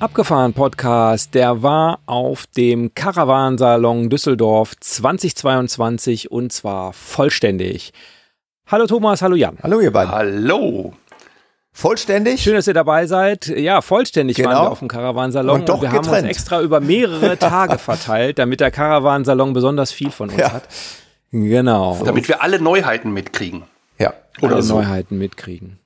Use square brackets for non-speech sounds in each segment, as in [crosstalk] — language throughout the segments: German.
Abgefahren Podcast, der war auf dem Caravansalon Düsseldorf 2022 und zwar vollständig. Hallo Thomas, hallo Jan. Hallo ihr beiden. Hallo. Vollständig? Schön, dass ihr dabei seid. Ja, vollständig genau. waren wir auf dem Caravansalon und, doch und wir getrennt. haben uns extra über mehrere [laughs] Tage verteilt, damit der Caravansalon besonders viel von uns Ja. hat. Genau. Damit wir alle Neuheiten mitkriegen. Ja. Oder alle so. Neuheiten mitkriegen.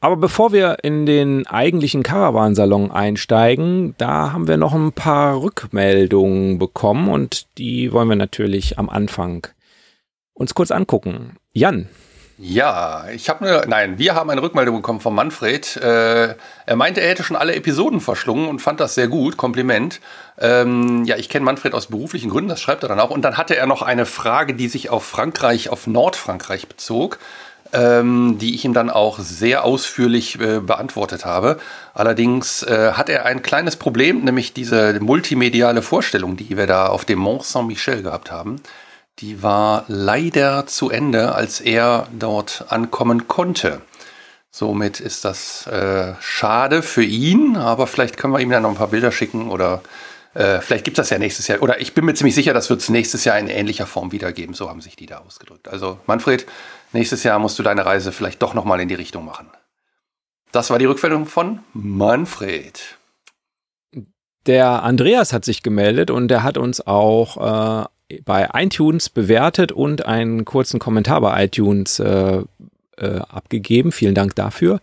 Aber bevor wir in den eigentlichen Caravansalon einsteigen, da haben wir noch ein paar Rückmeldungen bekommen und die wollen wir natürlich am Anfang uns kurz angucken. Jan, Ja, ich habe eine, nein, wir haben eine Rückmeldung bekommen von Manfred. Äh, er meinte, er hätte schon alle Episoden verschlungen und fand das sehr gut. Kompliment. Ähm, ja, ich kenne Manfred aus beruflichen Gründen, das schreibt er dann auch. Und dann hatte er noch eine Frage, die sich auf Frankreich, auf Nordfrankreich bezog. Ähm, die ich ihm dann auch sehr ausführlich äh, beantwortet habe. Allerdings äh, hat er ein kleines Problem, nämlich diese multimediale Vorstellung, die wir da auf dem Mont Saint-Michel gehabt haben. Die war leider zu Ende, als er dort ankommen konnte. Somit ist das äh, schade für ihn, aber vielleicht können wir ihm dann noch ein paar Bilder schicken oder äh, vielleicht gibt es das ja nächstes Jahr. Oder ich bin mir ziemlich sicher, das wird es nächstes Jahr in ähnlicher Form wiedergeben. So haben sich die da ausgedrückt. Also Manfred, nächstes Jahr musst du deine Reise vielleicht doch nochmal in die Richtung machen. Das war die Rückmeldung von Manfred. der Andreas hat sich gemeldet und der hat uns auch äh, bei iTunes bewertet und einen kurzen Kommentar bei iTunes äh, äh, abgegeben. Vielen Dank dafür.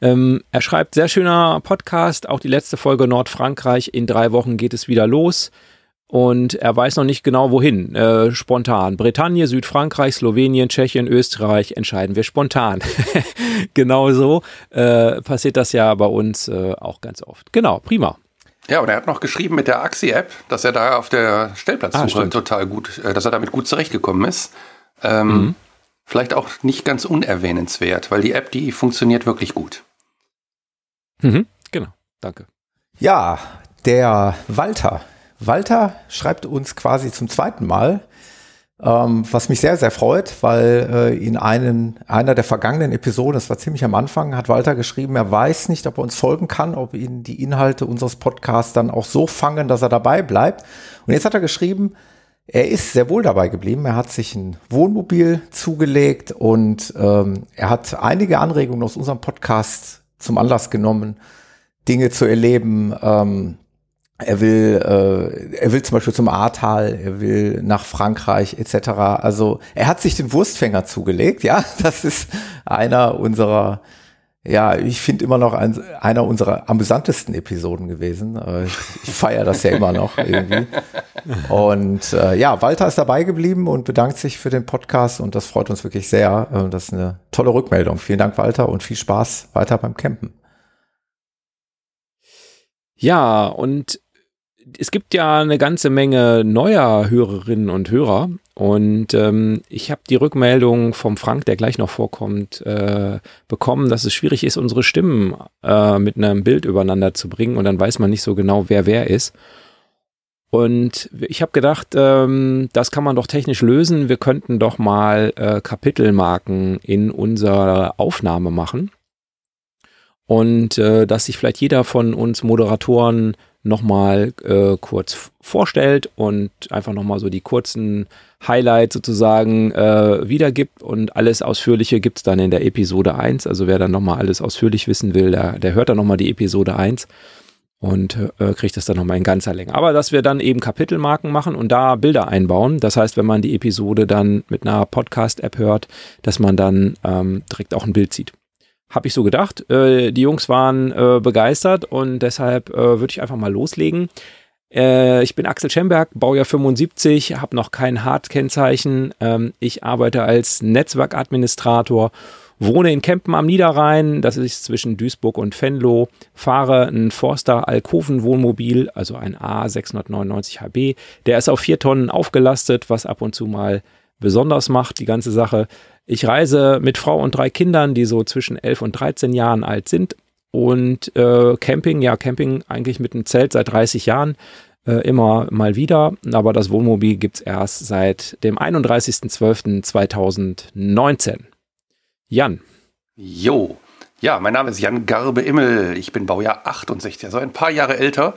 Ähm, er schreibt, sehr schöner Podcast, auch die letzte Folge Nordfrankreich. In drei Wochen geht es wieder los. Und er weiß noch nicht genau wohin. Äh, spontan. Bretagne, Südfrankreich, Slowenien, Tschechien, Österreich entscheiden wir spontan. [laughs] genau so äh, passiert das ja bei uns äh, auch ganz oft. Genau, prima. Ja, und er hat noch geschrieben mit der Axi-App, dass er da auf der Ah, Stellplatzsuche stimmt. total gut, äh, dass er damit gut zurechtgekommen ist. Ähm, Mhm. Vielleicht auch nicht ganz unerwähnenswert, weil die App, die funktioniert wirklich gut. Mhm, genau, danke. Ja, der Walter. Walter schreibt uns quasi zum zweiten Mal, ähm, was mich sehr, sehr freut, weil äh, in einen, einer der vergangenen Episoden, das war ziemlich am Anfang, hat Walter geschrieben, er weiß nicht, ob er uns folgen kann, ob ihn die Inhalte unseres Podcasts dann auch so fangen, dass er dabei bleibt. Und jetzt hat er geschrieben, er ist sehr wohl dabei geblieben. Er hat sich ein Wohnmobil zugelegt und ähm, er hat einige Anregungen aus unserem Podcast zum Anlass genommen, Dinge zu erleben. Ähm, er will, äh, er will zum Beispiel zum Ahrtal, er will nach Frankreich etc. Also er hat sich den Wurstfänger zugelegt. Ja, [laughs] das ist einer unserer ja, ich finde immer noch ein, einer unserer amüsantesten Episoden gewesen. Äh, Ich, ich feiere das ja immer noch irgendwie. Und äh, ja, Walter ist dabei geblieben und bedankt sich für den Podcast und das freut uns wirklich sehr. Äh, Das ist eine tolle Rückmeldung. Vielen Dank, Walter, und viel Spaß weiter beim Campen. Ja, und es gibt ja eine ganze Menge neuer Hörerinnen und Hörer. Und ähm, ich habe die Rückmeldung vom Frank, der gleich noch vorkommt, äh, bekommen, dass es schwierig ist, unsere Stimmen äh, mit einem Bild übereinander zu bringen. Und dann weiß man nicht so genau, wer wer ist. Und ich habe gedacht, ähm, das kann man doch technisch lösen. Wir könnten doch mal äh, Kapitelmarken in unserer Aufnahme machen. Und äh, dass sich vielleicht jeder von uns Moderatoren nochmal äh, kurz vorstellt und einfach nochmal so die kurzen Highlights sozusagen äh, wiedergibt und alles Ausführliche gibt's dann in der Episode 1. Also wer dann nochmal alles ausführlich wissen will, der, der hört dann nochmal die Episode 1 und äh, kriegt das dann nochmal in ganzer Länge. Aber dass wir dann eben Kapitelmarken machen und da Bilder einbauen. Das heißt, wenn man die Episode dann mit einer Podcast-App hört, dass man dann ähm, direkt auch ein Bild sieht. Habe ich so gedacht. Äh, die Jungs waren äh, begeistert und deshalb äh, würde ich einfach mal loslegen. Äh, ich bin Axel Schemberg, Baujahr 75, habe noch kein Hard-Kennzeichen. Ähm, ich arbeite als Netzwerkadministrator, wohne in Kempen am Niederrhein, das ist zwischen Duisburg und Venlo, fahre ein Forster Alkoven Wohnmobil, also ein A699 HB. Der ist auf vier Tonnen aufgelastet, was ab und zu mal besonders macht, die ganze Sache. Ich reise mit Frau und drei Kindern, die so zwischen 11 und 13 Jahren alt sind. Und äh, Camping, ja, Camping eigentlich mit einem Zelt seit 30 Jahren äh, immer mal wieder. Aber das Wohnmobil gibt es erst seit dem 31.12.2019. Jan. Jo. Ja, mein Name ist Jan Garbe Immel. Ich bin Baujahr 68, also ein paar Jahre älter.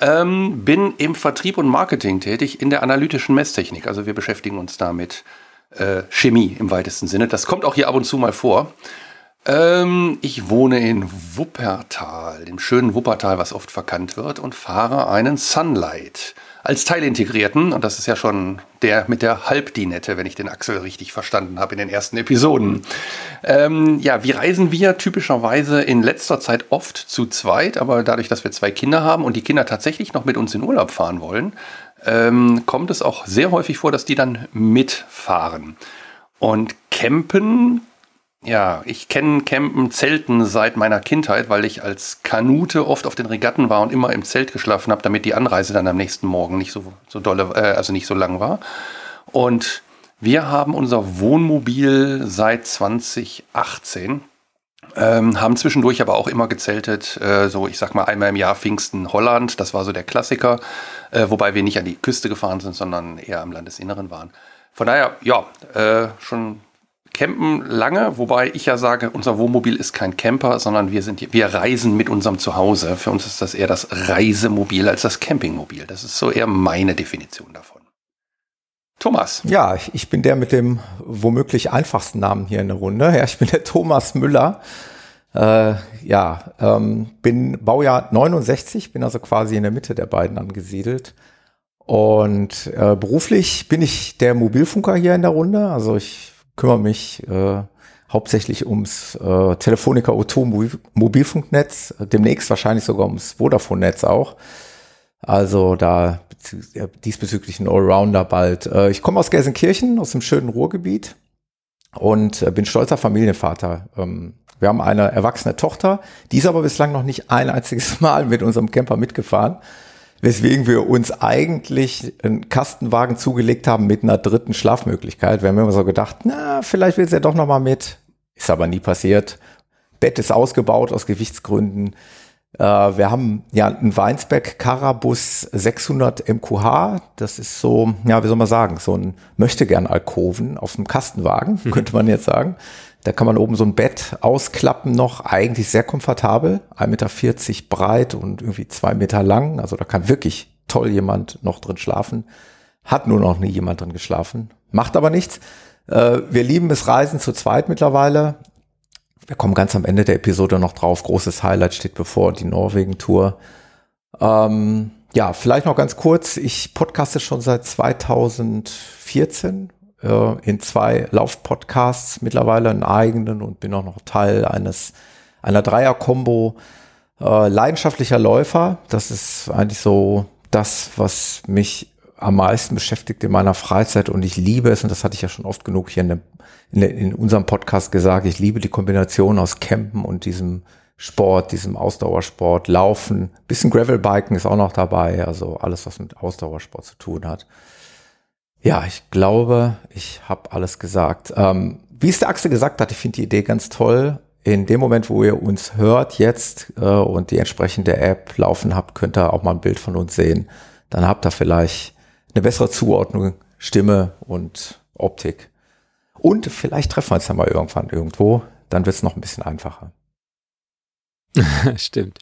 Ähm, bin im Vertrieb und Marketing tätig in der analytischen Messtechnik. Also wir beschäftigen uns da mit äh, Chemie im weitesten Sinne. Das kommt auch hier ab und zu mal vor. Ähm, ich wohne in Wuppertal, dem schönen Wuppertal, was oft verkannt wird, und fahre einen Sunlight als Teilintegrierten. Und das ist ja schon der mit der Halbdinette, wenn ich den Axel richtig verstanden habe in den ersten Episoden. Ähm, ja, wie reisen wir typischerweise in letzter Zeit oft zu zweit, aber dadurch, dass wir zwei Kinder haben und die Kinder tatsächlich noch mit uns in Urlaub fahren wollen, ähm, kommt es auch sehr häufig vor, dass die dann mitfahren. Und campen ja, ich kenne Campen, Zelten seit meiner Kindheit, weil ich als Kanute oft auf den Regatten war und immer im Zelt geschlafen habe, damit die Anreise dann am nächsten Morgen nicht so, so dolle, äh, also nicht so lang war. Und wir haben unser Wohnmobil seit 2018. Ähm, haben zwischendurch aber auch immer gezeltet, äh, so ich sag mal einmal im Jahr Pfingsten Holland, das war so der Klassiker, äh, wobei wir nicht an die Küste gefahren sind, sondern eher am Landesinneren waren. Von daher, ja, äh, schon campen lange, wobei ich ja sage, unser Wohnmobil ist kein Camper, sondern wir sind, wir reisen mit unserem Zuhause. Für uns ist das eher das Reisemobil als das Campingmobil. Das ist so eher meine Definition davon. Thomas. Ja, ich bin der mit dem womöglich einfachsten Namen hier in der Runde. Ja, ich bin der Thomas Müller. Äh, ja, ähm, bin Baujahr 69, bin also quasi in der Mitte der beiden angesiedelt. Und äh, beruflich bin ich der Mobilfunker hier in der Runde. Also ich kümmere mich äh, hauptsächlich ums äh, Telefonica O2 Mobilfunknetz, demnächst wahrscheinlich sogar ums Vodafone-Netz auch. Also da diesbezüglich ein Allrounder bald. Äh, ich komme aus Gelsenkirchen, aus dem schönen Ruhrgebiet und äh, bin stolzer Familienvater. Ähm, wir haben eine erwachsene Tochter, die ist aber bislang noch nicht ein einziges [laughs] Mal mit unserem Camper mitgefahren weswegen wir uns eigentlich einen Kastenwagen zugelegt haben mit einer dritten Schlafmöglichkeit. Wir haben immer so gedacht, na, vielleicht will sie ja doch noch mal mit. Ist aber nie passiert. Bett ist ausgebaut aus Gewichtsgründen. Äh, wir haben ja einen Weinsberg Carabus 600 MQH. Das ist so, ja, wie soll man sagen, so ein möchte gern Alkoven auf dem Kastenwagen, mhm. könnte man jetzt sagen. Da kann man oben so ein Bett ausklappen noch, eigentlich sehr komfortabel, 1,40 Meter breit und irgendwie zwei Meter lang. Also da kann wirklich toll jemand noch drin schlafen. Hat nur noch nie jemand drin geschlafen. Macht aber nichts. Äh, wir lieben es Reisen zu zweit mittlerweile. Wir kommen ganz am Ende der Episode noch drauf. Großes Highlight steht bevor, die Norwegen-Tour. Ähm, ja, vielleicht noch ganz kurz. Ich podcaste schon seit 2014 äh, in zwei Laufpodcasts mittlerweile einen eigenen und bin auch noch Teil eines einer Dreier-Kombo äh, leidenschaftlicher Läufer. Das ist eigentlich so das, was mich am meisten beschäftigt in meiner Freizeit und ich liebe es, und das hatte ich ja schon oft genug hier in, dem, in, in unserem Podcast gesagt, ich liebe die Kombination aus Campen und diesem Sport, diesem Ausdauersport, Laufen, bisschen Gravelbiken ist auch noch dabei, also alles, was mit Ausdauersport zu tun hat. Ja, ich glaube, ich habe alles gesagt. Ähm, wie es der Axel gesagt hat, ich finde die Idee ganz toll. In dem Moment, wo ihr uns hört jetzt äh, und die entsprechende App laufen habt, könnt ihr auch mal ein Bild von uns sehen. Dann habt ihr vielleicht eine bessere Zuordnung, Stimme und Optik. Und vielleicht treffen wir uns dann mal irgendwann irgendwo. Dann wird es noch ein bisschen einfacher. [laughs] Stimmt.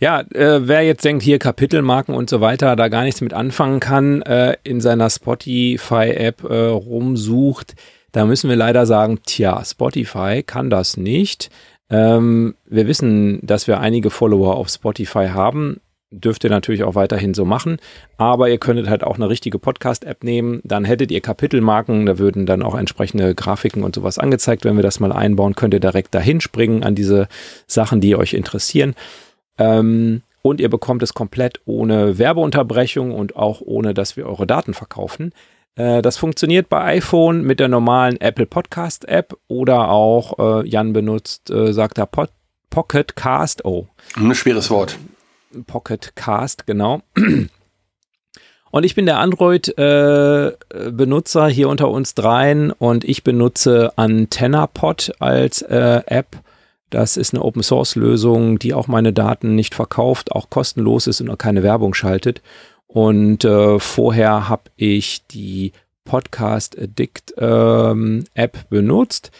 Ja, äh, wer jetzt denkt, hier Kapitelmarken und so weiter, da gar nichts mit anfangen kann, äh, in seiner Spotify-App äh, rumsucht, da müssen wir leider sagen, tja, Spotify kann das nicht. Ähm, wir wissen, dass wir einige Follower auf Spotify haben. Dürft ihr natürlich auch weiterhin so machen. Aber ihr könntet halt auch eine richtige Podcast-App nehmen. Dann hättet ihr Kapitelmarken. Da würden dann auch entsprechende Grafiken und sowas angezeigt. Wenn wir das mal einbauen, könnt ihr direkt dahin springen an diese Sachen, die euch interessieren. Ähm, und ihr bekommt es komplett ohne Werbeunterbrechung und auch ohne, dass wir eure Daten verkaufen. Äh, das funktioniert bei iPhone mit der normalen Apple Podcast App oder auch, äh, Jan benutzt, äh, sagt er Pod Pocket Cast. Oh. Ein schweres Wort. Pocket Cast, genau. Und ich bin der Android-Benutzer äh, hier unter uns dreien und ich benutze AntennaPod als äh, App. Das ist eine Open-Source-Lösung, die auch meine Daten nicht verkauft, auch kostenlos ist und auch keine Werbung schaltet. Und äh, vorher habe ich die Podcast Addict ähm, App benutzt.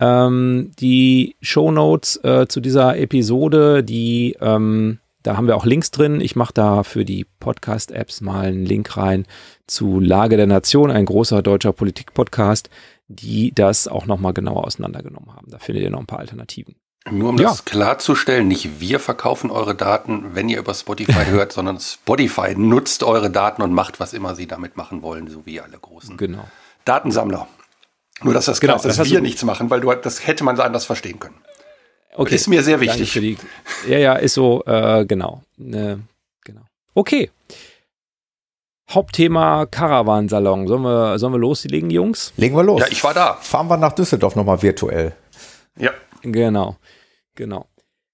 Ähm, die Show Notes äh, zu dieser Episode, die ähm, da haben wir auch Links drin. Ich mache da für die Podcast-Apps mal einen Link rein zu Lage der Nation, ein großer deutscher Politik-Podcast, die das auch nochmal genauer auseinandergenommen haben. Da findet ihr noch ein paar Alternativen. Nur um ja. das klarzustellen, nicht wir verkaufen eure Daten, wenn ihr über Spotify [laughs] hört, sondern Spotify nutzt eure Daten und macht, was immer sie damit machen wollen, so wie alle großen genau. Datensammler. Nur, dass das genau, klar ist, dass das wir nichts machen, weil du, das hätte man anders verstehen können. Okay. Ist mir sehr wichtig. Die, ja, ja, ist so, äh, genau. Ne, genau. Okay. Hauptthema Caravansalon. Sollen wir, sollen wir loslegen, Jungs? Legen wir los. Ja, ich war da. Fahren wir nach Düsseldorf nochmal virtuell. Ja. Genau. Genau.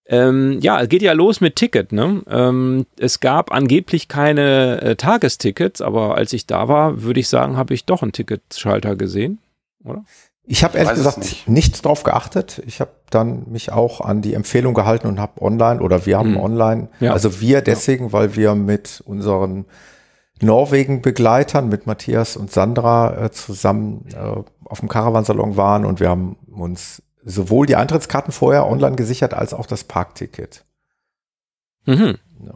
Ähm, ja, es geht ja los mit Ticket. Ne? Ähm, es gab angeblich keine äh, Tagestickets, aber als ich da war, würde ich sagen, habe ich doch einen Ticketschalter gesehen, oder? Ich habe ehrlich gesagt nicht. nicht drauf geachtet. Ich habe dann mich auch an die Empfehlung gehalten und habe online oder wir haben mhm. online, ja. also wir deswegen, ja. weil wir mit unseren Norwegen-Begleitern, mit Matthias und Sandra äh, zusammen äh, auf dem Caravansalon waren und wir haben uns sowohl die Eintrittskarten vorher online gesichert als auch das Parkticket. Mhm. Ja.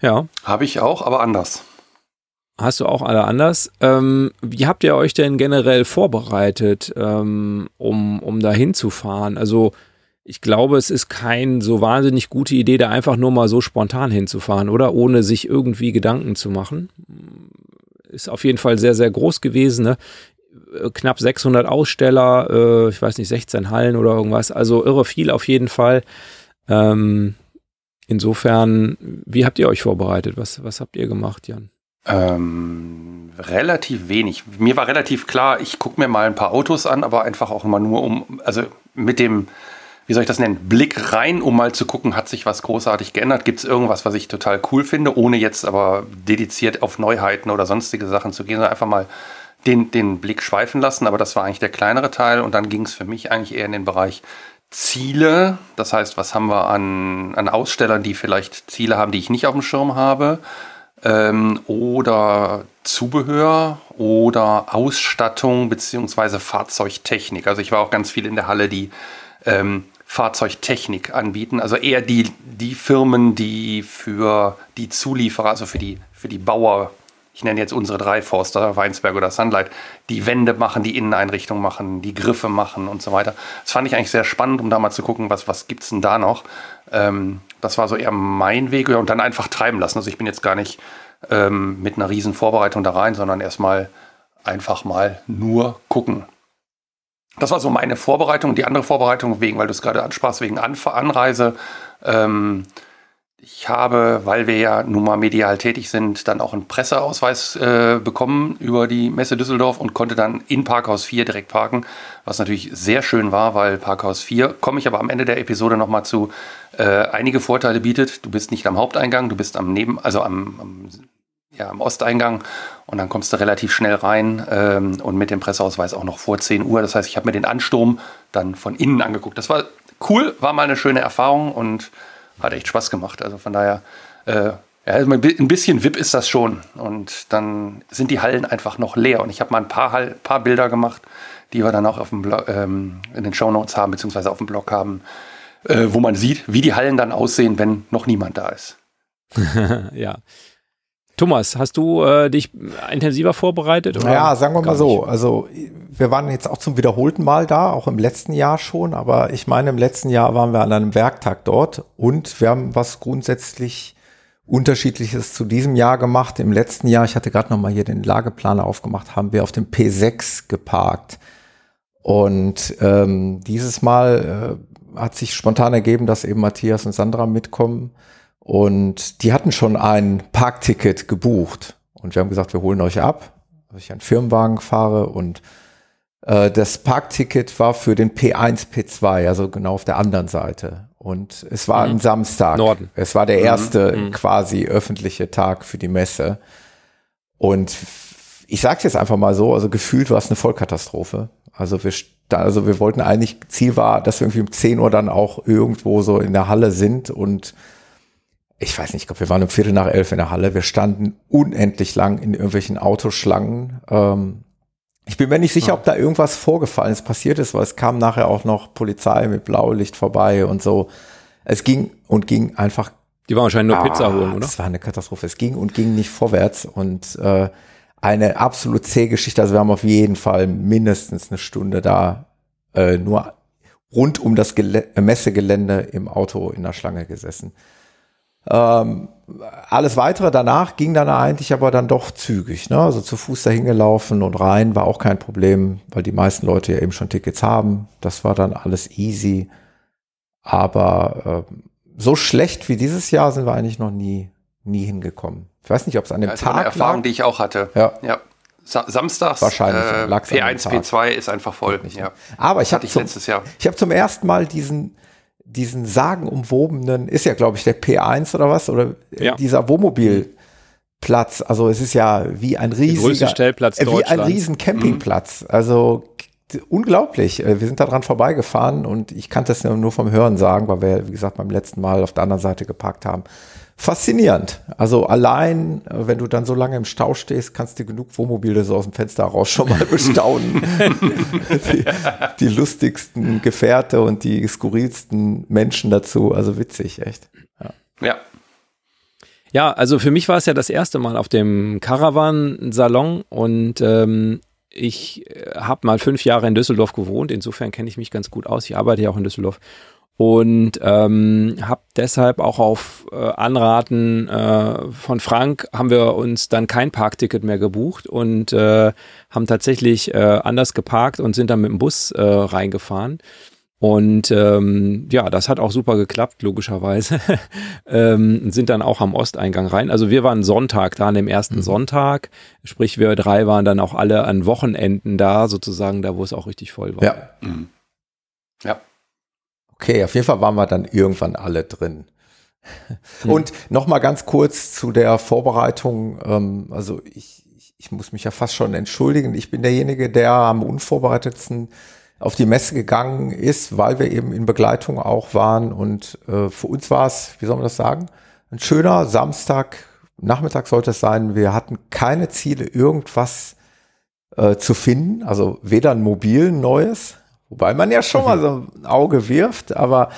ja. Habe ich auch, aber anders. Hast du auch alle anders. Ähm, wie habt ihr euch denn generell vorbereitet, ähm, um, um da hinzufahren? Also ich glaube, es ist keine so wahnsinnig gute Idee, da einfach nur mal so spontan hinzufahren, oder? Ohne sich irgendwie Gedanken zu machen. Ist auf jeden Fall sehr, sehr groß gewesen. Ne? Knapp 600 Aussteller, äh, ich weiß nicht, 16 Hallen oder irgendwas. Also irre viel auf jeden Fall. Ähm, insofern, wie habt ihr euch vorbereitet? Was, was habt ihr gemacht, Jan? Ähm, relativ wenig. Mir war relativ klar, ich gucke mir mal ein paar Autos an, aber einfach auch immer nur um, also mit dem, wie soll ich das nennen, Blick rein, um mal zu gucken, hat sich was großartig geändert, gibt es irgendwas, was ich total cool finde, ohne jetzt aber dediziert auf Neuheiten oder sonstige Sachen zu gehen, sondern einfach mal den, den Blick schweifen lassen. Aber das war eigentlich der kleinere Teil und dann ging es für mich eigentlich eher in den Bereich Ziele. Das heißt, was haben wir an, an Ausstellern, die vielleicht Ziele haben, die ich nicht auf dem Schirm habe ähm, oder Zubehör oder Ausstattung beziehungsweise Fahrzeugtechnik. Also ich war auch ganz viel in der Halle, die ähm, Fahrzeugtechnik anbieten. Also eher die, die Firmen, die für die Zulieferer, also für die, für die Bauer, ich nenne jetzt unsere drei, Forster, Weinsberg oder Sunlight, die Wände machen, die Inneneinrichtung machen, die Griffe machen und so weiter. Das fand ich eigentlich sehr spannend, um da mal zu gucken, was, was gibt es denn da noch. Ähm, das war so eher mein Weg und dann einfach treiben lassen. Also ich bin jetzt gar nicht ähm, mit einer riesen Vorbereitung da rein, sondern erstmal einfach mal nur gucken. Das war so meine Vorbereitung. Die andere Vorbereitung wegen, weil du es gerade ansprachst, wegen Anf Anreise. Ähm, ich habe, weil wir ja nun mal medial tätig sind, dann auch einen Presseausweis äh, bekommen über die Messe Düsseldorf und konnte dann in Parkhaus 4 direkt parken, was natürlich sehr schön war, weil Parkhaus 4, komme ich aber am Ende der Episode nochmal zu, äh, einige Vorteile bietet. Du bist nicht am Haupteingang, du bist am Neben, also am, am, ja, am Osteingang und dann kommst du relativ schnell rein ähm, und mit dem Presseausweis auch noch vor 10 Uhr. Das heißt, ich habe mir den Ansturm dann von innen angeguckt. Das war cool, war mal eine schöne Erfahrung und hat echt Spaß gemacht. Also von daher, äh, ja, also ein bisschen VIP ist das schon. Und dann sind die Hallen einfach noch leer. Und ich habe mal ein paar, Hall, paar Bilder gemacht, die wir dann auch auf dem Blog, ähm, in den Show Notes haben, beziehungsweise auf dem Blog haben, äh, wo man sieht, wie die Hallen dann aussehen, wenn noch niemand da ist. [laughs] ja. Thomas, hast du äh, dich intensiver vorbereitet? Oder? Ja, sagen wir mal so. Also wir waren jetzt auch zum wiederholten Mal da, auch im letzten Jahr schon, aber ich meine, im letzten Jahr waren wir an einem Werktag dort und wir haben was grundsätzlich Unterschiedliches zu diesem Jahr gemacht. Im letzten Jahr, ich hatte gerade noch mal hier den Lageplaner aufgemacht, haben wir auf dem P6 geparkt. Und ähm, dieses Mal äh, hat sich spontan ergeben, dass eben Matthias und Sandra mitkommen. Und die hatten schon ein Parkticket gebucht. Und wir haben gesagt, wir holen euch ab, dass ich einen Firmenwagen fahre. Und äh, das Parkticket war für den P1, P2, also genau auf der anderen Seite. Und es war mhm. ein Samstag. Norden. Es war der mhm. erste mhm. quasi öffentliche Tag für die Messe. Und ich sage jetzt einfach mal so, also gefühlt war es eine Vollkatastrophe. Also wir, also wir wollten eigentlich, Ziel war, dass wir irgendwie um 10 Uhr dann auch irgendwo so in der Halle sind und ich weiß nicht, ich glaube, wir waren um Viertel nach elf in der Halle. Wir standen unendlich lang in irgendwelchen Autoschlangen. Ähm, ich bin mir nicht sicher, ob da irgendwas vorgefallen ist, passiert ist, weil es kam nachher auch noch Polizei mit Blaulicht vorbei und so. Es ging und ging einfach. Die waren wahrscheinlich nur ah, Pizza holen, oder? Das war eine Katastrophe. Es ging und ging nicht vorwärts und äh, eine absolut zähe Geschichte. Also wir haben auf jeden Fall mindestens eine Stunde da äh, nur rund um das Gel Messegelände im Auto in der Schlange gesessen. Ähm, alles weitere danach ging dann eigentlich aber dann doch zügig. Ne? Also zu Fuß dahin gelaufen und rein war auch kein Problem, weil die meisten Leute ja eben schon Tickets haben. Das war dann alles easy. Aber äh, so schlecht wie dieses Jahr sind wir eigentlich noch nie, nie hingekommen. Ich weiß nicht, ob es an dem ja, Tag eine Erfahrung, lag. die ich auch hatte. Ja. ja. Samstags Wahrscheinlich, äh, P1, P2 ist einfach voll. Ja. Aber ich habe zum, ich hab zum ersten Mal diesen diesen sagenumwobenen, ist ja, glaube ich, der P1 oder was? Oder ja. dieser Wohnmobilplatz. Also es ist ja wie ein riesiger, Stellplatz äh, wie ein riesen Campingplatz. Mhm. Also unglaublich. Äh, wir sind da dran vorbeigefahren und ich kannte es nur vom Hören sagen, weil wir, wie gesagt, beim letzten Mal auf der anderen Seite geparkt haben faszinierend. Also allein, äh, wenn du dann so lange im Stau stehst, kannst du genug Wohnmobile so aus dem Fenster raus schon mal [laughs] bestaunen. [laughs] die, die, lustigsten Gefährte und die skurrilsten Menschen dazu. Also witzig, echt. Ja. ja. Ja, also für mich war es ja das erste Mal auf dem Caravan-Salon und ähm, ich äh, habe mal fünf Jahre in Düsseldorf gewohnt. Insofern kenne ich mich ganz gut aus. Ich arbeite ja auch in Düsseldorf und ähm, habe deshalb auch auf äh, Anraten äh, von Frank haben wir uns dann kein Parkticket mehr gebucht und äh, haben tatsächlich äh, anders geparkt und sind dann mit dem Bus äh, reingefahren. Und ähm, ja, das hat auch super geklappt, logischerweise. [laughs] ähm, sind dann auch am Osteingang rein. Also wir waren Sonntag da an dem ersten mhm. Sonntag. Sprich, wir drei waren dann auch alle an Wochenenden da, sozusagen da, wo es auch richtig voll war. Ja. Mhm. Ja. Okay, auf jeden Fall waren wir dann irgendwann alle drin. Mhm. Und noch mal ganz kurz zu der Vorbereitung. Ähm, also ich, ich, ich muss mich ja fast schon entschuldigen. Ich bin derjenige, der am unvorbereitetsten auf die Messe gegangen ist, weil wir eben in Begleitung auch waren. Und äh, für uns war es, wie soll man das sagen, ein schöner Samstag, Nachmittag sollte es sein. Wir hatten keine Ziele, irgendwas äh, zu finden. Also weder ein Mobil neues, Wobei man ja schon mal so ein Auge wirft, aber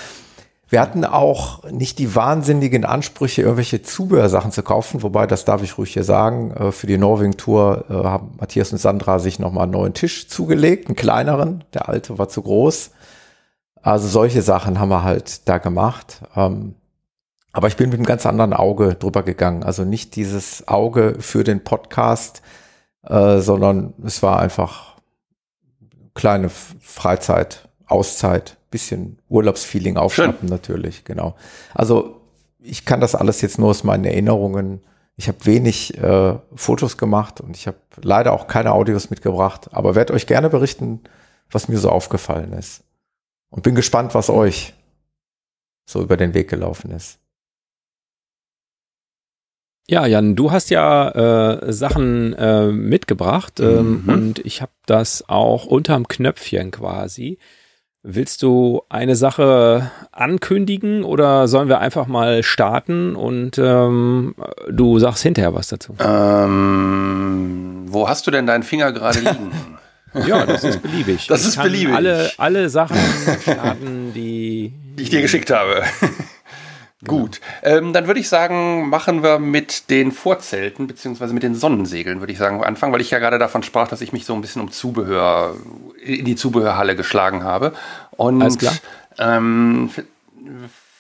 wir hatten auch nicht die wahnsinnigen Ansprüche, irgendwelche Zubehörsachen zu kaufen, wobei, das darf ich ruhig hier sagen, äh, für die Norwegen-Tour äh, haben Matthias und Sandra sich nochmal einen neuen Tisch zugelegt, einen kleineren, der alte war zu groß. Also solche Sachen haben wir halt da gemacht. Ähm, aber ich bin mit einem ganz anderen Auge drüber gegangen. Also nicht dieses Auge für den Podcast, äh, sondern es war einfach kleine Freizeit, Auszeit, bisschen Urlaubsfeeling aufschnappen natürlich, genau. Also ich kann das alles jetzt nur aus meinen Erinnerungen. Ich habe wenig äh, Fotos gemacht und ich habe leider auch keine Audios mitgebracht, aber werde euch gerne berichten, was mir so aufgefallen ist. Und bin gespannt, was euch so über den Weg gelaufen ist. Ja, Jan, du hast ja äh, Sachen äh, mitgebracht ähm, mhm. und ich habe das auch unterm Knöpfchen quasi. Willst du eine Sache ankündigen oder sollen wir einfach mal starten und ähm, du sagst hinterher was dazu? Ähm, wo hast du denn deinen Finger gerade [laughs] liegen? ja, das ist beliebig. Das ich ist beliebig. Alle, alle Sachen starten, die, die ich dir geschickt habe. [laughs] Genau. Gut, ähm, dann würde ich sagen, machen wir mit den Vorzelten beziehungsweise mit den Sonnensegeln, würde ich sagen, anfangen, weil ich ja gerade davon sprach, dass ich mich so ein bisschen um Zubehör, in die Zubehörhalle geschlagen habe. Und Alles klar. Ähm,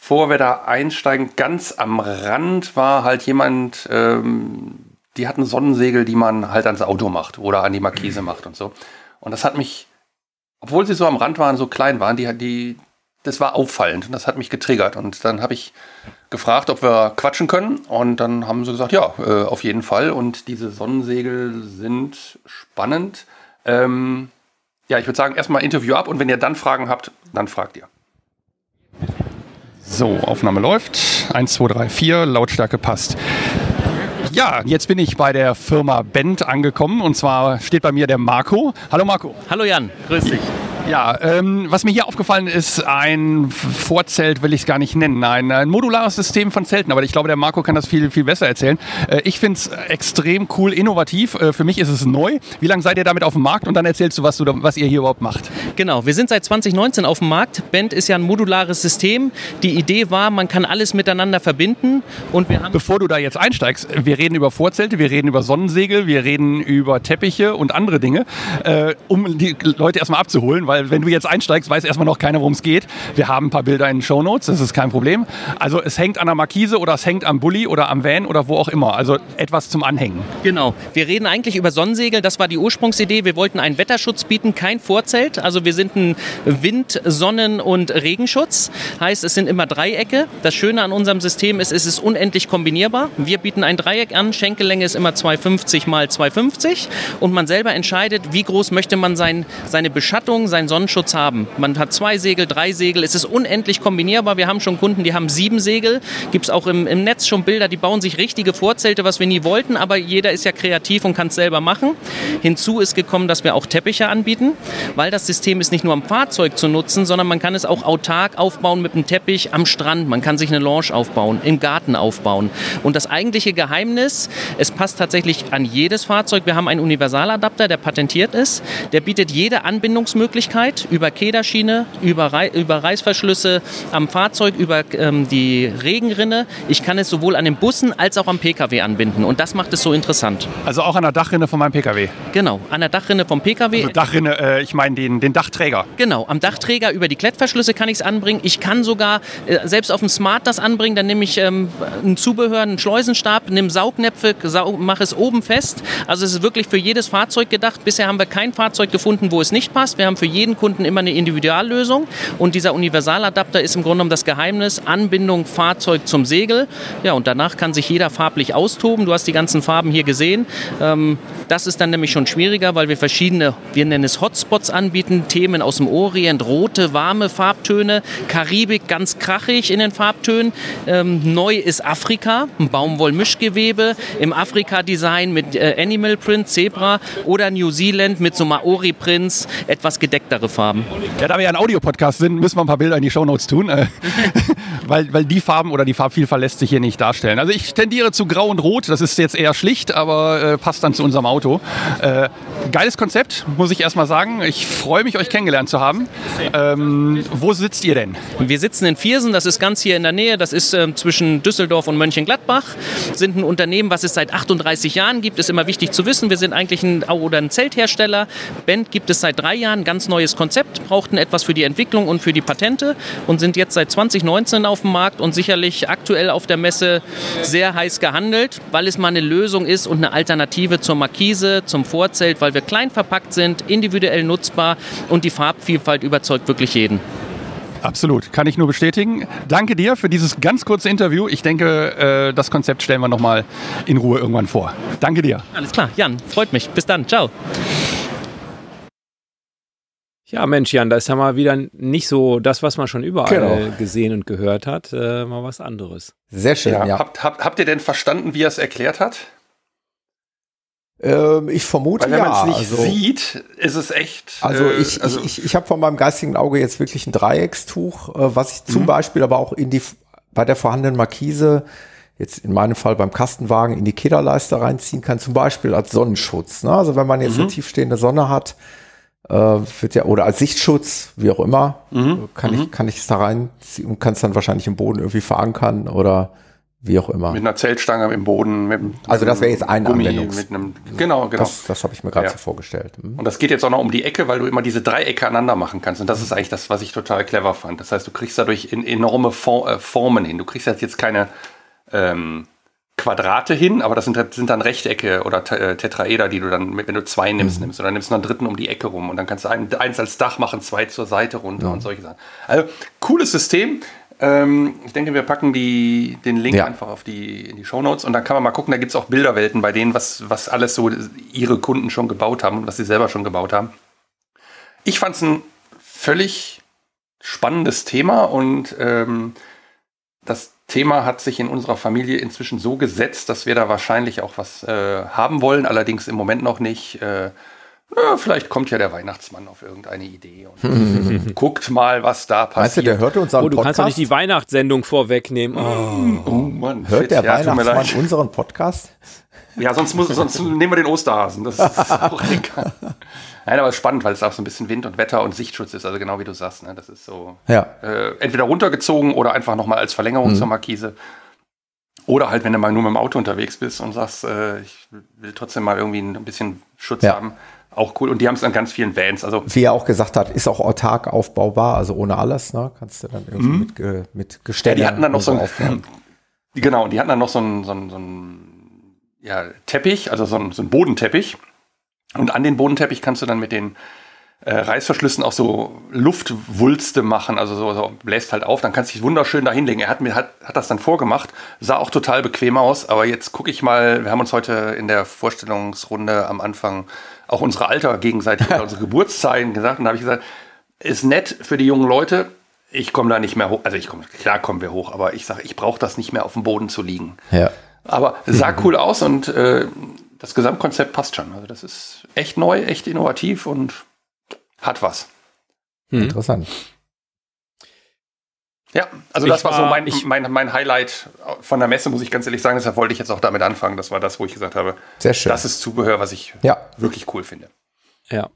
bevor wir da einsteigen, ganz am Rand war halt jemand, ähm, die hatten Sonnensegel, die man halt ans Auto macht oder an die Markise macht und so. Und das hat mich, obwohl sie so am Rand waren, so klein waren, die, die, das war auffallend und das hat mich getriggert. Und dann habe ich gefragt, ob wir quatschen können. Und dann haben sie gesagt, ja, äh, auf jeden Fall. Und diese Sonnensegel sind spannend. Ähm, ja, ich würde sagen, erstmal Interview ab und wenn ihr dann Fragen habt, dann fragt ihr. So, Aufnahme läuft. 1, 2, 3, 4, Lautstärke passt. Ja, jetzt bin ich bei der Firma Bend angekommen und zwar steht bei mir der Marco. Hallo Marco. Hallo Jan, grüß dich. Ja, ähm, was mir hier aufgefallen ist, ein Vorzelt will ich es gar nicht nennen. Ein, ein, modulares System von Zelten, aber ich glaube, der Marco kann das viel, viel besser erzählen. Äh, ich finde es extrem cool, innovativ. Äh, für mich ist es neu. Wie lange seid ihr damit auf dem Markt? Und dann erzählst du, was, du, was ihr hier überhaupt macht. Genau, wir sind seit 2019 auf dem Markt. Bend ist ja ein modulares System. Die Idee war, man kann alles miteinander verbinden. Und wir haben Bevor du da jetzt einsteigst, wir reden über Vorzelte, wir reden über Sonnensegel, wir reden über Teppiche und andere Dinge, äh, um die Leute erstmal abzuholen, weil wenn du jetzt einsteigst, weiß erstmal noch keiner, worum es geht. Wir haben ein paar Bilder in den Show Notes, das ist kein Problem. Also es hängt an der Markise oder es hängt am Bulli oder am Van oder wo auch immer. Also etwas zum Anhängen. Genau. Wir reden eigentlich über Sonnensegel. Das war die Ursprungsidee. Wir wollten einen Wetterschutz bieten, kein Vorzelt. Also wir sind ein Wind-, Sonnen- und Regenschutz. Heißt, es sind immer Dreiecke. Das Schöne an unserem System ist, es ist unendlich kombinierbar. Wir bieten ein Dreieck an. Schenkellänge ist immer 250 mal 250 und man selber entscheidet, wie groß möchte man sein, seine Beschattung, sein seinen Sonnenschutz haben. Man hat zwei Segel, drei Segel, es ist unendlich kombinierbar. Wir haben schon Kunden, die haben sieben Segel. Gibt es auch im, im Netz schon Bilder, die bauen sich richtige Vorzelte, was wir nie wollten, aber jeder ist ja kreativ und kann es selber machen. Hinzu ist gekommen, dass wir auch Teppiche anbieten, weil das System ist nicht nur am Fahrzeug zu nutzen, sondern man kann es auch autark aufbauen mit einem Teppich am Strand. Man kann sich eine Lounge aufbauen, im Garten aufbauen. Und das eigentliche Geheimnis, es passt tatsächlich an jedes Fahrzeug. Wir haben einen Universaladapter, der patentiert ist. Der bietet jede Anbindungsmöglichkeit Möglichkeit über Kederschiene, über, Re über Reißverschlüsse am Fahrzeug, über ähm, die Regenrinne. Ich kann es sowohl an den Bussen als auch am Pkw anbinden und das macht es so interessant. Also auch an der Dachrinne von meinem Pkw? Genau, an der Dachrinne vom Pkw. Also Dachrinne, äh, ich meine den, den Dachträger. Genau, am Dachträger über die Klettverschlüsse kann ich es anbringen. Ich kann sogar äh, selbst auf dem Smart das anbringen. Dann nehme ich ähm, ein Zubehör, einen Schleusenstab, nehme Saugnäpfe, sau mache es oben fest. Also es ist wirklich für jedes Fahrzeug gedacht. Bisher haben wir kein Fahrzeug gefunden, wo es nicht passt. Wir haben für jeden Kunden immer eine Individuallösung und dieser Universaladapter ist im Grunde genommen das Geheimnis, Anbindung Fahrzeug zum Segel. Ja, und danach kann sich jeder farblich austoben. Du hast die ganzen Farben hier gesehen. Ähm, das ist dann nämlich schon schwieriger, weil wir verschiedene, wir nennen es Hotspots anbieten, Themen aus dem Orient, rote, warme Farbtöne, Karibik ganz krachig in den Farbtönen. Ähm, neu ist Afrika, ein Baumwollmischgewebe, im Afrika-Design mit äh, Animal Print, Zebra oder New Zealand mit so Maori-Prints, etwas gedecktere Farben. Ja, da wir ja ein Audiopodcast sind, müssen wir ein paar Bilder in die Shownotes tun, äh, [laughs] weil, weil die Farben oder die Farbvielfalt lässt sich hier nicht darstellen. Also ich tendiere zu Grau und Rot, das ist jetzt eher schlicht, aber äh, passt dann zu unserem Auto. Äh, geiles Konzept, muss ich erstmal sagen. Ich freue mich, euch kennengelernt zu haben. Ähm, wo sitzt ihr denn? Wir sitzen in Viersen, das ist ganz hier in der Nähe, das ist äh, zwischen Düsseldorf und Mönchengladbach. Sind ein Unternehmen, was es seit 38 Jahren gibt, ist immer wichtig zu wissen. Wir sind eigentlich ein, oder ein Zelthersteller. Band gibt es seit drei Jahren, ganz neues Konzept, brauchten etwas für die Entwicklung und für die Patente und sind jetzt seit 2019 auf dem Markt und sicherlich aktuell auf der Messe sehr heiß gehandelt, weil es mal eine Lösung ist und eine Alternative zur Markise, zum Vorzelt, weil wir klein verpackt sind, individuell nutzbar und die Farbvielfalt überzeugt wirklich jeden. Absolut, kann ich nur bestätigen. Danke dir für dieses ganz kurze Interview. Ich denke, äh, das Konzept stellen wir nochmal in Ruhe irgendwann vor. Danke dir. Alles klar, Jan, freut mich. Bis dann, ciao. Ja, Mensch, Jan, da ist ja mal wieder nicht so das, was man schon überall genau. gesehen und gehört hat, äh, mal was anderes. Sehr schön, ja. ja. Habt, habt, habt ihr denn verstanden, wie er es erklärt hat? Ähm, ich vermute Weil wenn ja. man es nicht also, sieht, ist es echt. Also äh, ich, ich, ich, ich habe von meinem geistigen Auge jetzt wirklich ein Dreieckstuch, äh, was ich zum Mhm. Beispiel aber auch in die bei der vorhandenen Markise jetzt in meinem Fall beim Kastenwagen in die Kederleiste reinziehen kann, zum Beispiel als Sonnenschutz. Ne? Also wenn man jetzt Mhm. eine tiefstehende Sonne hat, äh, wird ja oder als Sichtschutz, wie auch immer, Mhm. kann ich kann ich es da reinziehen und kann es dann wahrscheinlich im Boden irgendwie verankern oder wie auch immer. mit einer Zeltstange im Boden. Mit, mit Also das wäre jetzt ein Gummi, Anwendungs- mit einem, Genau, genau. Das, das habe ich mir gerade Ja. so vorgestellt. Hm. Und das geht jetzt auch noch um die Ecke, weil du immer diese Dreiecke aneinander machen kannst. Und das ist eigentlich das, was ich total clever fand. Das heißt, du kriegst dadurch in, enorme äh, Formen hin. Du kriegst jetzt keine ähm, Quadrate hin, aber das sind, sind dann Rechtecke oder äh, Tetraeder, die du dann, wenn du zwei nimmst, nimmst. Oder nimmst noch einen dritten um die Ecke rum. Und dann kannst du ein, eins als Dach machen, zwei zur Seite runter und solche Sachen. Also, cooles System. Ähm, ich denke, wir packen die, den Link Ja. einfach auf die, in die Shownotes und dann kann man mal gucken, da gibt es auch Bilderwelten bei denen, was, was alles so ihre Kunden schon gebaut haben und was sie selber schon gebaut haben. Ich fand es ein völlig spannendes Thema und ähm, das, Thema hat sich in unserer Familie inzwischen so gesetzt, dass wir da wahrscheinlich auch was äh, haben wollen, allerdings im Moment noch nicht. Äh, na, vielleicht kommt ja der Weihnachtsmann auf irgendeine Idee und [laughs] guckt mal, was da passiert. Weißt du, der hörte unseren Oh, du kannst doch Podcast. nicht die Weihnachtssendung vorwegnehmen. Oh. oh Mann, Hört shit, der ja, Weihnachtsmann unseren Podcast? Ja, sonst, muss, sonst nehmen wir den Osterhasen. Das ist [laughs] auch egal. Nein, aber es ist spannend, weil es auch so ein bisschen Wind und Wetter und Sichtschutz ist. Also genau wie du sagst, ne? das ist so Ja. äh, entweder runtergezogen oder einfach nochmal als Verlängerung zur Markise. Oder halt, wenn du mal nur mit dem Auto unterwegs bist und sagst, äh, ich will trotzdem mal irgendwie ein bisschen Schutz Ja. haben. Auch cool. Und die haben es an ganz vielen Vans. Also Wie er auch gesagt hat, ist auch autark aufbaubar, also ohne alles, ne? Kannst du dann irgendwie mit, Ge- mit Mhm. Ja, Gestellen die hatten dann noch so ein, genau, und die hatten dann noch so ein, so ein, so ein ja, Teppich, also so ein, so ein Bodenteppich. Und an den Bodenteppich kannst du dann mit den äh, Reißverschlüssen auch so Luftwulste machen, also so, so bläst halt auf, dann kannst du dich wunderschön da hinlegen. Er hat mir hat, hat das dann vorgemacht, sah auch total bequem aus, aber jetzt gucke ich mal, wir haben uns heute in der Vorstellungsrunde am Anfang auch unsere Alter gegenseitig [laughs] unsere Geburtszeiten gesagt und da habe ich gesagt, ist nett für die jungen Leute. Ich komme da nicht mehr hoch. Also ich komme, klar kommen wir hoch, aber ich sage, ich brauche das nicht mehr auf dem Boden zu liegen. Ja. Aber sah [laughs] cool aus und äh, das Gesamtkonzept passt schon. Also das ist echt neu, echt innovativ und hat was. Interessant. Ja, also Ich das war, so war- mein, ich- mein, mein Highlight von der Messe, muss ich ganz ehrlich sagen. Deshalb wollte ich jetzt auch damit anfangen. Das war das, wo ich gesagt habe, Sehr schön. das ist Zubehör, was ich Ja. wirklich cool finde. Ja.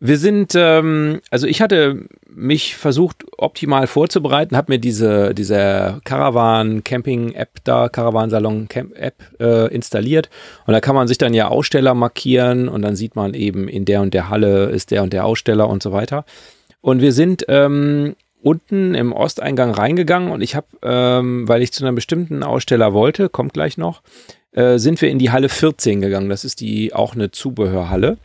Wir sind, ähm, also ich hatte mich versucht optimal vorzubereiten, habe mir diese, diese Caravan Camping App da, Caravan Salon Camp App äh, installiert und da kann man sich dann ja Aussteller markieren und dann sieht man eben in der und der Halle ist der und der Aussteller und so weiter. Und wir sind ähm, unten im Osteingang reingegangen und ich habe, ähm, weil ich zu einem bestimmten Aussteller wollte, kommt gleich noch, äh, sind wir in die Halle 14 gegangen. Das ist die auch eine Zubehörhalle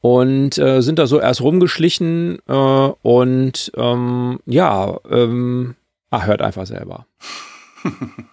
und äh, sind da so erst rumgeschlichen äh, und ähm, ja, ähm, ah, hört einfach selber. [laughs]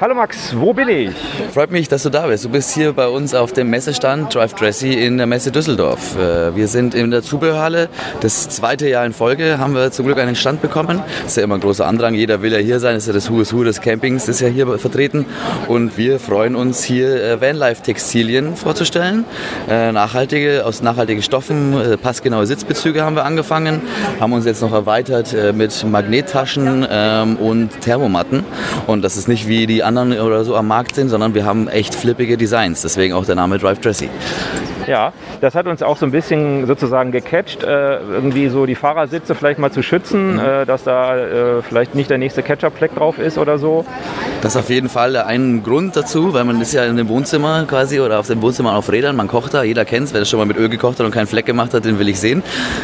Hallo Max, wo bin ich? Freut mich, dass du da bist. Du bist hier bei uns auf dem Messestand Drive Dressy in der Messe Düsseldorf. Äh, Wir sind in der Zubehörhalle. Das zweite Jahr in Folge haben wir zum Glück einen Stand bekommen. Ist ja immer ein großer Andrang. Jeder will ja hier sein. Ist ja das Who is des Campings, ist ja hier vertreten. Und wir freuen uns hier äh, Vanlife-Textilien vorzustellen. Äh, Nachhaltige, aus nachhaltigen Stoffen, passgenaue Sitzbezüge haben wir angefangen. Haben uns jetzt noch erweitert mit Magnettaschen ähm, und Thermomatten. Und das ist nicht wie die anderen oder so am Markt sind, sondern wir haben echt flippige Designs. Deswegen auch der Name Drive Dressy. Ja, das hat uns auch so ein bisschen sozusagen gecatcht, äh, irgendwie so die Fahrersitze vielleicht mal zu schützen, äh, dass da äh, vielleicht nicht der nächste Ketchup-Fleck drauf ist oder so. Das ist auf jeden Fall ein Grund dazu, weil man ist ja in dem Wohnzimmer quasi oder auf dem Wohnzimmer auf Rädern, man kocht da, jeder kennt es, wer das schon mal mit Öl gekocht hat und keinen Fleck gemacht hat, den will ich sehen.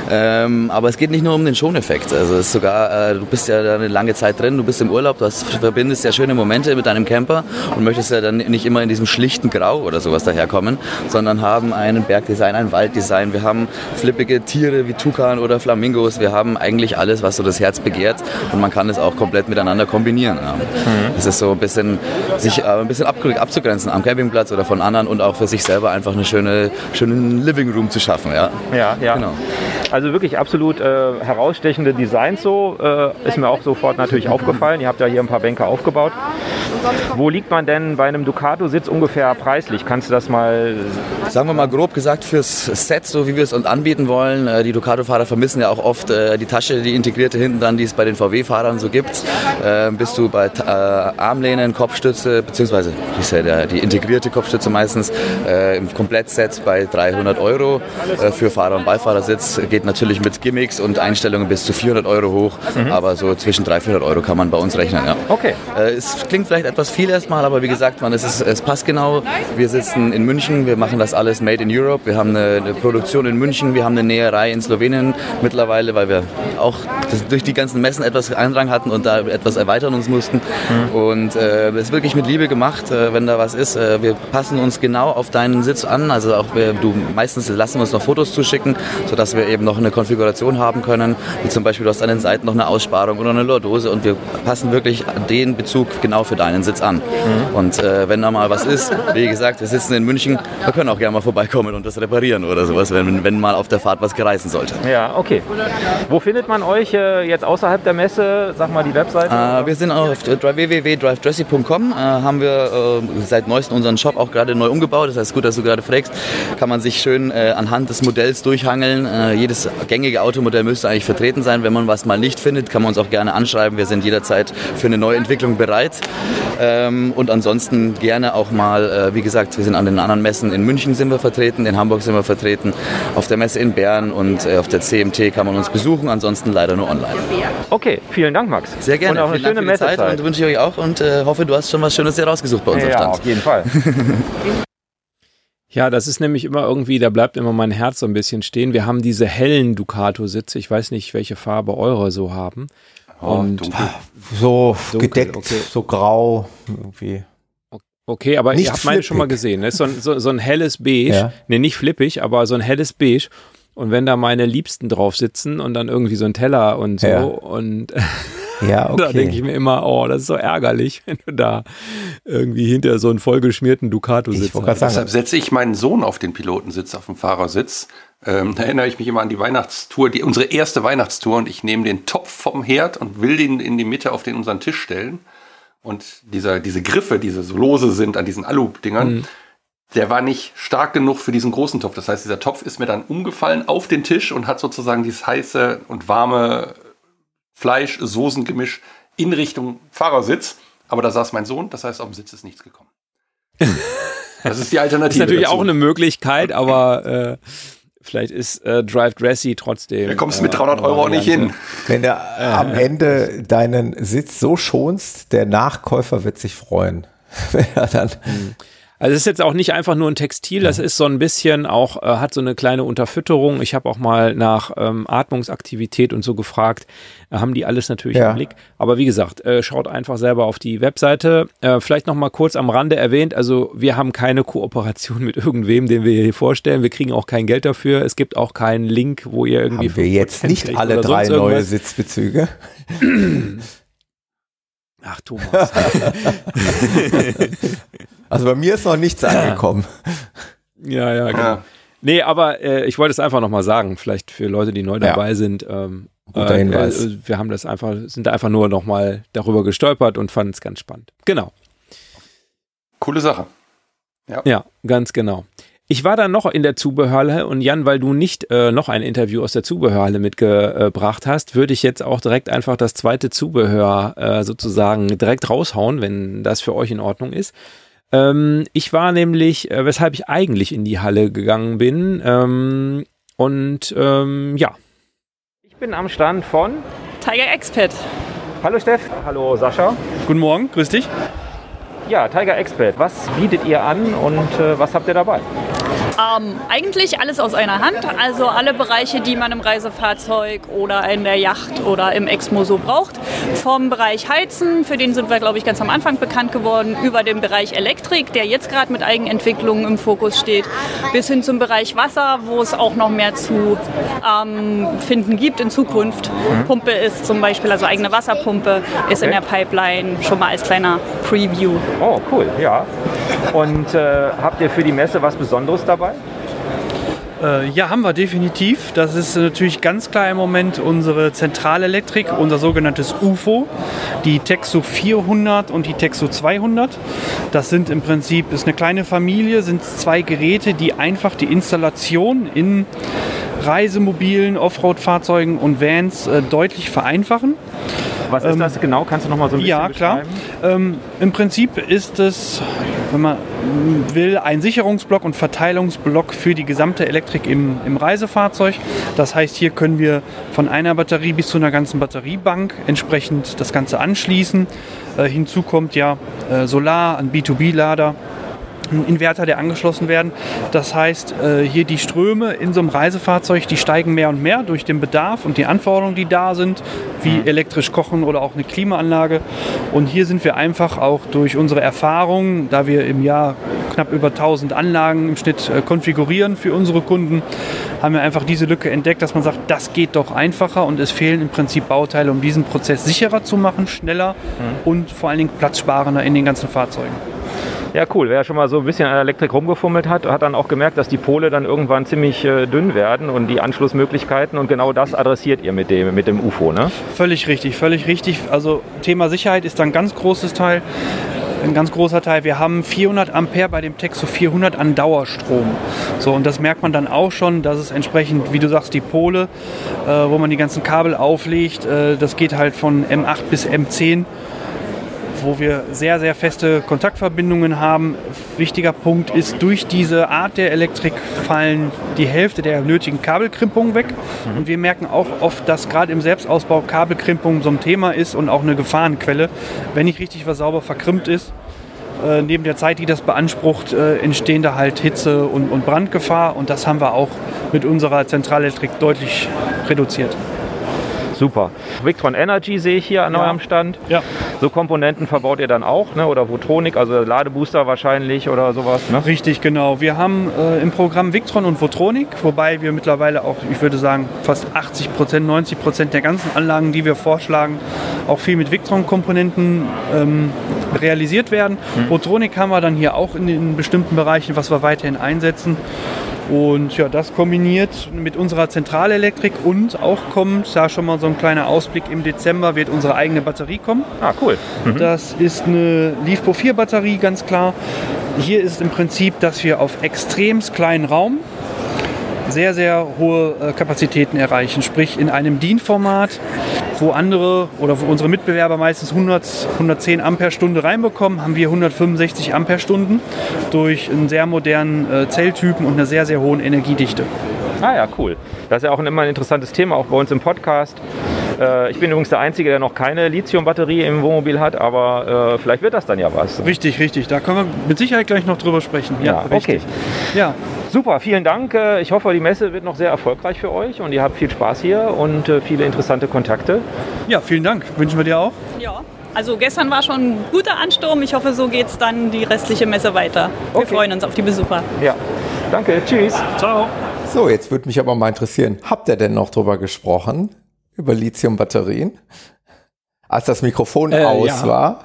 Ähm, aber es geht nicht nur um den Schoneffekt, also es ist sogar, äh, du bist ja eine lange Zeit drin, du bist im Urlaub, du hast, verbindest ja schöne Momente mit deinem Camper und möchtest ja dann nicht immer in diesem schlichten Grau oder sowas daherkommen, sondern haben einen Bergdesign, ein Walddesign, wir haben flippige Tiere wie Tukan oder Flamingos, wir haben eigentlich alles, was so das Herz begehrt und man kann es auch komplett miteinander kombinieren. Ja. Es ist so ein bisschen, sich äh, ein bisschen ab, abzugrenzen am Campingplatz oder von anderen und auch für sich selber einfach eine schöne, schönen Living Room zu schaffen. Ja. Ja, ja. Genau. Also wirklich absolut äh, herausstechende Designs so. Äh, ist mir auch sofort natürlich aufgefallen. Ihr habt ja hier ein paar Bänke aufgebaut. Wo liegt man denn bei einem Ducato-Sitz ungefähr preislich? Kannst du das mal Sagen wir mal grob gesagt fürs Set, so wie wir es uns anbieten wollen. äh, Die Ducato-Fahrer vermissen ja auch oft äh, die Tasche, die integrierte hinten dran, die es bei den VW-Fahrern so gibt. Äh, Bist du bei Armlehnen, Kopfstütze, beziehungsweise die, ist ja der, die integrierte Kopfstütze meistens im Komplettset bei 300 Euro. Für Fahrer- und Beifahrersitz geht natürlich mit Gimmicks und Einstellungen bis zu 400 Euro hoch. Aber so zwischen 300 400 Euro kann man bei uns rechnen. Ja. Okay. Es klingt vielleicht etwas viel erstmal, aber wie gesagt, man, es, ist, es passt genau. Wir sitzen in München, wir machen das alles made in Europe. Wir haben eine, eine Produktion in München, wir haben eine Näherei in Slowenien mittlerweile, weil wir auch durch die ganzen Messen etwas Eindrang hatten und da etwas erweitern uns mussten. Und äh, es ist wirklich mit Liebe gemacht, äh, wenn da was ist. Äh, wir passen uns genau auf deinen Sitz an. Also auch wir, du meistens lassen wir uns noch Fotos zuschicken, sodass wir eben noch eine Konfiguration haben können. Wie zum Beispiel, du hast an den Seiten noch eine Aussparung oder eine Lordose und wir passen wirklich den Bezug genau für deinen einen Sitz an. Und äh, wenn da mal was ist, wie gesagt, wir sitzen in München, wir können auch gerne mal vorbeikommen und das reparieren oder sowas, wenn, wenn mal auf der Fahrt was gereißen sollte. Ja, okay. Wo findet man euch äh, jetzt außerhalb der Messe? Sag mal die Webseite. Äh, wir sind auf www.drivedressy.com, äh, haben wir äh, seit neuestem unseren Shop auch gerade neu umgebaut. Das heißt, gut, dass du gerade fragst, kann man sich schön äh, anhand des Modells durchhangeln. Äh, jedes gängige Automodell müsste eigentlich vertreten sein. Wenn man was mal nicht findet, kann man uns auch gerne anschreiben. Wir sind jederzeit für eine Neuentwicklung bereit. Ähm, und ansonsten gerne auch mal, äh, wie gesagt, wir sind an den anderen Messen in München sind wir vertreten, in Hamburg sind wir vertreten, auf der Messe in Bern und äh, auf der CMT kann man uns besuchen, ansonsten leider nur online. Okay, vielen Dank, Max. Sehr gerne. Und auch eine Vielen schöne Messezeit. und wünsche ich euch auch und äh, hoffe, du hast schon was Schönes hier rausgesucht bei unserem Ja, Stand. auf jeden Fall. [laughs] Ja, das ist nämlich immer irgendwie, da bleibt immer mein Herz so ein bisschen stehen. Wir haben diese hellen Ducato-Sitze. Ich weiß nicht, welche Farbe eure so haben. Oh, Und dunkel. So Dunkel, gedeckt, okay. so grau irgendwie. Okay, aber Nicht ihr habt meine schon mal flippig. gesehen. Das ist so ein, so, so ein helles Beige. Ja. Nee, nicht flippig, aber so ein helles Beige. Und wenn da meine Liebsten drauf sitzen und dann irgendwie so ein Teller und so Ja. und [laughs] Ja, okay. da denke ich mir immer, oh, das ist so ärgerlich, [laughs] wenn du da irgendwie hinter so einen vollgeschmierten Ducato sitzt. Deshalb setze ich meinen Sohn auf den Pilotensitz, auf dem Fahrersitz. Ähm, da erinnere ich mich immer an die Weihnachtstour, die, unsere erste Weihnachtstour und ich nehme den Topf vom Herd und will den in die Mitte auf den unseren Tisch stellen. Und dieser, diese Griffe, diese so lose sind an diesen Alu-Dingern, der war nicht stark genug für diesen großen Topf. Das heißt, dieser Topf ist mir dann umgefallen auf den Tisch und hat sozusagen dieses heiße und warme Fleisch-Soßen-Gemisch in Richtung Fahrersitz. Aber da saß mein Sohn, das heißt, auf dem Sitz ist nichts gekommen. [laughs] Das ist die Das Alternative. ist natürlich dazu. auch eine Möglichkeit, aber äh, vielleicht ist äh, Drive Dressy trotzdem. Da kommst du mit äh, 300 Euro auch nicht hin. Wenn du am Ende deinen Sitz so schonst, der Nachkäufer wird sich freuen. [laughs] Wenn er dann, Also es ist jetzt auch nicht einfach nur ein Textil, das ist so ein bisschen auch, äh, hat so eine kleine Unterfütterung. Ich habe auch mal nach ähm, Atmungsaktivität und so gefragt. Äh, haben die alles natürlich Ja. im Blick. Aber wie gesagt, äh, schaut einfach selber auf die Webseite. Äh, vielleicht noch mal kurz am Rande erwähnt, also wir haben keine Kooperation [laughs] mit irgendwem, den wir hier vorstellen. Wir kriegen auch kein Geld dafür. Es gibt auch keinen Link, wo ihr irgendwie haben wir jetzt 5% nicht alle drei neue. Sitzbezüge. [clears throat] Ach Thomas. [laughs] Also bei mir ist noch nichts angekommen. ja, ja, genau. Ja. Nee, aber äh, ich wollte es einfach nochmal sagen, vielleicht für Leute, die neu dabei sind. Ähm, Guter äh, Hinweis. äh, wir haben das einfach, sind da einfach nur nochmal darüber gestolpert und fanden es ganz spannend. Genau. Coole Sache. Ja, ganz genau. Ich war dann noch in der Zubehörhalle und Jan, weil du nicht äh, noch ein Interview aus der Zubehörhalle mitgebracht hast, würde ich jetzt auch direkt einfach das zweite Zubehör äh, sozusagen direkt raushauen, wenn das für euch in Ordnung ist. Ähm, ich war nämlich, äh, weshalb ich eigentlich in die Halle gegangen bin. Ähm, und ähm, ja, Ich bin am Stand von. Tiger Expert. Hallo Steff. Hallo Sascha. Guten Morgen, grüß dich. Ja, Tiger Expert. Was bietet ihr an und äh, was habt ihr dabei? Ähm, eigentlich alles aus einer Hand, also alle Bereiche, die man im Reisefahrzeug oder in der Yacht oder im Exmo so braucht. Vom Bereich Heizen, für den sind wir, glaube ich, ganz am Anfang bekannt geworden, über den Bereich Elektrik, der jetzt gerade mit Eigenentwicklungen im Fokus steht, bis hin zum Bereich Wasser, wo es auch noch mehr zu ähm, finden gibt in Zukunft. Pumpe ist zum Beispiel, also eigene Wasserpumpe, ist in Okay. der Pipeline schon mal als kleiner Preview. Oh, cool, ja. Und äh, habt ihr für die Messe was Besonderes dabei? Äh, ja, haben wir definitiv. Das ist natürlich ganz klar im Moment unsere Zentralelektrik, unser sogenanntes UFO, die Texo 400 und die Texo 200. Das sind im Prinzip, ist eine kleine Familie, sind zwei Geräte, die einfach die Installation in Reisemobilen, Offroad-Fahrzeugen und Vans äh, deutlich vereinfachen. Was ist das genau? Kannst du noch mal so ein bisschen Ja, klar. Ähm, Im Prinzip ist es, wenn man will, ein Sicherungsblock und Verteilungsblock für die gesamte Elektrik im, im Reisefahrzeug. Das heißt, hier können wir von einer Batterie bis zu einer ganzen Batteriebank entsprechend das Ganze anschließen. Äh, hinzu kommt ja äh, Solar, ein B2B-Lader. Inverter, der angeschlossen werden. Das heißt, äh, hier die Ströme in so einem Reisefahrzeug, die steigen mehr und mehr durch den Bedarf und die Anforderungen, die da sind, wie elektrisch kochen oder auch eine Klimaanlage. Und hier sind wir einfach auch durch unsere Erfahrung, da wir im Jahr knapp über 1000 Anlagen im Schnitt äh, konfigurieren für unsere Kunden, haben wir einfach diese Lücke entdeckt, dass man sagt, das geht doch einfacher und es fehlen im Prinzip Bauteile, um diesen Prozess sicherer zu machen, schneller und vor allen Dingen platzsparender in den ganzen Fahrzeugen. Ja, cool. Wer schon mal so ein bisschen an Elektrik rumgefummelt hat, hat dann auch gemerkt, dass die Pole dann irgendwann ziemlich äh, dünn werden und die Anschlussmöglichkeiten und genau das adressiert ihr mit dem, mit dem UFO, ne? Völlig richtig, völlig richtig. Also Thema Sicherheit ist ein ganz großes Teil. Ein ganz großer Teil. Wir haben 400 Ampere bei dem Texo 400 an Dauerstrom. So, und das merkt man dann auch schon, dass es entsprechend, wie du sagst, die Pole, äh, wo man die ganzen Kabel auflegt, äh, das geht halt von M8 bis M10 wo wir sehr, sehr feste Kontaktverbindungen haben. Wichtiger Punkt ist, durch diese Art der Elektrik fallen die Hälfte der nötigen Kabelkrimpungen weg. Und wir merken auch oft, dass gerade im Selbstausbau Kabelkrimpung so ein Thema ist und auch eine Gefahrenquelle. Wenn nicht richtig was sauber verkrimmt ist, äh, neben der Zeit, die das beansprucht, äh, entstehen da halt Hitze- und, und Brandgefahr. Und das haben wir auch mit unserer Zentralelektrik deutlich reduziert. Super. Victron Energy sehe ich hier an Ja. eurem Stand. Ja. So Komponenten verbaut ihr dann auch, ne? Oder Votronic, also Ladebooster wahrscheinlich oder sowas, ne? Richtig, genau. Wir haben äh, im Programm Victron und Votronic, wobei wir mittlerweile auch, ich würde sagen, fast 80 Prozent, 90 Prozent der ganzen Anlagen, die wir vorschlagen, auch viel mit Victron-Komponenten ähm, realisiert werden. Votronic haben wir dann hier auch in den bestimmten Bereichen, was wir weiterhin einsetzen. Und ja, das kombiniert mit unserer Zentralelektrik und auch kommt, da schon mal so ein kleiner Ausblick, im Dezember wird unsere eigene Batterie kommen. Ah, cool. Das ist eine LiFePro 4 Batterie, ganz klar. Hier ist im Prinzip, dass wir auf extremst kleinen Raum sehr, sehr hohe äh, Kapazitäten erreichen. Sprich in einem DIN-Format, wo andere oder wo unsere Mitbewerber meistens 100, 110 Amperestunde reinbekommen, haben wir 165 Amperestunden durch einen sehr modernen äh, Zelltypen und einer sehr, sehr hohen Energiedichte. Ah ja, cool. Das ist ja auch immer ein interessantes Thema, auch bei uns im Podcast. Äh, ich bin übrigens der Einzige, der noch keine Lithium-Batterie im Wohnmobil hat, aber äh, vielleicht wird das dann ja was. Richtig, richtig. Da können wir mit Sicherheit gleich noch drüber sprechen. Ja, richtig. Ja, Super, vielen Dank. Äh, Ich hoffe, die Messe wird noch sehr erfolgreich für euch und ihr habt viel Spaß hier und äh, viele interessante Kontakte. ja, vielen Dank. Wünschen wir dir auch. Ja. Also gestern war schon ein guter Ansturm. Ich hoffe, so geht es dann die restliche Messe weiter. Wir Okay. freuen uns auf die Besucher. Ja, danke, tschüss. Ciao. So, jetzt würde mich aber mal interessieren, habt ihr denn noch drüber gesprochen? Über Lithium-Batterien? Als das Mikrofon Äh, aus ja. war?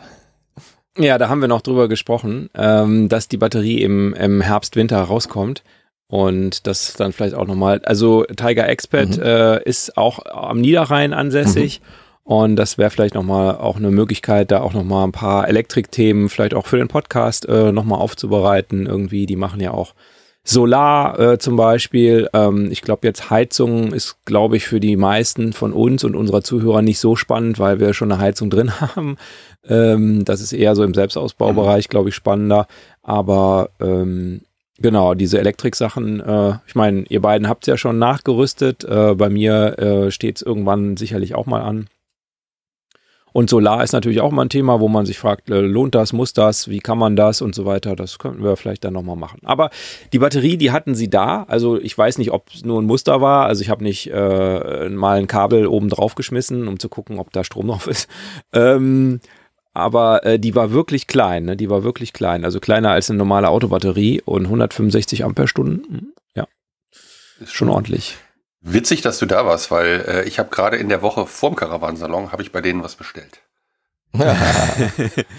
Ja, da haben wir noch drüber gesprochen, ähm, dass die Batterie im, im Herbst, Winter rauskommt. Und das dann vielleicht auch nochmal, also Tiger Expert Mhm. äh, ist auch am Niederrhein ansässig. Und das wäre vielleicht nochmal auch eine Möglichkeit, da auch nochmal ein paar Elektrikthemen vielleicht auch für den Podcast äh, nochmal aufzubereiten. Irgendwie, die machen ja auch Solar äh, zum Beispiel. Ähm, ich glaube, jetzt Heizung ist, glaube ich, für die meisten von uns und unserer Zuhörer nicht so spannend, weil wir schon eine Heizung drin [laughs] haben. Ähm, das ist eher so im Selbstausbaubereich, glaube ich, spannender. Aber ähm, genau, diese Elektrik-Sachen, äh, ich meine, ihr beiden habt es ja schon nachgerüstet. Äh, bei mir äh, steht es irgendwann sicherlich auch mal an. Und Solar ist natürlich auch mal ein Thema, wo man sich fragt, äh, lohnt das, muss das, wie kann man das und so weiter. Das könnten wir vielleicht dann nochmal machen. Aber die Batterie, die hatten sie da. Also ich weiß nicht, ob es nur ein Muster war. Also ich habe nicht äh, mal ein Kabel oben drauf geschmissen, um zu gucken, ob da Strom drauf ist. [laughs] Ähm, aber äh, die war wirklich klein, ne? Die war wirklich klein. Also kleiner als eine normale Autobatterie und 165 Ampere-Stunden. Mhm. Ja, Ist schon ordentlich. Witzig, dass du da warst, weil äh, ich habe gerade in der Woche vorm Karawansalon habe ich bei denen was bestellt. [laughs]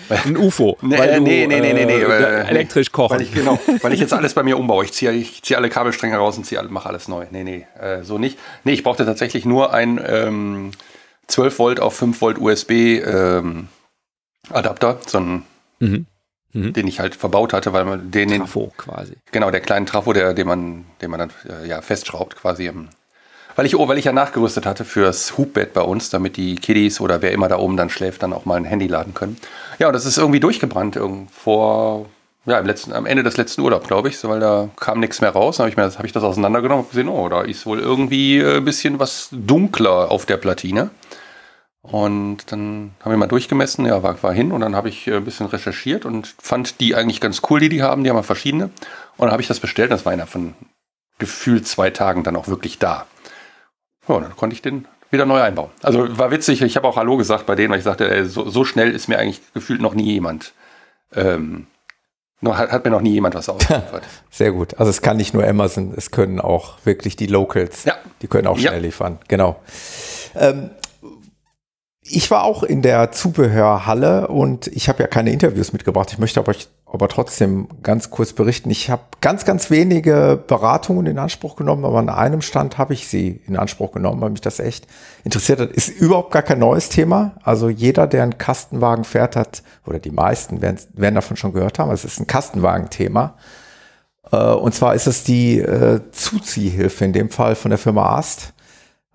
Ein UFO. [laughs] Nee, weil du, nee, nee, nee, nee, nee, äh, weil- elektrisch kochen. Weil ich genau, weil ich jetzt [laughs] alles bei mir umbaue. Ich ziehe ich zieh alle Kabelstränge raus und ziehe alle, mache alles neu. Nee, nee, äh, so nicht. Nee, ich brauchte tatsächlich nur ein ähm, 12 Volt auf 5 Volt USB ähm, Adapter, so einen, Mhm. Mhm. den ich halt verbaut hatte, weil man den, den Trafo quasi. genau der kleinen Trafo, der, den man, den man dann äh, ja festschraubt quasi. Im, weil ich, oh, weil ich ja nachgerüstet hatte fürs Hubbett bei uns, damit die Kiddies oder wer immer da oben dann schläft, dann auch mal ein Handy laden können. Ja, und das ist irgendwie durchgebrannt vor, ja, im letzten, am Ende des letzten Urlaubs, glaube ich, so, weil da kam nichts mehr raus. Dann habe ich, hab ich das auseinandergenommen und gesehen, oh, da ist wohl irgendwie äh, ein bisschen was dunkler auf der Platine. Und dann haben wir mal durchgemessen, ja, war, war hin und dann habe ich äh, ein bisschen recherchiert und fand die eigentlich ganz cool, die die haben. Die haben ja verschiedene. Und dann habe ich das bestellt. Das war einer von gefühlt zwei Tagen dann auch wirklich da. Ja, dann konnte ich den wieder neu einbauen. Also war witzig. Ich habe auch Hallo gesagt bei denen, weil ich sagte, ey, so, so schnell ist mir eigentlich gefühlt noch nie jemand. Ähm, noch, hat, hat mir noch nie jemand was [laughs] ausgeliefert. Sehr gut. Also es kann nicht nur Amazon, es können auch wirklich die Locals. Ja. Die können auch schnell Ja. liefern. Genau. Ähm, ich war auch in der Zubehörhalle und ich habe ja keine Interviews mitgebracht. Ich möchte aber, aber trotzdem ganz kurz berichten. Ich habe ganz, ganz wenige Beratungen in Anspruch genommen, aber an einem Stand habe ich sie in Anspruch genommen, weil mich das echt interessiert hat. Ist überhaupt gar kein neues Thema. Also jeder, der einen Kastenwagen fährt, hat, oder die meisten werden, werden davon schon gehört haben, es ist ein Kastenwagen-Thema. Äh, Und zwar ist es die äh, Zuziehhilfe, in dem Fall von der Firma Ast.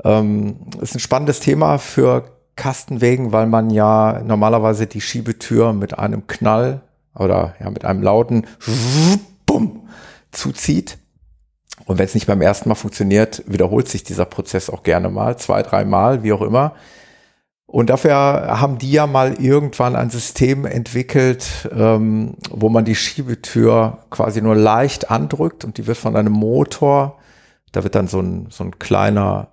Ähm, ist ein spannendes Thema für Kastenwegen, weil man ja normalerweise die Schiebetür mit einem Knall oder ja mit einem lauten Bumm zuzieht. Und wenn es nicht beim ersten Mal funktioniert, wiederholt sich dieser Prozess auch gerne mal, zwei, dreimal, wie auch immer. Und dafür haben die ja mal irgendwann ein System entwickelt, ähm, wo man die Schiebetür quasi nur leicht andrückt und die wird von einem Motor, da wird dann so ein, so ein kleiner,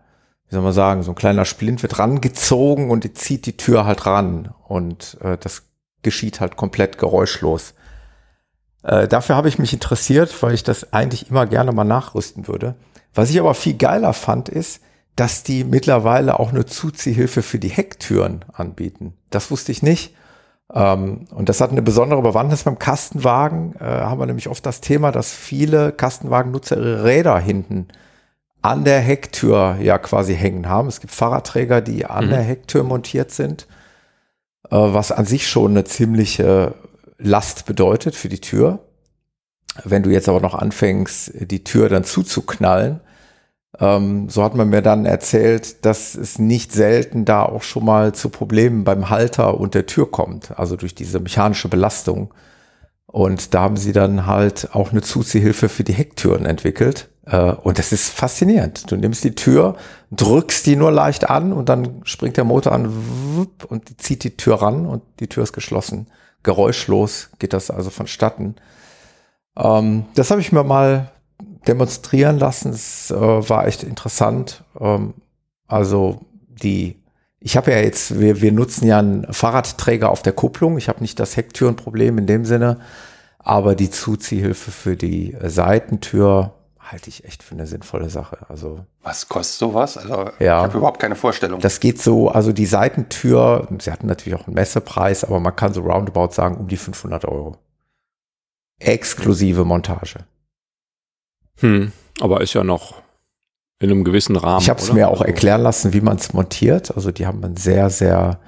wie soll man sagen, so ein kleiner Splint wird rangezogen und die zieht die Tür halt ran. Und äh, das geschieht halt komplett geräuschlos. Äh, dafür habe ich mich interessiert, weil ich das eigentlich immer gerne mal nachrüsten würde. Was ich aber viel geiler fand, ist, dass die mittlerweile auch eine Zuziehhilfe für die Hecktüren anbieten. Das wusste ich nicht. Ähm, und das hat eine besondere Bewandtnis beim Kastenwagen. Äh, haben wir nämlich oft das Thema, dass viele Kastenwagennutzer ihre Räder hinten an der Hecktür ja quasi hängen haben. Es gibt Fahrradträger, die an Mhm. der Hecktür montiert sind, äh, was an sich schon eine ziemliche Last bedeutet für die Tür. Wenn du jetzt aber noch anfängst, die Tür dann zuzuknallen, ähm, so hat man mir dann erzählt, dass es nicht selten da auch schon mal zu Problemen beim Halter und der Tür kommt, also durch diese mechanische Belastung. Und da haben sie dann halt auch eine Zuziehhilfe für die Hecktüren entwickelt. Äh, Und das ist faszinierend. Du nimmst die Tür, drückst die nur leicht an und dann springt der Motor an und zieht die Tür ran und die Tür ist geschlossen. Geräuschlos geht das also vonstatten. Ähm, das habe ich mir mal demonstrieren lassen. Es äh, war echt interessant. Ähm, also die, ich habe ja jetzt, wir, wir nutzen ja einen Fahrradträger auf der Kupplung. Ich habe nicht das Hecktürenproblem in dem Sinne, aber die Zuziehhilfe für die Seitentür halte ich echt für eine sinnvolle Sache. Also Was kostet sowas? Also Ja. ich habe überhaupt keine Vorstellung. das geht so, also die Seitentür, sie hatten natürlich auch einen Messepreis, aber man kann so roundabout sagen, um die 500 Euro. Exklusive Montage. Hm, aber ist ja noch in einem gewissen Rahmen. Ich habe es mir auch Also- erklären lassen, wie man es montiert. Also die haben einen sehr, sehr,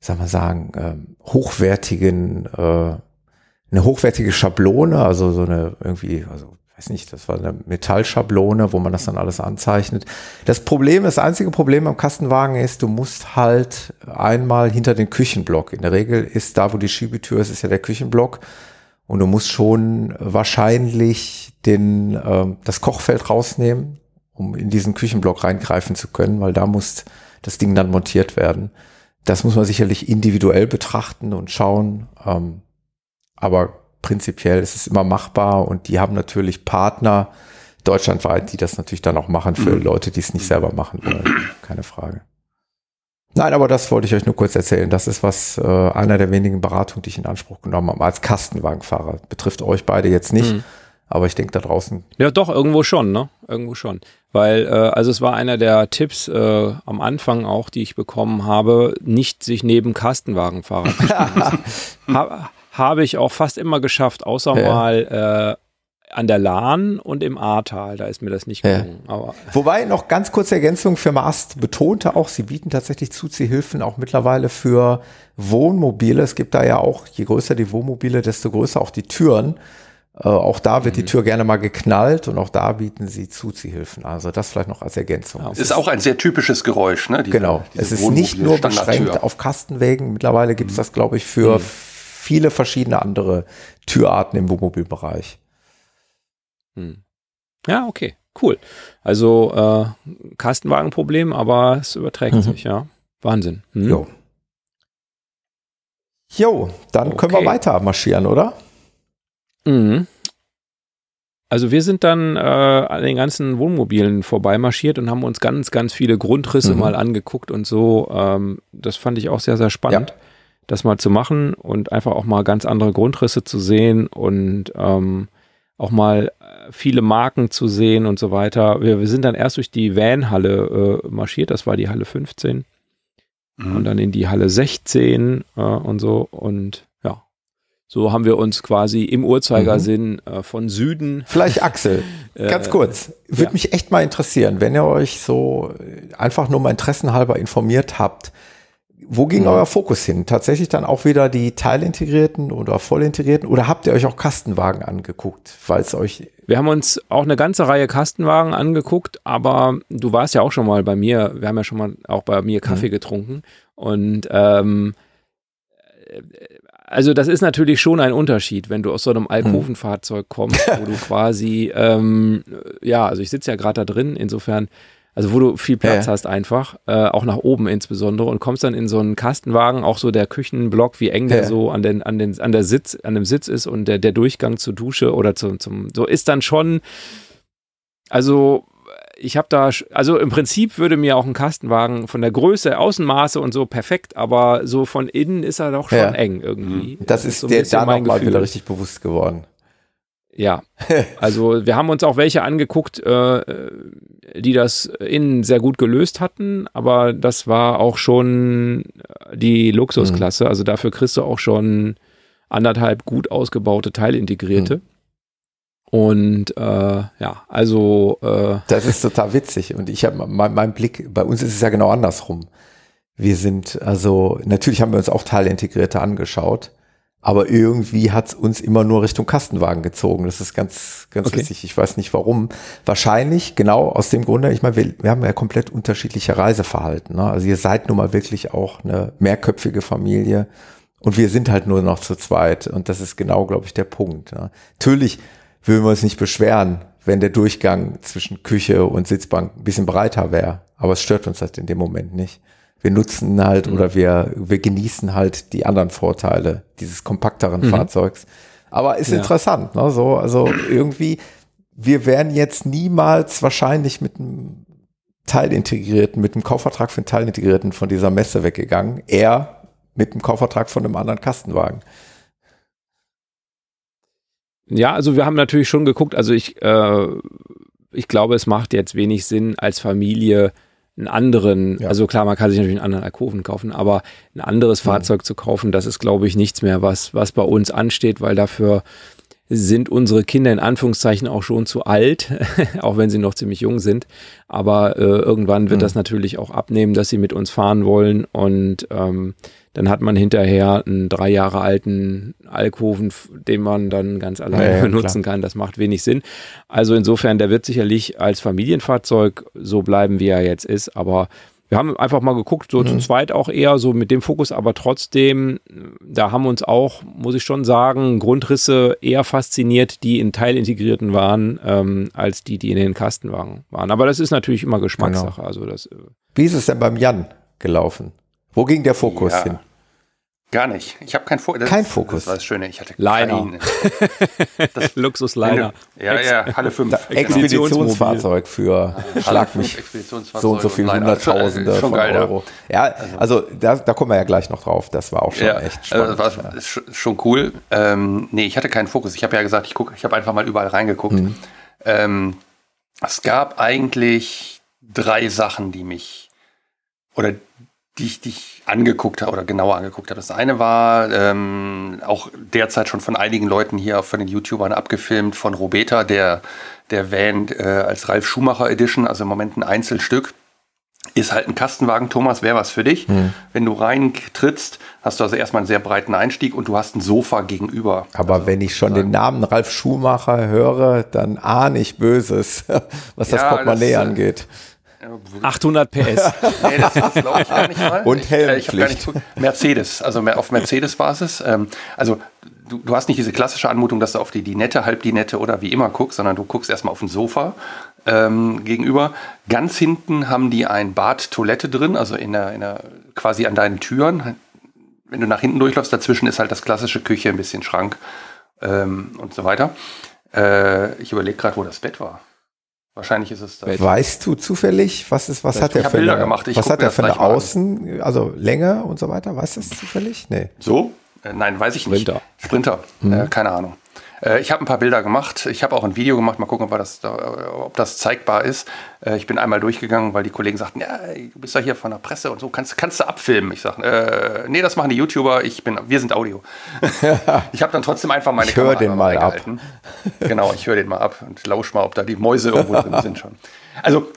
sagen wir sagen, ähm, hochwertigen, äh, eine hochwertige Schablone, also so eine irgendwie, also weiß nicht, das war eine Metallschablone, wo man das dann alles anzeichnet. Das Problem, das einzige Problem am Kastenwagen ist, du musst halt einmal hinter den Küchenblock. In der Regel ist da, wo die Schiebetür ist, ist ja der Küchenblock. Und du musst schon wahrscheinlich den, ähm, das Kochfeld rausnehmen, um in diesen Küchenblock reingreifen zu können, weil da muss das Ding dann montiert werden. Das muss man sicherlich individuell betrachten und schauen. Ähm, aber prinzipiell ist es immer machbar und die haben natürlich Partner deutschlandweit, die das natürlich dann auch machen für Leute, die es nicht selber machen wollen. [clears throat] Keine Frage. Nein, aber das wollte ich euch nur kurz erzählen. Das ist was, äh, einer der wenigen Beratungen, die ich in Anspruch genommen habe, als Kastenwagenfahrer. Betrifft euch beide jetzt nicht, Mhm. aber ich denke da draußen. Ja, doch, irgendwo schon, ne? Irgendwo schon. Weil, äh, also es war einer der Tipps äh, am Anfang auch, die ich bekommen habe, nicht sich neben Kastenwagenfahrer [laughs] ha, Habe ich auch fast immer geschafft, außer Ja. mal äh, an der Lahn und im Ahrtal. Da ist mir das nicht Ja. gelungen. Aber Wobei noch ganz kurze Ergänzung, Firma Ast betonte auch, sie bieten tatsächlich Zuziehhilfen auch mittlerweile für Wohnmobile. Es gibt da ja auch, je größer die Wohnmobile, desto größer auch die Türen. Äh, auch da wird die Tür gerne mal geknallt und auch da bieten sie Zuziehhilfen. Also das vielleicht noch als Ergänzung. Ja. Es ist auch ein sehr typisches Geräusch, ne? Diese- Genau. diese es ist nicht nur beschränkt auf Kastenwägen. Mittlerweile gibt es das, glaube ich, für viele verschiedene andere Türarten im Wohnmobilbereich. Hm. Ja, okay, cool. Also äh, Kastenwagenproblem, aber es überträgt Mhm. sich, ja. Wahnsinn. Hm? Jo. Jo, dann können wir Okay. weiter marschieren, oder? Mhm. Also wir sind dann äh, an den ganzen Wohnmobilen vorbeimarschiert und haben uns ganz, ganz viele Grundrisse Mhm. mal angeguckt und so. Ähm, das fand ich auch sehr, sehr spannend, das mal zu machen und einfach auch mal ganz andere Grundrisse zu sehen und ähm, auch mal äh, viele Marken zu sehen und so weiter. Wir, wir sind dann erst durch die Van-Halle äh, marschiert, das war die Halle 15 Mhm. und dann in die Halle 16 äh, und so und ja, so haben wir uns quasi im Uhrzeigersinn äh, von Süden. Vielleicht Axel, [laughs] ganz Äh, kurz. Würde ja. mich echt mal interessieren, wenn ihr euch so äh, einfach nur mal interessenhalber informiert habt. Wo ging Mhm. euer Fokus hin? Tatsächlich dann auch wieder die teilintegrierten oder vollintegrierten? Oder habt ihr euch auch Kastenwagen angeguckt, weil es euch Wir haben uns auch eine ganze Reihe Kastenwagen angeguckt, aber du warst ja auch schon mal bei mir. Wir haben ja schon mal auch bei mir Kaffee getrunken und ähm, äh, also das ist natürlich schon ein Unterschied, wenn du aus so einem Alkovenfahrzeug kommst, wo du [laughs] quasi, ähm, ja, also ich sitze ja gerade da drin, insofern, also wo du viel Platz Ja. hast einfach, äh, auch nach oben insbesondere und kommst dann in so einen Kastenwagen, auch so der Küchenblock, wie eng der Ja. so an den, an den, an der Sitz, an dem Sitz ist und der, der Durchgang zur Dusche oder zum, zum, so ist dann schon, also ich habe da, also im Prinzip würde mir auch ein Kastenwagen von der Größe, Außenmaße und so perfekt, aber so von innen ist er doch schon Ja. eng irgendwie. Das ist so ein dir bisschen da nochmal wieder richtig bewusst geworden. Ja, also wir haben uns auch welche angeguckt, äh, die das innen sehr gut gelöst hatten, aber das war auch schon die Luxusklasse. Also dafür kriegst du auch schon anderthalb gut ausgebaute Teilintegrierte. Und äh, ja, also äh, Das ist total witzig. Und ich habe mein, mein Blick, bei uns ist es ja genau andersrum. Wir sind, also, natürlich haben wir uns auch Teilintegrierte angeschaut, aber irgendwie hat es uns immer nur Richtung Kastenwagen gezogen. Das ist ganz, ganz Okay. witzig. Ich weiß nicht warum. Wahrscheinlich genau aus dem Grunde, ich meine, wir, wir haben ja komplett unterschiedliche Reiseverhalten. Ne? Also ihr seid nun mal wirklich auch eine mehrköpfige Familie und wir sind halt nur noch zu zweit. Und das ist genau, glaube ich, der Punkt. Ne? Natürlich würden wir uns nicht beschweren, wenn der Durchgang zwischen Küche und Sitzbank ein bisschen breiter wäre. Aber es stört uns halt in dem Moment nicht. Wir nutzen halt oder wir, wir genießen halt die anderen Vorteile dieses kompakteren Fahrzeugs. Aber ist Ja. interessant, ne? So, also irgendwie, wir wären jetzt niemals wahrscheinlich mit einem Teilintegrierten, mit einem Kaufvertrag für einen Teilintegrierten von dieser Messe weggegangen. Eher mit einem Kaufvertrag von einem anderen Kastenwagen. Ja, also wir haben natürlich schon geguckt, also ich, äh, ich glaube, es macht jetzt wenig Sinn, als Familie einen anderen, Ja. also klar, man kann sich natürlich einen anderen Alkoven kaufen, aber ein anderes Mhm. Fahrzeug zu kaufen, das ist, glaube ich, nichts mehr, was, was bei uns ansteht, weil dafür sind unsere Kinder in Anführungszeichen auch schon zu alt, [laughs] auch wenn sie noch ziemlich jung sind. Aber äh, irgendwann wird Mhm. das natürlich auch abnehmen, dass sie mit uns fahren wollen. Und ähm, dann hat man hinterher einen drei Jahre alten Alkoven, den man dann ganz alleine Ja, benutzen kann. Das macht wenig Sinn. Also insofern, der wird sicherlich als Familienfahrzeug so bleiben, wie er jetzt ist. Aber wir haben einfach mal geguckt, so Mhm. zu zweit auch eher so mit dem Fokus, aber trotzdem, da haben uns auch, muss ich schon sagen, Grundrisse eher fasziniert, die in Teilintegrierten waren, ähm, als die, die in den Kastenwagen waren. Aber das ist natürlich immer Geschmackssache. Genau. Also das, äh, Wie ist es denn beim Jan gelaufen? Wo ging der Fokus Ja. hin? Gar nicht. Ich habe kein Fokus. Kein Fokus. Das war das Schöne. Ich hatte Liner. keinen. [laughs] Luxusliner. Ja, ja, Halle 5. Da- Expeditionsfahrzeug für Halle Schlag 5 mich Expeditionsfahrzeug so und so viel. Hunderttausende Schon von geil, ja. Euro. Ja, also da, da kommen wir ja gleich noch drauf. Das war auch schon Ja, echt also spannend. das war sch- schon cool. Ähm, nee, ich hatte keinen Fokus. Ich habe ja gesagt, ich gucke, ich habe einfach mal überall reingeguckt. Mhm. Ähm, es gab eigentlich drei Sachen, die mich oder die ich, die ich angeguckt habe oder genauer angeguckt habe. Das eine war ähm, auch derzeit schon von einigen Leuten hier, von den YouTubern abgefilmt, von Robeta, der, der Van äh, als Ralf Schumacher Edition, also im Moment ein Einzelstück. Ist halt ein Kastenwagen, Thomas, wäre was für dich. Mhm. Wenn du reintrittst, hast du also erstmal einen sehr breiten Einstieg und du hast ein Sofa gegenüber. Aber wenn ich schon den Namen Ralf Schumacher höre, dann ahne ich Böses, [laughs] was das Ja, Portemonnaie das, äh, angeht. 800 PS. [laughs] Nee, das ist glaube ich gar nicht mal. [laughs] Und ich, äh, ich hab gar nicht Helmpflicht. Mercedes, also auf Mercedes-Basis. Ähm, also du, du hast nicht diese klassische Anmutung, dass du auf die Dinette, Halbdinette oder wie immer guckst, sondern du guckst erstmal auf ein Sofa. ähm, gegenüber. Ganz hinten haben die ein Bad, Toilette drin, also in der, in der, quasi an deinen Türen. Wenn du nach hinten durchläufst, dazwischen ist halt das klassische Küche, ein bisschen Schrank ähm, und so weiter. Äh, ich überlege gerade, wo das Bett war. Wahrscheinlich ist es das. Weißt du zufällig, was ist, was hat der für Bilder eine, gemacht, ich was hat der für eine. Außen, also Länge und so weiter? Weißt du das zufällig? Nee. So? Äh, nein, weiß ich nicht. Sprinter. Sprinter, Mhm. äh, keine Ahnung. Äh, ich habe ein paar Bilder gemacht. Ich habe auch ein Video gemacht. Mal gucken, ob, das, da, ob das zeigbar ist. Äh, ich bin einmal durchgegangen, weil die Kollegen sagten, ja, du bist ja hier von der Presse und so, kannst, kannst du abfilmen? Ich sage, äh, nee, das machen die YouTuber. Ich bin, wir sind Audio. [laughs] ich habe dann trotzdem einfach meine Ich Kamera den mal ab. gehalten. Genau, ich höre den mal ab und lausch mal, ob da die Mäuse irgendwo drin [laughs] sind schon. Also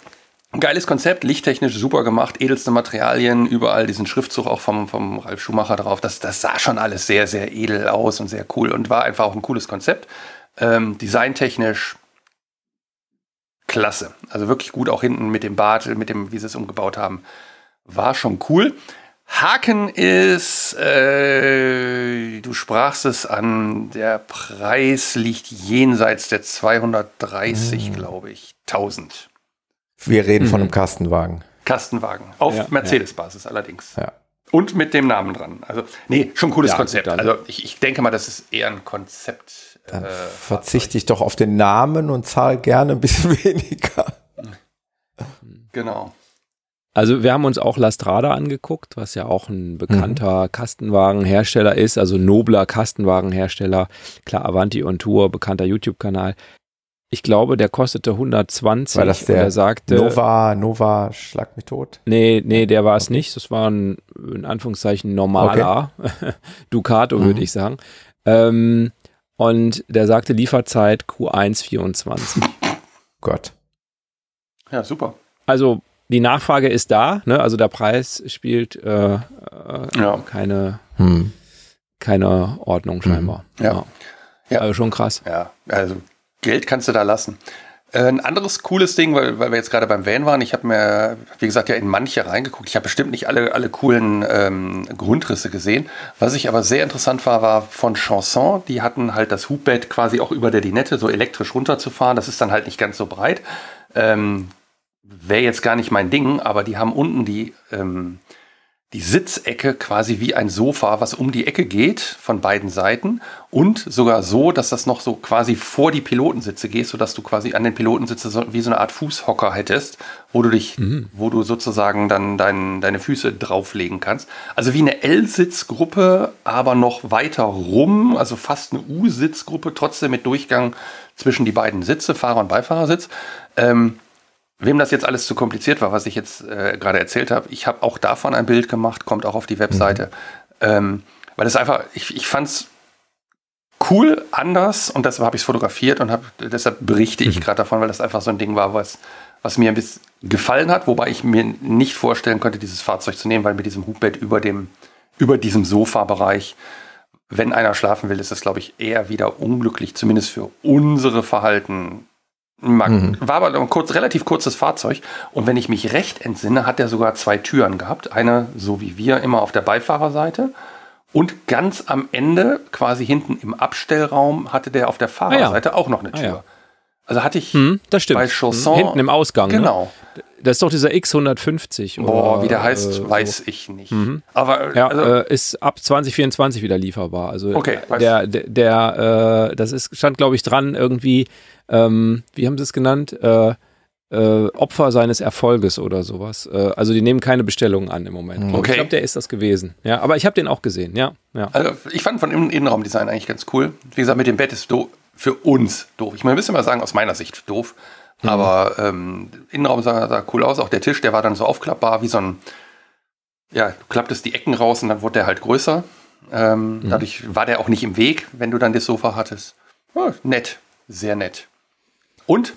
Geiles Konzept, lichttechnisch super gemacht, edelste Materialien, überall diesen Schriftzug auch vom, vom Ralf Schumacher drauf. Das, das sah schon alles sehr, sehr edel aus und sehr cool und war einfach auch ein cooles Konzept. Ähm, designtechnisch klasse. Also wirklich gut auch hinten mit dem Bad, mit dem, wie sie es umgebaut haben. War schon cool. Haken ist, äh, du sprachst es an, der Preis liegt jenseits der 230, glaube ich, 1000. Wir reden von Mhm. einem Kastenwagen. Kastenwagen. Auf Ja, Mercedes-Basis allerdings. Ja. Und mit dem Namen dran. Also, nee, schon ein cooles Ja, Konzept. dann- Also, ich, ich denke mal, das ist eher ein Konzept. Dann äh, verzichte ich doch auf den Namen und zahle gerne ein bisschen [laughs] weniger. Genau. Also wir haben uns auch Lastrada angeguckt, was ja auch ein bekannter Kastenwagenhersteller ist, also nobler Kastenwagenhersteller. Klar, Avanti und Tour, bekannter YouTube-Kanal. Ich glaube, der kostete 120 War das und der er sagte, Nova, Nova, schlag mich tot. nee, nee, der war es nicht. Das war ein, in Anführungszeichen, normaler [laughs] Ducato, Mhm. würde ich sagen. Ähm, und der sagte Lieferzeit Q1 24. [laughs] Gott. Ja, super. Also die Nachfrage ist da, ne? also der Preis spielt äh, äh, Ja. keine, Hm. keine Ordnung scheinbar. Ja. Ja. Also schon krass. Ja, also Geld kannst du da lassen. Äh, Ein anderes cooles Ding, weil, weil wir jetzt gerade beim Van waren, ich habe mir, wie gesagt, ja in manche reingeguckt. Ich habe bestimmt nicht alle, alle coolen ähm, Grundrisse gesehen. Was ich aber sehr interessant war, war von Chanson. Die hatten halt das Hubbett quasi auch über der Dinette so elektrisch runterzufahren. Das ist dann halt nicht ganz so breit. Ähm, Wäre jetzt gar nicht mein Ding, aber die haben unten die, ähm, die Sitzecke quasi wie ein Sofa, was um die Ecke geht von beiden Seiten und sogar so, dass das noch so quasi vor die Pilotensitze geht, sodass du quasi an den Pilotensitze so, wie so eine Art Fußhocker hättest, wo du dich, wo du sozusagen dann dein, deine Füße drauflegen kannst. Also wie eine L-Sitzgruppe, aber noch weiter rum, also fast eine U-Sitzgruppe, trotzdem mit Durchgang zwischen die beiden Sitze, Fahrer- und Beifahrersitz. Ähm, Wem das jetzt alles zu kompliziert war, was ich jetzt äh, gerade erzählt habe, ich habe auch davon ein Bild gemacht, kommt auch auf die Webseite. Ähm, weil es einfach, ich, ich fand es cool, anders und deshalb habe ich es fotografiert und hab, deshalb berichte ich gerade davon, weil das einfach so ein Ding war, was, was mir ein bisschen gefallen hat, wobei ich mir nicht vorstellen konnte, dieses Fahrzeug zu nehmen, weil mit diesem Hubbett über dem, über diesem Sofabereich, wenn einer schlafen will, ist das, glaube ich, eher wieder unglücklich, zumindest für unsere Verhalten. Mag, Mhm. War aber ein kurz, relativ kurzes Fahrzeug. Und wenn ich mich recht entsinne, hat er sogar zwei Türen gehabt. Eine, so wie wir, immer auf der Beifahrerseite. Und ganz am Ende, quasi hinten im Abstellraum, hatte der auf der Fahrerseite auch noch eine Tür. Ah, ja. Also hatte ich Hm, das stimmt. bei Chausson. Hm, Hinten im Ausgang. Genau. Ne? Das ist doch dieser X150. Boah, oder, wie der heißt, äh, so. weiß ich nicht. Mhm. Aber Ja, also, äh, ist ab 2024 wieder lieferbar. Also Okay, weiß- der, der, der äh, das ist, stand glaube ich dran irgendwie, ähm, wie haben sie es genannt? Äh, äh, Opfer seines Erfolges oder sowas. Äh, also die nehmen keine Bestellungen an im Moment. ich. Okay. Ich glaube, der ist das gewesen. Ja, aber ich habe den auch gesehen. Ja, ja. Also ich fand von Innen- Innenraumdesign eigentlich ganz cool. Wie gesagt, mit dem Bett ist doof. Für uns doof. Ich meine, müssen mal sagen, aus meiner Sicht doof. Aber ähm, Innenraum sah, sah cool aus. Auch der Tisch, der war dann so aufklappbar, wie so ein, ja, du klapptest die Ecken raus und dann wurde der halt größer. Ähm, Dadurch war der auch nicht im Weg, wenn du dann das Sofa hattest. Ja, nett, sehr nett. Und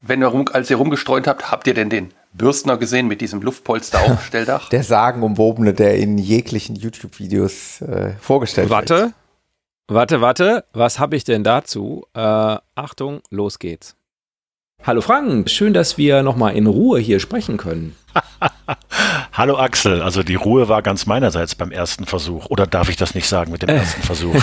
wenn ihr rum, als ihr rumgestreunt habt, habt ihr denn den Bürstner gesehen mit diesem Luftpolster-Aufstelldach? [laughs] Der sagenumwobene, der in jeglichen YouTube-Videos äh, vorgestellt wird. Warte, warte, warte. Was habe ich denn dazu? Äh, Achtung, los geht's. Hallo Frank, schön, dass wir nochmal in Ruhe hier sprechen können. [laughs] Hallo Axel, also die Ruhe war ganz meinerseits beim ersten Versuch. Oder darf ich das nicht sagen mit dem [laughs] ersten Versuch?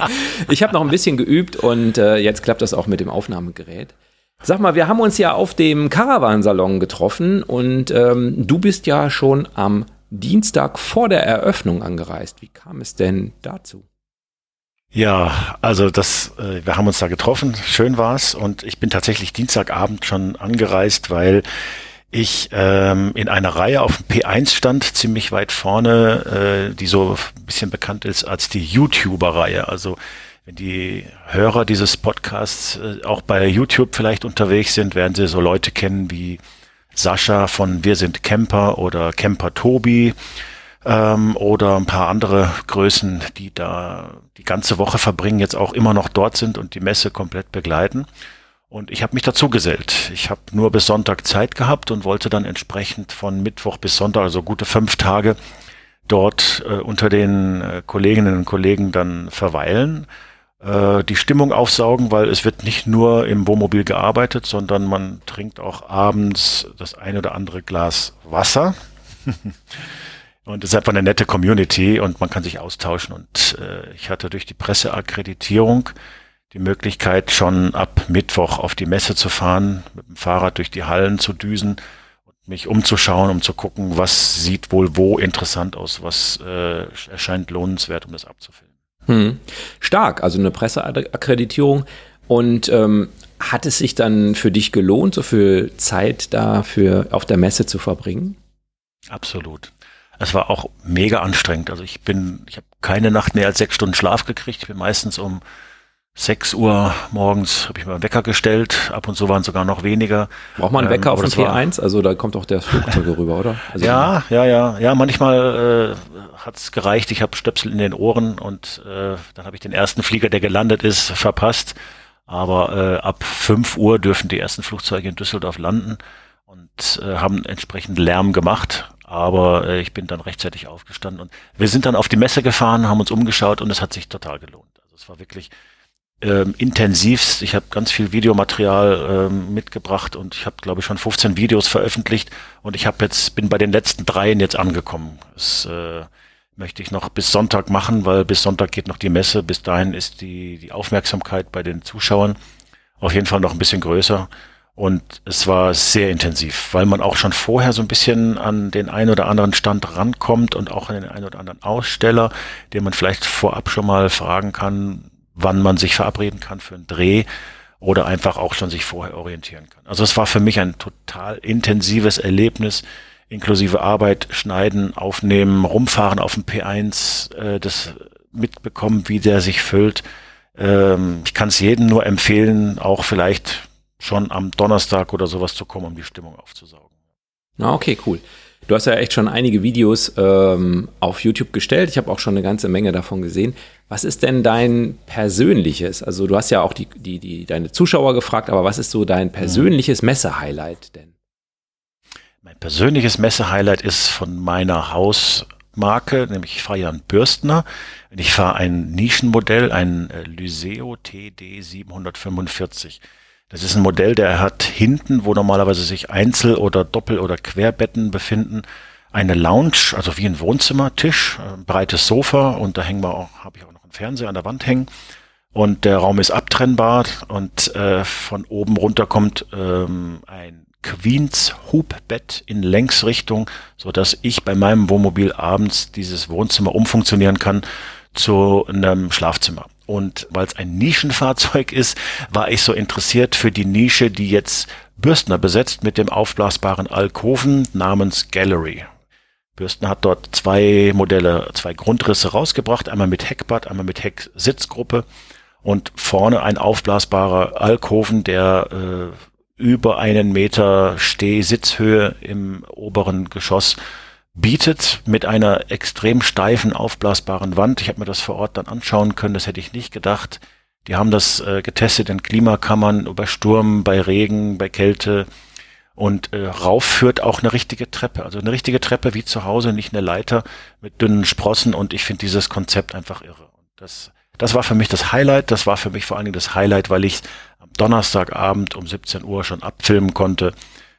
[laughs] ich habe noch ein bisschen geübt und äh, jetzt klappt das auch mit dem Aufnahmegerät. Sag mal, wir haben uns ja auf dem Caravansalon getroffen und ähm, du bist ja schon am Dienstag vor der Eröffnung angereist. Wie kam es denn dazu? Ja, also das, äh, wir haben uns da getroffen, schön war's. Und ich bin tatsächlich Dienstagabend schon angereist, weil ich ähm, in einer Reihe auf dem P1 stand, ziemlich weit vorne, äh, die so ein bisschen bekannt ist als die YouTuber-Reihe. Also wenn die Hörer dieses Podcasts äh, auch bei YouTube vielleicht unterwegs sind, werden sie so Leute kennen wie Sascha von Wir sind Camper oder Camper Tobi ähm, oder ein paar andere Größen, die da die ganze Woche verbringen, jetzt auch immer noch dort sind und die Messe komplett begleiten. Und ich habe mich dazu gesellt. Ich habe nur bis Sonntag Zeit gehabt und wollte dann entsprechend von Mittwoch bis Sonntag, also gute fünf Tage, dort äh, unter den äh, Kolleginnen und Kollegen dann verweilen, äh, die Stimmung aufsaugen, weil es wird nicht nur im Wohnmobil gearbeitet, sondern man trinkt auch abends das ein oder andere Glas Wasser. [laughs] und es ist einfach eine nette Community und man kann sich austauschen. Und äh, ich hatte durch die Presseakkreditierung die Möglichkeit, schon ab Mittwoch auf die Messe zu fahren, mit dem Fahrrad durch die Hallen zu düsen und mich umzuschauen, um zu gucken, was sieht wohl wo interessant aus, was äh, erscheint lohnenswert, um das abzufilmen. Hm. Stark, also eine Presseakkreditierung. Und ähm, hat es sich dann für dich gelohnt, so viel Zeit dafür auf der Messe zu verbringen? Absolut. Es war auch mega anstrengend. Also ich bin, ich habe keine Nacht mehr als sechs Stunden Schlaf gekriegt. Ich bin meistens um 6 Uhr morgens habe ich mir einen Wecker gestellt. Ab und zu waren sogar noch weniger. Braucht man einen Wecker ähm, auf dem T1? Also da kommt auch der Flugzeug [laughs] rüber, oder? Also ja, ja, ja. Ja, manchmal äh, hat es gereicht. Ich habe Stöpsel in den Ohren und äh, dann habe ich den ersten Flieger, der gelandet ist, verpasst. Aber äh, ab 5 Uhr dürfen die ersten Flugzeuge in Düsseldorf landen und äh, haben entsprechend Lärm gemacht. Aber äh, ich bin dann rechtzeitig aufgestanden und wir sind dann auf die Messe gefahren, haben uns umgeschaut und es hat sich total gelohnt. Also es war wirklich ähm, intensivst. Ich habe ganz viel Videomaterial ähm, mitgebracht und ich habe, glaube ich, schon 15 Videos veröffentlicht und ich habe jetzt bin bei den letzten dreien jetzt angekommen. Das äh, möchte ich noch bis Sonntag machen, weil bis Sonntag geht noch die Messe. Bis dahin ist die die Aufmerksamkeit bei den Zuschauern auf jeden Fall noch ein bisschen größer. Und es war sehr intensiv, weil man auch schon vorher so ein bisschen an den einen oder anderen Stand rankommt und auch an den einen oder anderen Aussteller, den man vielleicht vorab schon mal fragen kann, wann man sich verabreden kann für einen Dreh oder einfach auch schon sich vorher orientieren kann. Also es war für mich ein total intensives Erlebnis, inklusive Arbeit, Schneiden, Aufnehmen, Rumfahren auf dem P1, äh, das mitbekommen, wie der sich füllt. Ähm, ich kann es jedem nur empfehlen, auch vielleicht schon am Donnerstag oder sowas zu kommen, um die Stimmung aufzusaugen. Na, okay, cool. Du hast ja echt schon einige Videos ähm, auf YouTube gestellt. Ich habe auch schon eine ganze Menge davon gesehen. Was ist denn dein persönliches? Also du hast ja auch die, die, die, deine Zuschauer gefragt, aber was ist so dein persönliches Messe-Highlight denn? Mein persönliches Messe-Highlight ist von meiner Hausmarke, nämlich ich fahre ja einen Bürstner. Ich fahre ein Nischenmodell, ein äh, Lyseo TD 745. Das ist ein Modell, der hat hinten, wo normalerweise sich Einzel- oder Doppel- oder Querbetten befinden, eine Lounge, also wie ein Wohnzimmertisch, ein äh, breites Sofa und da hängen wir auch, habe ich auch noch einen Fernseher an der Wand hängen. Und der Raum ist abtrennbar und äh, von oben runter kommt ähm, ein Queens Hubbett in Längsrichtung, so dass ich bei meinem Wohnmobil abends dieses Wohnzimmer umfunktionieren kann zu einem Schlafzimmer. Und weil es ein Nischenfahrzeug ist, war ich so interessiert für die Nische, die jetzt Bürstner besetzt mit dem aufblasbaren Alkoven namens Gallery. Bürstner hat dort zwei Modelle, zwei Grundrisse rausgebracht, einmal mit Heckbad, einmal mit Hecksitzgruppe und vorne ein aufblasbarer Alkoven, der äh, über einen Meter Steh-Sitzhöhe im oberen Geschoss bietet mit einer extrem steifen, aufblasbaren Wand. Ich habe mir das vor Ort dann anschauen können, das hätte ich nicht gedacht. Die haben das äh, getestet in Klimakammern, bei Sturm, bei Regen, bei Kälte. Und äh, rauf führt auch eine richtige Treppe. Also eine richtige Treppe wie zu Hause, nicht eine Leiter mit dünnen Sprossen. Und ich finde dieses Konzept einfach irre. Und das, das war für mich das Highlight. Das war für mich vor allen Dingen das Highlight, weil ich am Donnerstagabend um 17 Uhr schon abfilmen konnte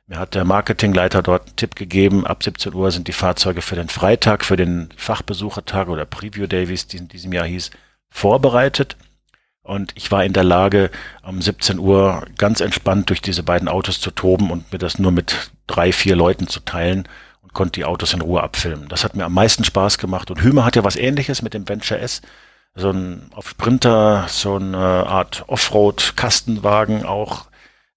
mir hat der Marketingleiter dort einen Tipp gegeben, ab 17 Uhr sind die Fahrzeuge für den Freitag, für den Fachbesuchertag oder Preview Day, wie es in diesem Jahr hieß, vorbereitet. Und ich war in der Lage, um 17 Uhr ganz entspannt durch diese beiden Autos zu toben und mir das nur mit drei, vier Leuten zu teilen und konnte die Autos in Ruhe abfilmen. Das hat mir am meisten Spaß gemacht. Und Hümer hat ja was ähnliches mit dem Venture S. So ein auf Sprinter, so eine Art Offroad-Kastenwagen auch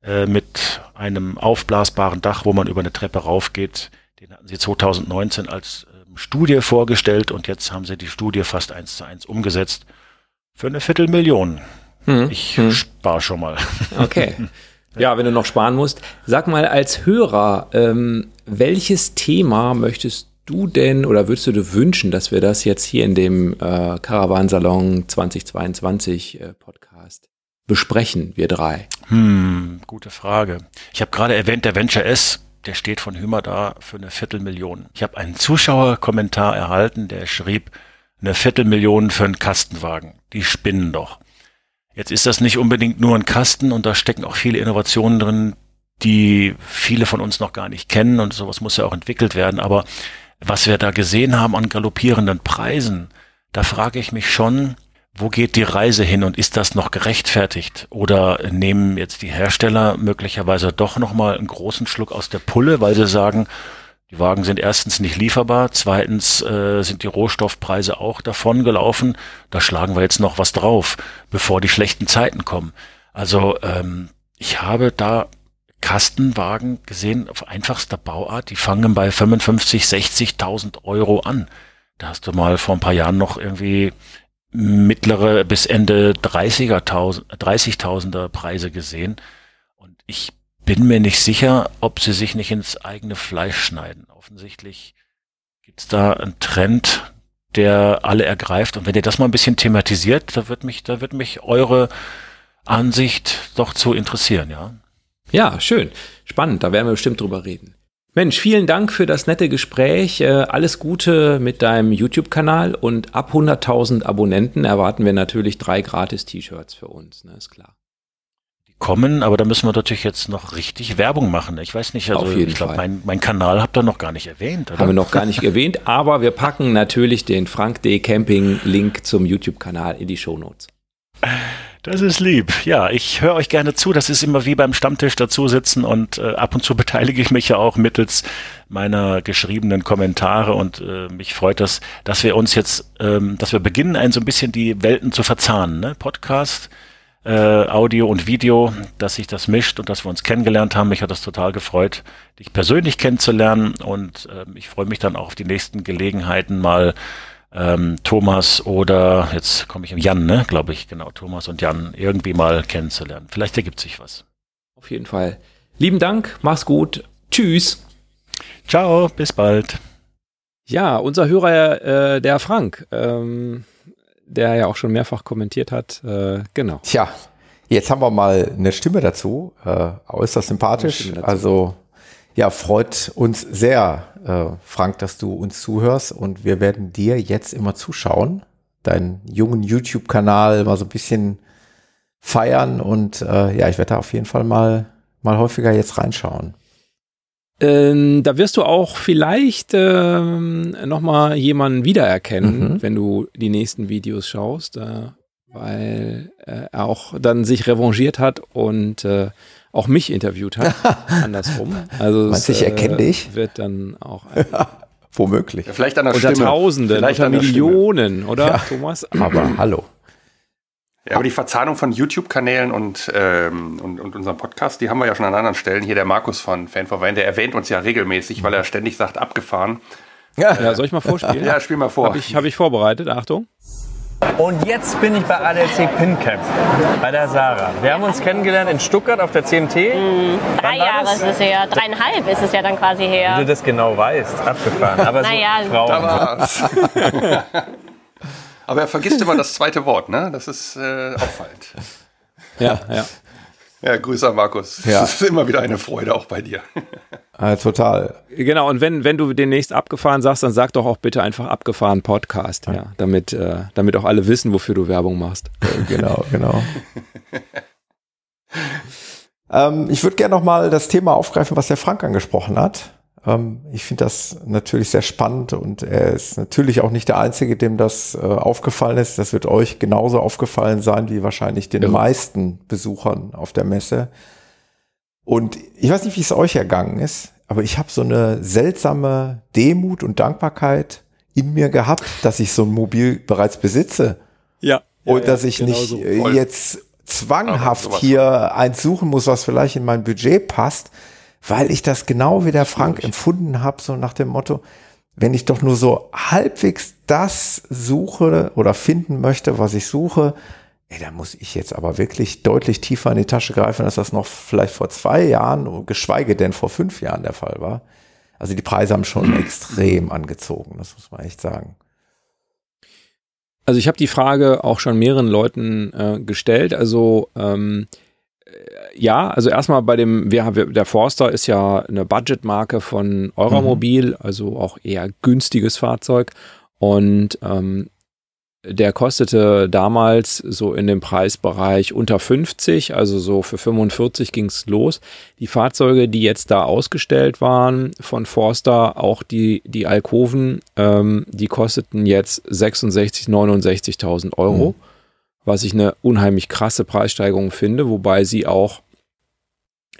äh, mit einem aufblasbaren Dach, wo man über eine Treppe raufgeht. Den hatten sie 2019 als ähm, Studie vorgestellt und jetzt haben sie die Studie fast eins zu eins umgesetzt. Für eine Viertelmillion. Hm. Ich Hm. spare schon mal. [laughs] Okay. Ja, wenn du noch sparen musst. Sag mal als Hörer, ähm, welches Thema möchtest du denn oder würdest du dir wünschen, dass wir das jetzt hier in dem äh, Caravansalon 2022 äh, Podcast besprechen, wir drei? Hm, gute Frage. Ich habe gerade erwähnt, der Venture S, der steht von Hümer da für eine Viertelmillion. Ich habe einen Zuschauerkommentar erhalten, der schrieb, eine Viertelmillion für einen Kastenwagen. Die spinnen doch. Jetzt ist das nicht unbedingt nur ein Kasten und da stecken auch viele Innovationen drin, die viele von uns noch gar nicht kennen und sowas muss ja auch entwickelt werden. Aber was wir da gesehen haben an galoppierenden Preisen, da frage ich mich schon, wo geht die Reise hin und ist das noch gerechtfertigt? Oder nehmen jetzt die Hersteller möglicherweise doch nochmal einen großen Schluck aus der Pulle, weil sie sagen, die Wagen sind erstens nicht lieferbar, zweitens äh, sind die Rohstoffpreise auch davon gelaufen. Da schlagen wir jetzt noch was drauf, bevor die schlechten Zeiten kommen. Also ähm, ich habe da Kastenwagen gesehen auf einfachster Bauart, die fangen bei 55, 60.000 Euro an. Da hast du mal vor ein paar Jahren noch irgendwie mittlere bis Ende 30er, 30.000er Preise gesehen. Und ich bin mir nicht sicher, ob sie sich nicht ins eigene Fleisch schneiden. Offensichtlich gibt es da einen Trend, der alle ergreift. Und wenn ihr das mal ein bisschen thematisiert, da wird mich, da wird mich eure Ansicht doch zu interessieren, ja. Ja, schön. Spannend, da werden wir bestimmt drüber reden. Mensch, vielen Dank für das nette Gespräch. Äh, alles Gute mit deinem YouTube-Kanal und ab 100.000 Abonnenten erwarten wir natürlich drei gratis T-Shirts für uns, ne, ist klar. kommen, aber da müssen wir natürlich jetzt noch richtig Werbung machen. Ich weiß nicht, also Auf jeden ich glaube, mein, mein Kanal habt ihr noch gar nicht erwähnt, oder? Haben wir noch gar nicht erwähnt, aber wir packen natürlich den Frank D. Camping Link zum YouTube-Kanal in die Shownotes. Das ist lieb. Ja, ich höre euch gerne zu. Das ist immer wie beim Stammtisch dazu sitzen und äh, ab und zu beteilige ich mich ja auch mittels meiner geschriebenen Kommentare und äh, mich freut das, dass wir uns jetzt, ähm, dass wir beginnen, ein so ein bisschen die Welten zu verzahnen. Ne? Podcast, äh, Audio und Video, dass sich das mischt und dass wir uns kennengelernt haben. Mich hat das total gefreut, dich persönlich kennenzulernen und ähm, ich freue mich dann auch auf die nächsten Gelegenheiten mal ähm, Thomas oder jetzt komme ich im Jan, ne, glaube ich, genau, Thomas und Jan irgendwie mal kennenzulernen. Vielleicht ergibt sich was. Auf jeden Fall. Lieben Dank, mach's gut. Tschüss. Ciao, bis bald. Ja, unser Hörer, äh, der Frank, ähm, der ja auch schon mehrfach kommentiert hat, äh, genau. Tja, jetzt haben wir mal eine Stimme dazu, äh, äußerst sympathisch. Dazu. Also ja, freut uns sehr, äh, Frank, dass du uns zuhörst und wir werden dir jetzt immer zuschauen, deinen jungen YouTube-Kanal mal so ein bisschen feiern und äh, ja, ich werde da auf jeden Fall mal mal häufiger jetzt reinschauen. Ähm, da wirst du auch vielleicht ähm, nochmal jemanden wiedererkennen, Mhm. wenn du die nächsten Videos schaust, äh, weil äh, er auch dann sich revanchiert hat und äh, auch mich interviewt hat, [laughs] andersrum. Also Meinst es, ich erkenne dich? wird dann auch [laughs] ein, Womöglich. Ja, vielleicht an der unter Stimme. Tausenden, Vielleicht unter an der Stimme. Millionen, oder Ja. Thomas? [clears throat] Aber hallo. Ja, aber die Verzahnung von YouTube-Kanälen und, ähm, und, und unserem Podcast, die haben wir ja schon an anderen Stellen. Hier der Markus von Fan for Wine, der erwähnt uns ja regelmäßig, weil er ständig sagt, abgefahren. Ja, soll ich mal vorspielen? Ja, spiel mal vor. Habe ich, hab ich vorbereitet, Achtung. Und jetzt bin ich bei ADAC PinCamp, bei der Sarah. Wir haben uns kennengelernt in Stuttgart auf der CMT. Drei Wann war Jahre das? ist es her, dreieinhalb ist es ja dann quasi Wie du her. das genau weißt, abgefahren. Aber so Naja, Frauen. Da war's. [laughs] aber er vergisst immer das zweite Wort, ne? Das ist äh, auffallend. Ja, ja. Ja, Grüße an Markus. Ja. [laughs] Es ist immer wieder eine Freude, auch bei dir. [laughs] Äh, total. Genau, und wenn, wenn du demnächst abgefahren sagst, dann sag doch auch bitte einfach abgefahren Podcast, ja, damit, äh, damit auch alle wissen, wofür du Werbung machst. genau, genau. [laughs] ähm, ich würde gerne noch mal das Thema aufgreifen, was der Frank angesprochen hat. Ähm, ich finde das natürlich sehr spannend und er ist natürlich auch nicht der Einzige, dem das äh, aufgefallen ist. Das wird euch genauso aufgefallen sein wie wahrscheinlich den ja. meisten Besuchern auf der Messe. Und ich weiß nicht, wie es euch ergangen ist, aber ich habe so eine seltsame Demut und Dankbarkeit in mir gehabt, dass ich so ein Mobil bereits besitze. Ja. Und ja, dass ich genau nicht so. jetzt zwanghaft hier eins suchen muss, was vielleicht in mein Budget passt, weil ich das genau wie der Frank empfunden habe, so nach dem Motto, wenn ich doch nur so halbwegs das suche oder finden möchte, was ich suche, ey, da muss ich jetzt aber wirklich deutlich tiefer in die Tasche greifen, als das noch vielleicht vor zwei Jahren, geschweige denn vor fünf Jahren der Fall war. Also die Preise haben schon [clears throat] extrem angezogen, das muss man echt sagen. Also ich habe die Frage auch schon mehreren Leuten äh, gestellt. Also ähm, äh, ja, also erstmal bei dem, wir, der Forster ist ja eine Budgetmarke von Euromobil, mhm. also auch eher günstiges Fahrzeug. Und ähm, der kostete damals so in dem Preisbereich unter 50, also so für 45 ging es los. Die Fahrzeuge, die jetzt da ausgestellt waren von Forster, auch die, die Alkoven, ähm, die kosteten jetzt 66, 69.000 Euro, mhm. Was ich eine unheimlich krasse Preissteigerung finde, wobei sie auch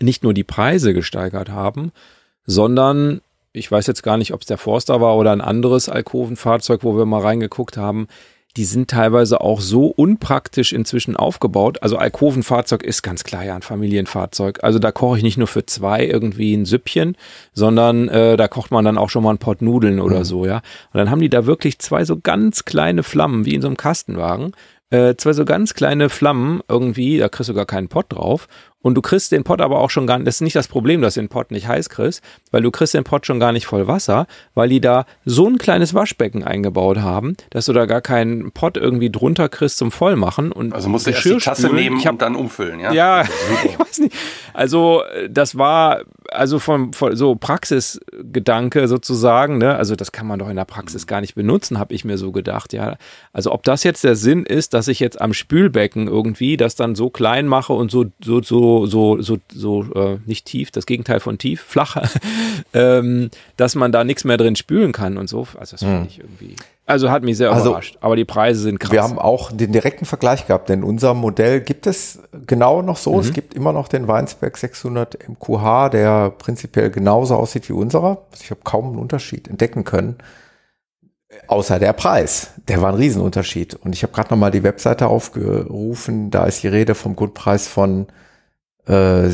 nicht nur die Preise gesteigert haben, sondern ich weiß jetzt gar nicht, ob es der Forster war oder ein anderes Alkovenfahrzeug, wo wir mal reingeguckt haben, die sind teilweise auch so unpraktisch inzwischen aufgebaut. Also Alkovenfahrzeug ist ganz klar ja ein Familienfahrzeug. Also da koche ich nicht nur für zwei irgendwie ein Süppchen, sondern äh, da kocht man dann auch schon mal ein Pott Nudeln oder mhm. so, ja. Und dann haben die da wirklich zwei so ganz kleine Flammen, wie in so einem Kastenwagen. Äh, zwei so ganz kleine Flammen irgendwie, da kriegst du gar keinen Pott drauf. Und du kriegst den Pott aber auch schon gar nicht, das ist nicht das Problem, dass du den Pott nicht heiß kriegst, weil du kriegst den Pott schon gar nicht voll Wasser, weil die da so ein kleines Waschbecken eingebaut haben, dass du da gar keinen Pott irgendwie drunter kriegst zum Vollmachen. Und also musst du erst die Tasse nehmen hab, und dann umfüllen, ja? Ja, [laughs] [laughs] ich weiß nicht. Also das war also von, von so Praxisgedanke sozusagen, ne? Also das kann man doch in der Praxis gar nicht benutzen, habe ich mir so gedacht, ja. Also ob das jetzt der Sinn ist, dass ich jetzt am Spülbecken irgendwie das dann so klein mache und so so so so, so, so, äh, nicht tief, das Gegenteil von tief, flach, [laughs] ähm, dass man da nichts mehr drin spülen kann und so. Also das finde hm. ich irgendwie. Also hat mich sehr also, überrascht. Aber die Preise sind krass. Wir haben auch den direkten Vergleich gehabt, denn unser Modell gibt es genau noch so. Mhm. Es gibt immer noch den Weinsberg 600 MQH, der prinzipiell genauso aussieht wie unserer. Also ich habe kaum einen Unterschied entdecken können. Außer der Preis. Der war ein Riesenunterschied. Und ich habe gerade nochmal die Webseite aufgerufen. Da ist die Rede vom Grundpreis von äh,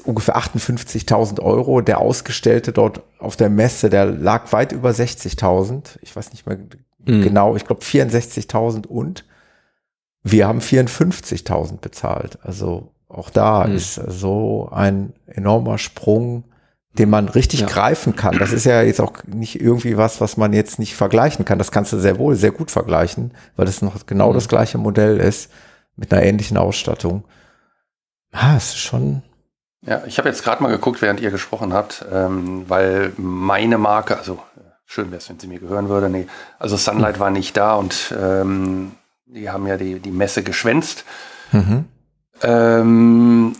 ungefähr 58.000 Euro. Der Ausgestellte dort auf der Messe, der lag weit über 60.000. Ich weiß nicht mehr mhm. genau, ich glaube 64.000 und wir haben 54.000 bezahlt. Also auch da mhm. ist so ein enormer Sprung, den man richtig ja. greifen kann. Das ist ja jetzt auch nicht irgendwie was, was man jetzt nicht vergleichen kann. Das kannst du sehr wohl, sehr gut vergleichen, weil das noch genau mhm. das gleiche Modell ist mit einer ähnlichen Ausstattung. Ah, es ist schon. Ja, ich habe jetzt gerade mal geguckt, während ihr gesprochen habt, ähm, weil meine Marke, also schön wäre es, wenn sie mir gehören würde. Nee, also Sunlight war nicht da und ähm, die haben ja die, die Messe geschwänzt. Mhm. Ähm,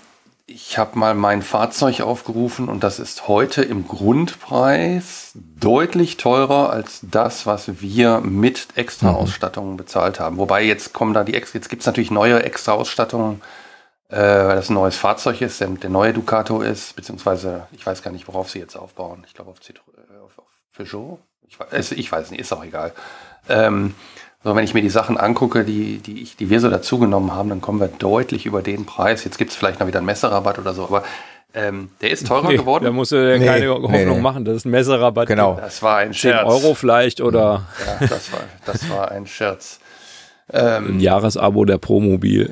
ich habe mal mein Fahrzeug aufgerufen und das ist heute im Grundpreis deutlich teurer als das, was wir mit Extra-Ausstattungen bezahlt haben. Wobei jetzt kommen da die Extra, jetzt gibt es natürlich neue Extra-Ausstattungen äh, weil das ein neues Fahrzeug ist, der, der, neue Ducato ist, beziehungsweise ich weiß gar nicht, worauf sie jetzt aufbauen. Ich glaube auf, äh, auf, auf Peugeot. Ich weiß, ich weiß nicht, ist auch egal. Ähm, so, wenn ich mir die Sachen angucke, die, die, ich, die wir so dazugenommen haben, dann kommen wir deutlich über den Preis. Jetzt gibt es vielleicht noch wieder einen Messerabatt oder so, aber ähm, der ist teurer nee, geworden. Da musst du nee, keine Hoffnung nee, machen, das ist ein Messerabatt. Genau. Das war ein Scherz. 10 Euro vielleicht oder. Ja, das war, das war ein Scherz. [laughs] Ähm, ein Jahresabo der Promobil.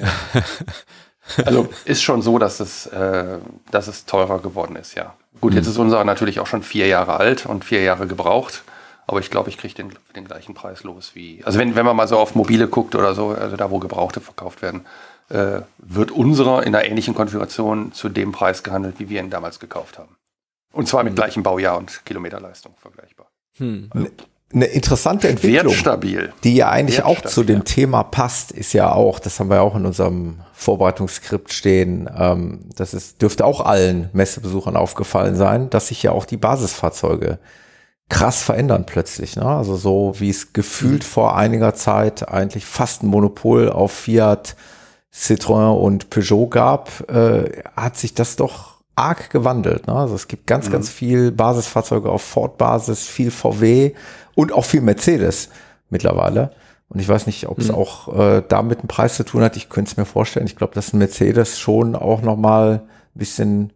[laughs] Also ist schon so, dass es, äh, dass es teurer geworden ist, ja. Gut, jetzt mhm. ist unser natürlich auch schon vier Jahre alt und vier Jahre gebraucht. Aber ich glaube, ich kriege den, den gleichen Preis los wie. Also wenn, wenn man mal so auf mobile guckt oder so, also da wo Gebrauchte verkauft werden, äh, wird unserer in einer ähnlichen Konfiguration zu dem Preis gehandelt, wie wir ihn damals gekauft haben. Und zwar mit mhm. gleichem Baujahr und Kilometerleistung vergleichbar. Hm. Also Eine interessante Entwicklung, Wertstabil. die ja eigentlich auch Wertstabil, zu dem Thema passt, ist ja auch, das haben wir auch in unserem Vorbereitungsskript stehen, ähm, das ist, dürfte auch allen Messebesuchern aufgefallen sein, dass sich ja auch die Basisfahrzeuge krass verändern plötzlich. Ne? Also so wie es gefühlt vor einiger Zeit eigentlich fast ein Monopol auf Fiat, Citroën und Peugeot gab, äh, hat sich das doch arg gewandelt. Ne? Also es gibt ganz, Mhm. ganz viel Basisfahrzeuge auf Ford-Basis, viel VW und auch viel Mercedes mittlerweile. Und ich weiß nicht, ob es Mhm. auch äh, da mit dem Preis zu tun hat. Ich könnte es mir vorstellen. Ich glaube, dass ein Mercedes schon auch noch mal ein bisschen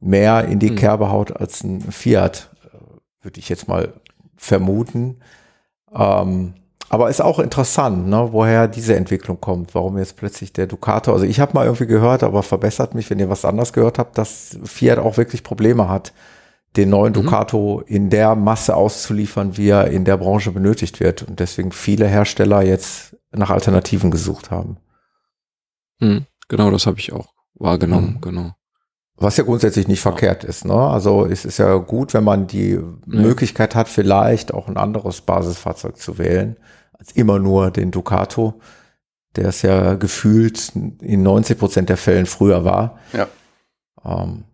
mehr in die Mhm. Kerbe haut als ein Fiat, äh, würde ich jetzt mal vermuten. Ähm, aber ist auch interessant, ne, woher diese Entwicklung kommt, warum jetzt plötzlich der Ducato, also ich habe mal irgendwie gehört, aber verbessert mich, wenn ihr was anderes gehört habt, dass Fiat auch wirklich Probleme hat, den neuen Ducato in der Masse auszuliefern, wie er in der Branche benötigt wird und deswegen viele Hersteller jetzt nach Alternativen gesucht haben. Hm, genau, das habe ich auch wahrgenommen, genau. Was ja grundsätzlich nicht verkehrt ist. Ne? Also es ist ja gut, wenn man die Möglichkeit hat, vielleicht auch ein anderes Basisfahrzeug zu wählen, als immer nur den Ducato, der es ja gefühlt in 90 Prozent der Fällen früher war. Ja. Ähm,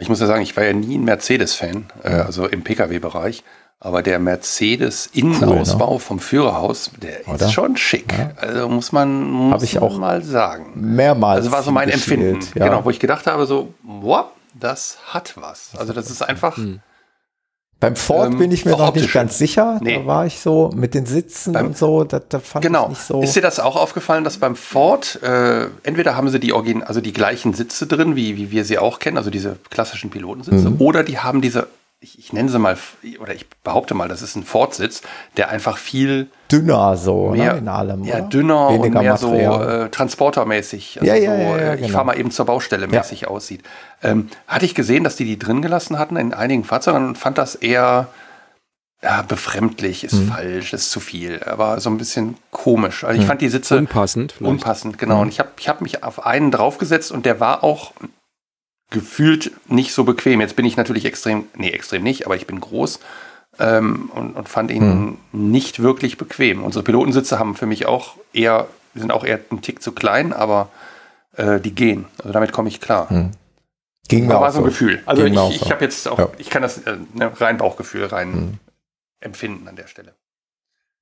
Ich muss ja sagen, ich war ja nie ein Mercedes-Fan, äh, also im Pkw-Bereich. Aber der Mercedes-Innenausbau Cool, ne? vom Führerhaus, der Oder? ist schon schick. Also muss man, muss ich auch mal sagen. mehrmals. Also war so mein Empfinden. ja. Genau, wo ich gedacht habe, so, wow, das hat was. Also das ist einfach, Beim Ford Ähm, bin ich mir auch noch nicht ganz sicher. Nee. Da war ich so mit den Sitzen Beim- und so, da, da fand Genau. ich nicht so. Ist dir das auch aufgefallen, dass beim Ford äh, entweder haben sie die Origin, also die gleichen Sitze drin, wie, wie wir sie auch kennen, also diese klassischen Pilotensitze, Mhm. oder die haben diese, ich, ich nenne sie mal, oder ich behaupte mal, das ist ein Ford-Sitz, der einfach viel dünner so mehr, ne, in allem. ja, oder? dünner und Weniger mehr Material. so äh, transportermäßig, also Ja, ja, so, ja, ja, äh, ich genau. fahre mal eben zur Baustelle mäßig aussieht. Ähm, hatte ich gesehen, dass die die drin gelassen hatten in einigen Fahrzeugen und fand das eher ja, befremdlich, ist Mhm. falsch, ist zu viel, aber so ein bisschen komisch. Also ich Mhm. fand die Sitze Unpassend vielleicht. unpassend, genau. Mhm. Und ich habe ich hab mich auf einen draufgesetzt und der war auch gefühlt nicht so bequem. Jetzt bin ich natürlich extrem, nee, extrem nicht, aber ich bin groß ähm, und, und fand ihn nicht wirklich bequem. Unsere Pilotensitze haben für mich auch eher, sind auch eher einen Tick zu klein, aber äh, die gehen. Also damit komme ich klar. Hm. Ging mir Aber war so ein Gefühl. Also Ging ich, ich so. habe jetzt auch, Ja. ich kann das äh, ne, rein Bauchgefühl rein Hm. empfinden an der Stelle.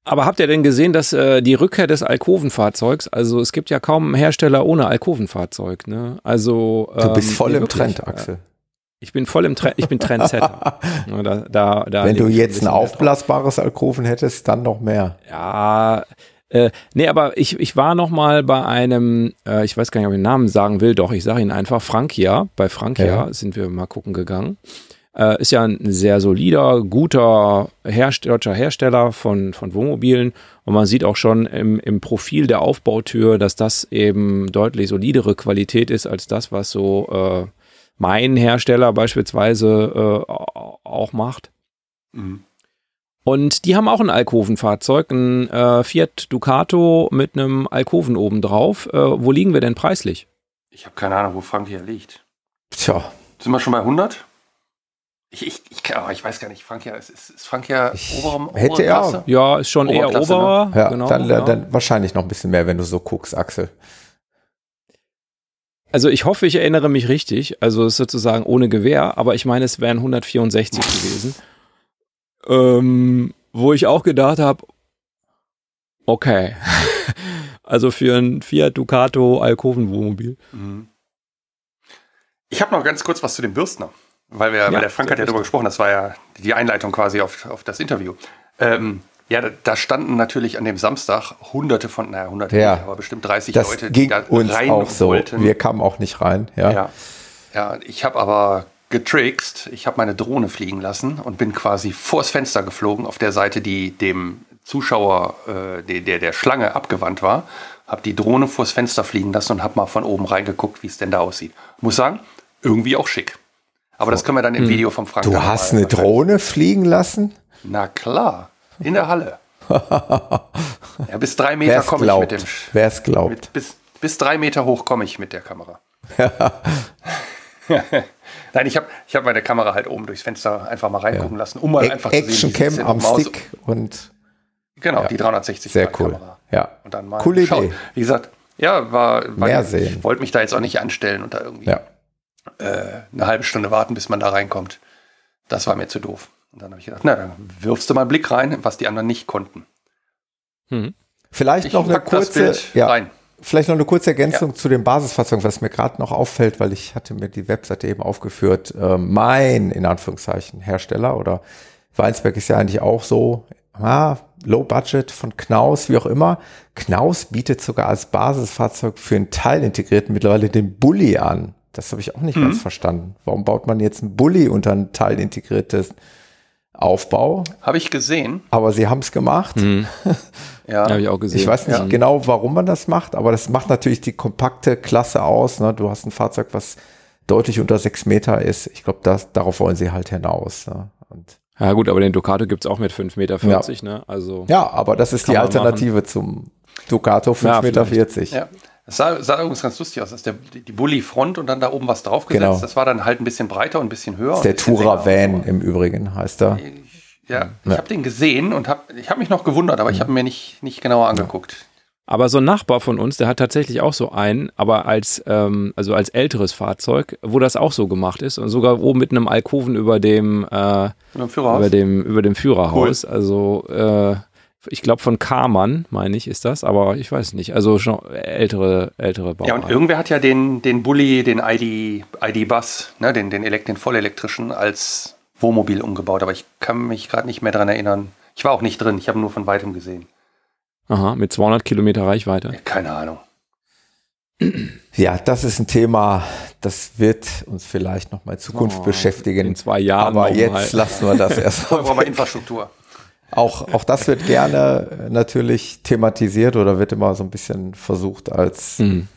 Aber habt ihr denn gesehen, dass äh, die Rückkehr des Alkovenfahrzeugs, also es gibt ja kaum einen Hersteller ohne Alkovenfahrzeug, ne? Also Du bist ähm, voll im wirklich, Trend, Axel. Ich bin voll im Trend, ich bin Trendsetter. Ja, [laughs] da, da, da Wenn du jetzt ein drauf. aufblasbares Alkoven hättest, dann noch mehr. Ja, äh, nee, aber ich, ich war noch mal bei einem, äh, ich weiß gar nicht, ob ich den Namen sagen will, doch, ich sage ihn einfach, Frankia. Bei Frankia Ja. sind wir mal gucken gegangen. Äh, ist ja ein sehr solider, guter Herst deutscher Hersteller von, von Wohnmobilen. Und man sieht auch schon im, im Profil der Aufbautür, dass das eben deutlich solidere Qualität ist als das, was so äh, mein Hersteller beispielsweise äh, auch macht. Mhm. Und die haben auch ein Alkovenfahrzeug, ein äh, Fiat Ducato mit einem Alkoven obendrauf. Äh, wo liegen wir denn preislich? Ich habe keine Ahnung, wo Frank hier liegt. Tja, Sind wir schon bei 100? Ich, ich, ich, aber ich weiß gar nicht, Frank ja, ist, ist ist Frank ja obere, hätte er Klasse? Ja, ist schon eher ne? oberer. ja, genau, dann, ja. dann wahrscheinlich noch ein bisschen mehr, wenn du so guckst, Axel. Also ich hoffe, ich erinnere mich richtig. Also es ist sozusagen ohne Gewehr, aber ich meine, es wären 164 gewesen. Ähm, wo ich auch gedacht habe, okay. [laughs] also für ein Fiat Ducato Alkoven Wohnmobil. Mhm. Ich habe noch ganz kurz was zu dem Bürstner, weil, wir, Ja, weil der Frank hat ja darüber gesprochen, das war ja die Einleitung quasi auf, auf das Interview. Ähm, ja, da, da standen natürlich an dem Samstag hunderte von, naja, hunderte Ja. nicht, aber bestimmt 30 Das Leute, die da uns rein auch so. wollten. Wir kamen auch nicht rein. Ja. Ja, ja ich habe aber getrickst. Ich habe meine Drohne fliegen lassen und bin quasi vors Fenster geflogen, auf der Seite, die dem Zuschauer, äh, der, der der Schlange abgewandt war. Habe die Drohne vors Fenster fliegen lassen und habe mal von oben reingeguckt, wie es denn da aussieht. Muss sagen, irgendwie auch schick. Aber das können wir dann im Hm. Video vom Frank Du hast eine Drohne fliegen lassen? Na klar, in der Halle. [laughs] ja, bis drei Meter komme ich mit dem. Wer's glaubt. Mit, bis, bis drei Meter hoch komme ich mit der Kamera. [laughs] Nein, ich habe ich hab meine Kamera halt oben durchs Fenster einfach mal reingucken Ja. lassen, um mal A- einfach zu sehen, Action wie sieht's Cam am oben aus. Stick und Genau, Ja. die 360 Sehr Grad cool. Kamera. Ja. Und dann mal Coole schauen. Idee. Wie gesagt, ja, war, war Mehr ich sehen. wollte mich da jetzt auch nicht anstellen und da irgendwie Ja. Äh, eine halbe Stunde warten, bis man da reinkommt. Das war mir zu doof. Und dann habe ich gedacht, na, dann wirfst du mal einen Blick rein, was die anderen nicht konnten. Hm. Vielleicht Ich noch eine kurze, ja, rein. vielleicht noch eine kurze Ergänzung zu den Basisfahrzeugen, was mir gerade noch auffällt, weil ich hatte mir die Webseite eben aufgeführt. Äh, mein, in Anführungszeichen, Hersteller oder Weinsberg ist ja eigentlich auch so, ah, Low Budget von Knaus, wie auch immer. Knaus bietet sogar als Basisfahrzeug für einen Teil integrierten mittlerweile den Bulli an. Das habe ich auch nicht Mhm. ganz verstanden. Warum baut man jetzt einen Bulli unter ein Teil integriertes Aufbau? Habe ich gesehen. Aber sie haben es gemacht. [laughs] Ja. Habe ich auch gesehen. Ich weiß nicht Ja. genau, warum man das macht, aber das macht natürlich die kompakte Klasse aus. Ne? Du hast ein Fahrzeug, was deutlich unter sechs Meter ist. Ich glaube, das, darauf wollen sie halt hinaus. Ne? Und, Ja gut, aber den Ducato gibt's auch mit 5,40 Meter, ne? Also ja, aber das ist die Alternative zum Ducato Ja, 5,40 Meter. 40. Ja. Es sah, sah übrigens ganz lustig aus. Das ist der, die Bulli-Front und dann da oben was draufgesetzt. Genau. Das war dann halt ein bisschen breiter und ein bisschen höher. Das ist der ein bisschen Tourer länger. Van im Übrigen, heißt er. Ja, ich habe den gesehen und hab, ich habe mich noch gewundert, aber ich habe mir nicht, nicht genauer angeguckt. Aber so ein Nachbar von uns, der hat tatsächlich auch so einen, aber als, ähm, also als älteres Fahrzeug, wo das auch so gemacht ist und sogar oben mit einem Alkoven über dem, äh, Über dem Führerhaus? über dem, über dem Führerhaus. Also äh, ich glaube von Karmann, meine ich, ist das, aber ich weiß nicht. Also schon ältere, ältere Baureihe. Ja, und irgendwer hat ja den, den Bulli, den ID, ID-Bus, ne, den, den, elekt, den vollelektrischen als Wohnmobil umgebaut, aber ich kann mich gerade nicht mehr dran erinnern. Ich war auch nicht drin, ich habe nur von weitem gesehen. Aha, mit 200 Kilometer Reichweite. Keine Ahnung. Ja, das ist ein Thema, das wird uns vielleicht noch mal in Zukunft Oh, beschäftigen. in zwei Jahren Aber jetzt mal. lassen wir das [laughs] erstmal. Brauchen wir Infrastruktur. Auch, auch das wird gerne natürlich thematisiert oder wird immer so ein bisschen versucht als, Mhm.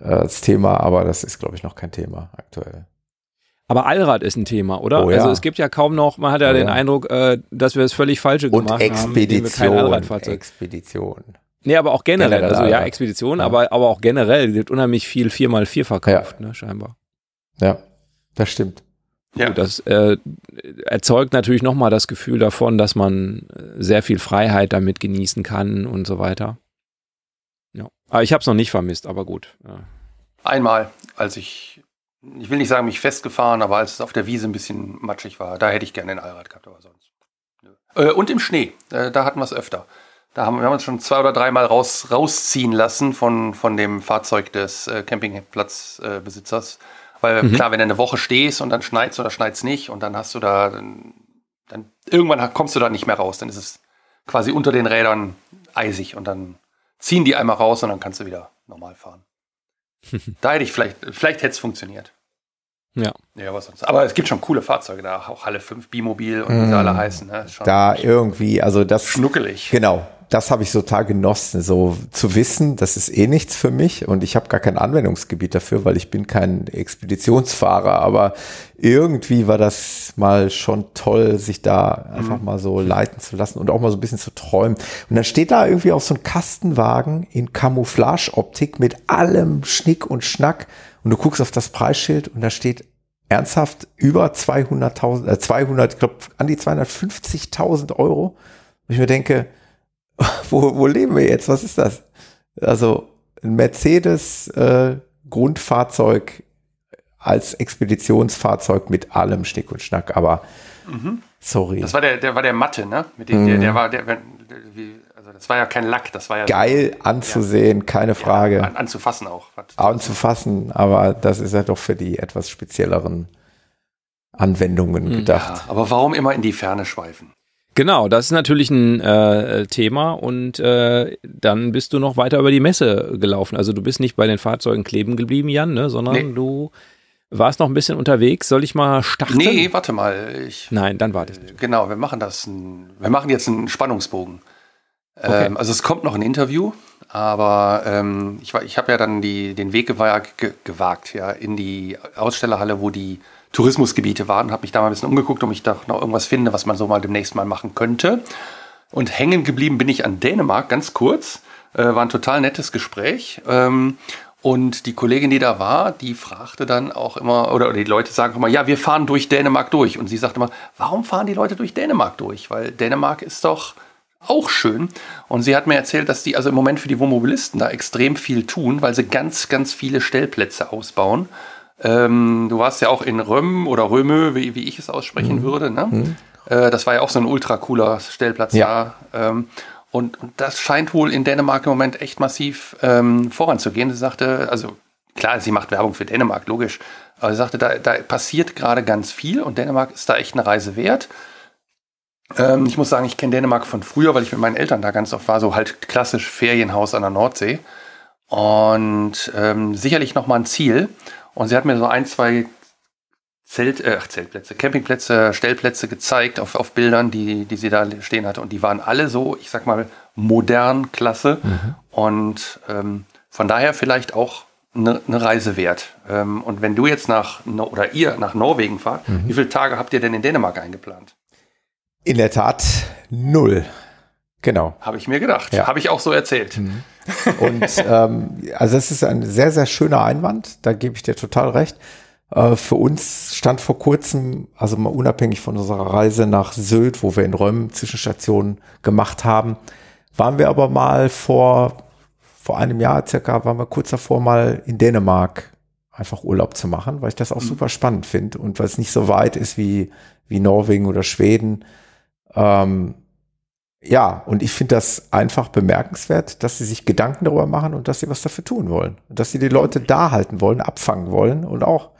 äh, als Thema, aber das ist, glaube ich, noch kein Thema aktuell. Aber Allrad ist ein Thema, oder? Oh ja. Also es gibt ja kaum noch, man hat ja Oh den ja. Eindruck, äh, dass wir das völlig Falsche Und gemacht haben. kein Expedition. Allradfahrzeug. Expedition. Nee, aber auch generell. Generell also ja. Expedition, Ja. aber, aber auch generell. Es wird unheimlich viel 4x4 verkauft, ne, scheinbar. Ja, das stimmt. Ja. Das äh, erzeugt natürlich nochmal das Gefühl davon, dass man äh, sehr viel Freiheit damit genießen kann und so weiter. Ja. Aber ich habe es noch nicht vermisst, aber gut. Ja. Einmal, als ich, ich will nicht sagen, mich festgefahren, aber als es auf der Wiese ein bisschen matschig war, da hätte ich gerne ein Allrad gehabt, aber sonst. Äh, und im Schnee, äh, da hatten wir es öfter. Da haben wir haben uns schon zwei oder dreimal raus, rausziehen lassen von, von dem Fahrzeug des äh, Campingplatzbesitzers. Weil Mhm. klar, wenn du eine Woche stehst und dann schneit's oder schneit's nicht und dann hast du da, dann, dann irgendwann kommst du da nicht mehr raus. Dann ist es quasi unter den Rädern eisig und dann ziehen die einmal raus und dann kannst du wieder normal fahren. [laughs] Da hätte ich vielleicht, vielleicht hätte es funktioniert. Ja. Ja, was sonst. Aber es gibt schon coole Fahrzeuge da, auch Halle 5 Bimobil und wie sie Mm. alle heißen. Ne? Da irgendwie, also das. schnuckelig. Genau, das habe ich total genossen, so zu wissen, das ist eh nichts für mich und ich habe gar kein Anwendungsgebiet dafür, weil ich bin kein Expeditionsfahrer, aber irgendwie war das mal schon toll, sich da einfach mal so leiten zu lassen und auch mal so ein bisschen zu träumen. Und dann steht da irgendwie auch so ein Kastenwagen in Camouflage-Optik mit allem Schnick und Schnack und du guckst auf das Preisschild und da steht ernsthaft über 200.000, äh, 200, ich glaube an die 250.000 Euro. Und ich mir denke, [laughs] wo, wo leben wir jetzt? Was ist das? Also ein Mercedes äh, Grundfahrzeug als Expeditionsfahrzeug mit allem Schnick und Schnack, aber Mhm. sorry. Das war der, der war der Matte, ne? Mit dem, der, Mhm. der war, der, der, wie, das war ja kein Lack, das war ja Geil anzusehen, keine Frage. an, anzufassen auch. anzufassen, aber das ist ja doch für die etwas spezielleren Anwendungen gedacht. Ja, aber warum immer in die Ferne schweifen? Genau, das ist natürlich ein äh, Thema und äh, dann bist du noch weiter über die Messe gelaufen. Also du bist nicht bei den Fahrzeugen kleben geblieben, Jan, ne, sondern Nee. du warst noch ein bisschen unterwegs. Soll ich mal starten? Nee, warte mal. Ich, Nein, dann warte. Genau, wir machen das. Ein, wir machen jetzt einen Spannungsbogen. Okay. Ähm, also es kommt noch ein Interview, aber ähm, ich, ich habe ja dann die, den Weg gewagt, ge, gewagt ja, in die Ausstellerhalle, wo die Tourismusgebiete waren, habe mich da mal ein bisschen umgeguckt, ob ich da noch irgendwas finde, was man so mal demnächst mal machen könnte. Und hängen geblieben bin ich an Dänemark, ganz kurz. Äh, war ein total nettes Gespräch. Ähm, Und die Kollegin, die da war, die fragte dann auch immer, oder, oder die Leute sagen immer, ja, wir fahren durch Dänemark durch. Und sie sagte immer, warum fahren die Leute durch Dänemark durch? Weil Dänemark ist doch auch schön. Und sie hat mir erzählt, dass die also im Moment für die Wohnmobilisten da extrem viel tun, weil sie ganz, ganz viele Stellplätze ausbauen. Ähm, du warst ja auch in Röm oder Römö, wie, wie ich es aussprechen Mhm. würde. Ne? Mhm. Äh, das war ja auch so ein ultra cooler Stellplatz Ja. da. Ähm, und, und das scheint wohl in Dänemark im Moment echt massiv ähm, voranzugehen. Sie sagte, also klar, sie macht Werbung für Dänemark, logisch. Aber sie sagte, da, da passiert gerade ganz viel und Dänemark ist da echt eine Reise wert. Ähm, ich muss sagen, ich kenne Dänemark von früher, weil ich mit meinen Eltern da ganz oft war, so halt klassisch Ferienhaus an der Nordsee. Und ähm, sicherlich nochmal ein Ziel. Und sie hat mir so ein, zwei Zelt, äh, Zeltplätze, Campingplätze, Stellplätze gezeigt auf, auf Bildern, die, die sie da stehen hatte. Und die waren alle so, ich sag mal, modern, klasse. Und ähm, von daher vielleicht auch eine, eine Reise wert. Ähm, und wenn du jetzt nach, oder ihr nach Norwegen fahrt, Mhm. wie viele Tage habt ihr denn in Dänemark eingeplant? In der Tat null. Genau. Habe ich mir gedacht. Ja. Habe ich auch so erzählt. Und ähm, also es ist ein sehr, sehr schöner Einwand, da gebe ich dir total recht. Äh, für uns stand vor kurzem, also mal unabhängig von unserer Reise nach Sylt, wo wir in Röm Zwischenstationen gemacht haben, waren wir aber mal vor, vor einem Jahr circa, waren wir kurz davor mal in Dänemark einfach Urlaub zu machen, weil ich das auch super spannend finde und weil es nicht so weit ist wie, wie Norwegen oder Schweden. Ähm, ja, und ich finde das einfach bemerkenswert, dass sie sich Gedanken darüber machen und dass sie was dafür tun wollen. Und dass sie die Leute da halten wollen, abfangen wollen und auch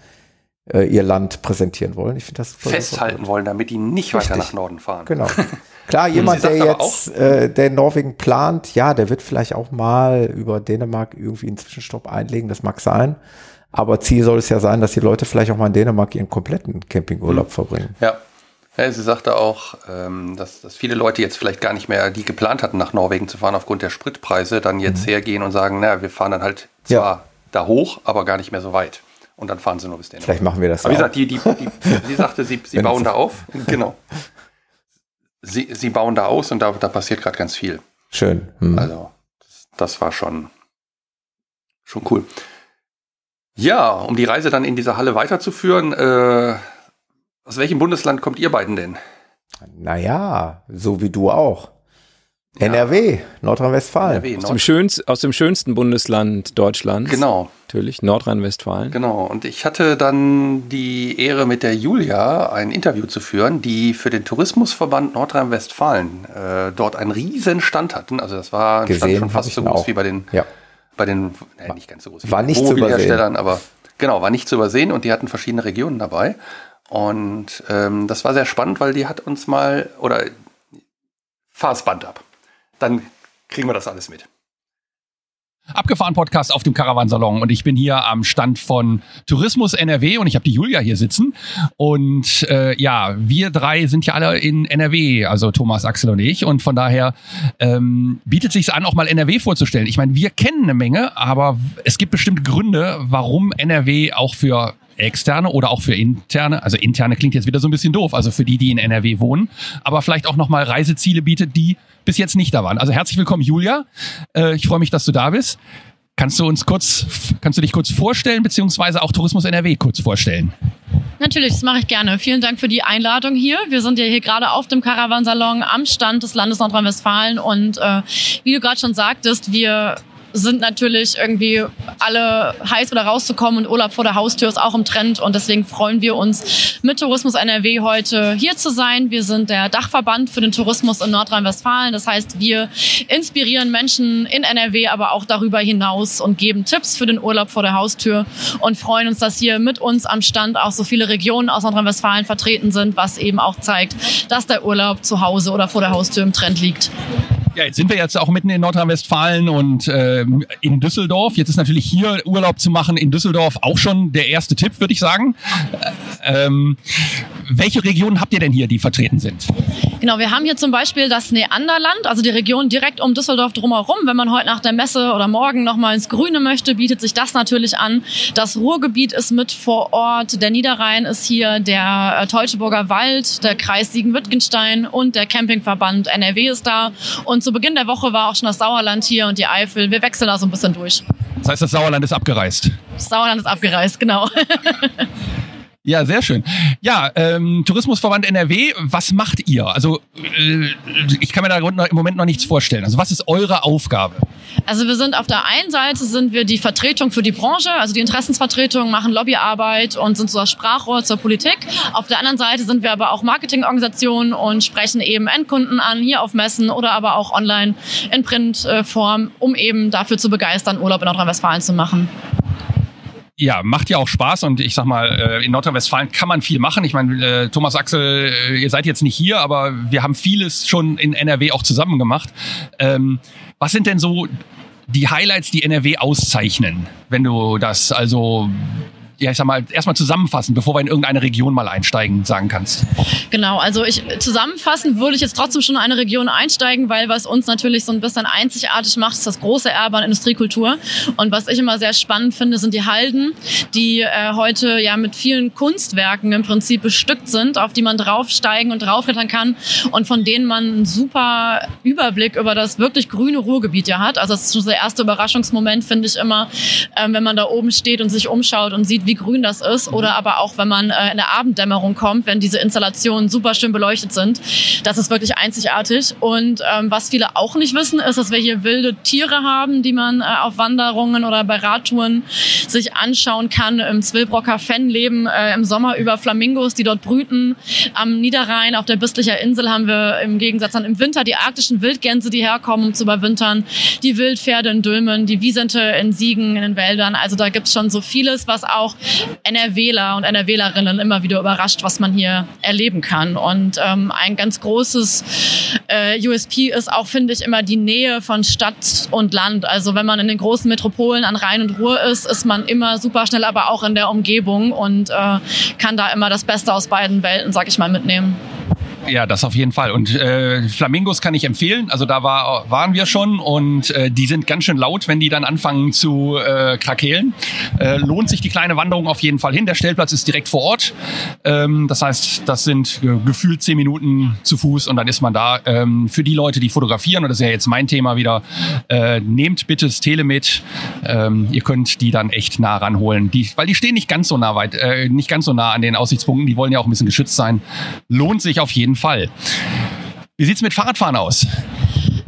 äh, ihr Land präsentieren wollen. Ich finde das Festhalten wollen, damit die nicht weiter Richtig. nach Norden fahren. Genau. [laughs] Klar, jemand, der jetzt, äh, der Norwegen plant, ja, der wird vielleicht auch mal über Dänemark irgendwie einen Zwischenstopp einlegen, das mag sein. Aber Ziel soll es ja sein, dass die Leute vielleicht auch mal in Dänemark ihren kompletten Campingurlaub verbringen. Ja. Ja sie sagte auch, ähm, dass, dass viele Leute jetzt vielleicht gar nicht mehr, die geplant hatten, nach Norwegen zu fahren aufgrund der Spritpreise, dann jetzt hergehen und sagen, naja, wir fahren dann halt zwar da hoch, aber gar nicht mehr so weit. Und dann fahren sie nur bis Dänemark. Vielleicht machen wir das Aber wie gesagt, die, die, die, [laughs] sie sagte, sie, sie bauen da auf. Genau. Sie, sie bauen da aus und da, da passiert gerade ganz viel. Schön. Hm. Also, das, das war schon, schon cool. Ja, um die Reise dann in dieser Halle weiterzuführen, äh, aus welchem Bundesland kommt ihr beiden denn? Naja, so wie du auch. NRW, Nordrhein-Westfalen. NRW, Aus dem, schönst, aus dem schönsten Bundesland Deutschlands. Genau. Natürlich, Nordrhein-Westfalen. Genau, und ich hatte dann die Ehre, mit der Julia ein Interview zu führen, die für den Tourismusverband Nordrhein-Westfalen äh, dort einen riesen Stand hatten. Also das war ein Stand Gesehen schon hab fast so groß auch. wie bei den, Ja. bei den äh, nicht ganz so groß wie War bei den nicht zu Wohnmobilherstellern, aber genau, war nicht zu übersehen und die hatten verschiedene Regionen dabei. Und ähm, das war sehr spannend, weil die hat uns mal, oder fahr das Band ab. Dann kriegen wir das alles mit. Abgefahren Podcast auf dem Caravansalon und ich bin hier am Stand von Tourismus NRW und ich habe die Julia hier sitzen und äh, ja, wir drei sind ja alle in NRW, also Thomas, Axel und ich und von daher ähm, bietet sich an, auch mal NRW vorzustellen. Ich meine, wir kennen eine Menge, aber es gibt bestimmt Gründe, warum NRW auch für externe oder auch für interne, also interne klingt jetzt wieder so ein bisschen doof, also für die, die in NRW wohnen, aber vielleicht auch nochmal Reiseziele bietet, die bis jetzt nicht da waren. Also herzlich willkommen, Julia. Äh, ich freue mich, dass du da bist. Kannst du uns kurz, kannst du dich kurz vorstellen, beziehungsweise auch Tourismus NRW kurz vorstellen? Natürlich, das mache ich gerne. Vielen Dank für die Einladung hier. Wir sind ja hier gerade auf dem Caravansalon am Stand des Landes Nordrhein-Westfalen und äh, wie du gerade schon sagtest, wir sind natürlich irgendwie alle heiß wieder rauszukommen und Urlaub vor der Haustür ist auch im Trend und deswegen freuen wir uns mit Tourismus NRW heute hier zu sein. Wir sind der Dachverband für den Tourismus in Nordrhein-Westfalen. Das heißt, wir inspirieren Menschen in NRW, aber auch darüber hinaus und geben Tipps für den Urlaub vor der Haustür und freuen uns, dass hier mit uns am Stand auch so viele Regionen aus Nordrhein-Westfalen vertreten sind, was eben auch zeigt, dass der Urlaub zu Hause oder vor der Haustür im Trend liegt. Ja, jetzt sind wir jetzt auch mitten in Nordrhein-Westfalen und ähm, in Düsseldorf. Jetzt ist natürlich hier Urlaub zu machen in Düsseldorf auch schon der erste Tipp, würde ich sagen. Äh, ähm, welche Regionen habt ihr denn hier, die vertreten sind? Genau, wir haben hier zum Beispiel das Neanderland, also die Region direkt um Düsseldorf drumherum. Wenn man heute nach der Messe oder morgen noch mal ins Grüne möchte, bietet sich das natürlich an. Das Ruhrgebiet ist mit vor Ort, der Niederrhein ist hier, der äh, Teutoburger Wald, der Kreis Siegen-Wittgenstein und der Campingverband NRW ist da. Und zu Beginn der Woche war auch schon das Sauerland hier und die Eifel. Wir wechseln da so ein bisschen durch. Das heißt, das Sauerland ist abgereist. Das Sauerland ist abgereist, genau. [laughs] Ja, sehr schön. Ja, ähm, Tourismusverband NRW, was macht ihr? Also äh, ich kann mir da im Moment noch nichts vorstellen. Also was ist eure Aufgabe? Also wir sind auf der einen Seite sind wir die Vertretung für die Branche, also die Interessensvertretung, machen Lobbyarbeit und sind so das Sprachrohr zur Politik. Auf der anderen Seite sind wir aber auch Marketingorganisationen und sprechen eben Endkunden an, hier auf Messen oder aber auch online in Printform, um eben dafür zu begeistern, Urlaub in Nordrhein-Westfalen zu machen ja, macht ja auch Spaß und ich sag mal, äh, in Nordrhein-Westfalen kann man viel machen. Ich meine, äh, Thomas Axel, äh, ihr seid jetzt nicht hier, aber wir haben vieles schon in NRW auch zusammen gemacht. Ähm, was sind denn so die Highlights, die NRW auszeichnen, wenn du das also ja, ich sag mal, erstmal zusammenfassen, bevor wir in irgendeine Region mal einsteigen, sagen kannst? Genau, also ich zusammenfassen würde ich jetzt trotzdem schon in eine Region einsteigen, weil was uns natürlich so ein bisschen einzigartig macht, ist das große Erbe an Industriekultur. Und was ich immer sehr spannend finde, sind die Halden, die äh, heute ja mit vielen Kunstwerken im Prinzip bestückt sind, auf die man draufsteigen und draufklettern kann und von denen man einen super Überblick über das wirklich grüne Ruhrgebiet ja hat. Also das ist schon der erste Überraschungsmoment, finde ich immer, äh, wenn man da oben steht und sich umschaut und sieht, wie grün das ist. Oder aber auch, wenn man äh, in der Abenddämmerung kommt, wenn diese Installationen super schön beleuchtet sind. Das ist wirklich einzigartig. Und ähm, was viele auch nicht wissen, ist, dass wir hier wilde Tiere haben, die man äh, auf Wanderungen oder bei Radtouren sich anschauen kann. Im Zwillbrocker Fenn leben äh, im Sommer über Flamingos, die dort brüten. Am Niederrhein auf der Bistlicher Insel haben wir im Gegensatz dann im Winter die arktischen Wildgänse, die herkommen, um zu überwintern. Die Wildpferde in Dülmen, die Wiesente in Siegen in den Wäldern. Also da gibt's schon so vieles, was auch NRWler und NRWlerinnen immer wieder überrascht, was man hier erleben kann. Und ähm, ein ganz großes äh, USP ist auch, finde ich, immer die Nähe von Stadt und Land. Also wenn man in den großen Metropolen an Rhein und Ruhr ist, ist man immer super schnell, aber auch in der Umgebung und äh, kann da immer das Beste aus beiden Welten, sag ich mal, mitnehmen. Ja, das auf jeden Fall. Und äh, Flamingos kann ich empfehlen. Also da war, waren wir schon und äh, die sind ganz schön laut, wenn die dann anfangen zu äh, krakeelen. Äh, lohnt sich die kleine Wanderung auf jeden Fall hin. Der Stellplatz ist direkt vor Ort. Ähm, das heißt, das sind äh, gefühlt zehn Minuten zu Fuß und dann ist man da. Ähm, für die Leute, die fotografieren, und das ist ja jetzt mein Thema wieder, äh, nehmt bitte das Tele mit. Ähm, ihr könnt die dann echt nah ranholen. Die, weil die stehen nicht ganz so nah weit, äh, nicht ganz so nah an den Aussichtspunkten. Die wollen ja auch ein bisschen geschützt sein. Lohnt sich auf jeden Fall. Wie sieht's mit Fahrradfahren aus?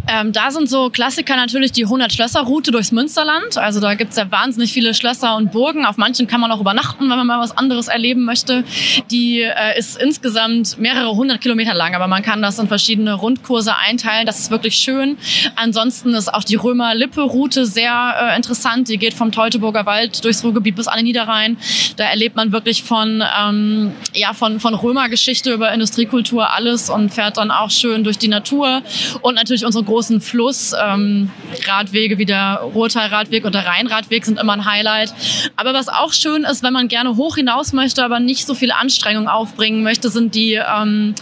Ähm, da sind so Klassiker natürlich die 100-Schlösser-Route durchs Münsterland. Also da gibt's ja wahnsinnig viele Schlösser und Burgen. Auf manchen kann man auch übernachten, wenn man mal was anderes erleben möchte. Die äh, ist insgesamt mehrere hundert Kilometer lang, aber man kann das in verschiedene Rundkurse einteilen. Das ist wirklich schön. Ansonsten ist auch die Römer-Lippe-Route sehr äh, interessant. Die geht vom Teutoburger Wald durchs Ruhrgebiet bis an den Niederrhein. Da erlebt man wirklich von, ähm, ja, von, von Römergeschichte über Industriekultur alles und fährt dann auch schön durch die Natur und natürlich unsere großen Flussradwege ähm, wie der Ruhrtalradweg und der Rheinradweg sind immer ein Highlight. Aber was auch schön ist, wenn man gerne hoch hinaus möchte, aber nicht so viel Anstrengung aufbringen möchte, sind die, ähm,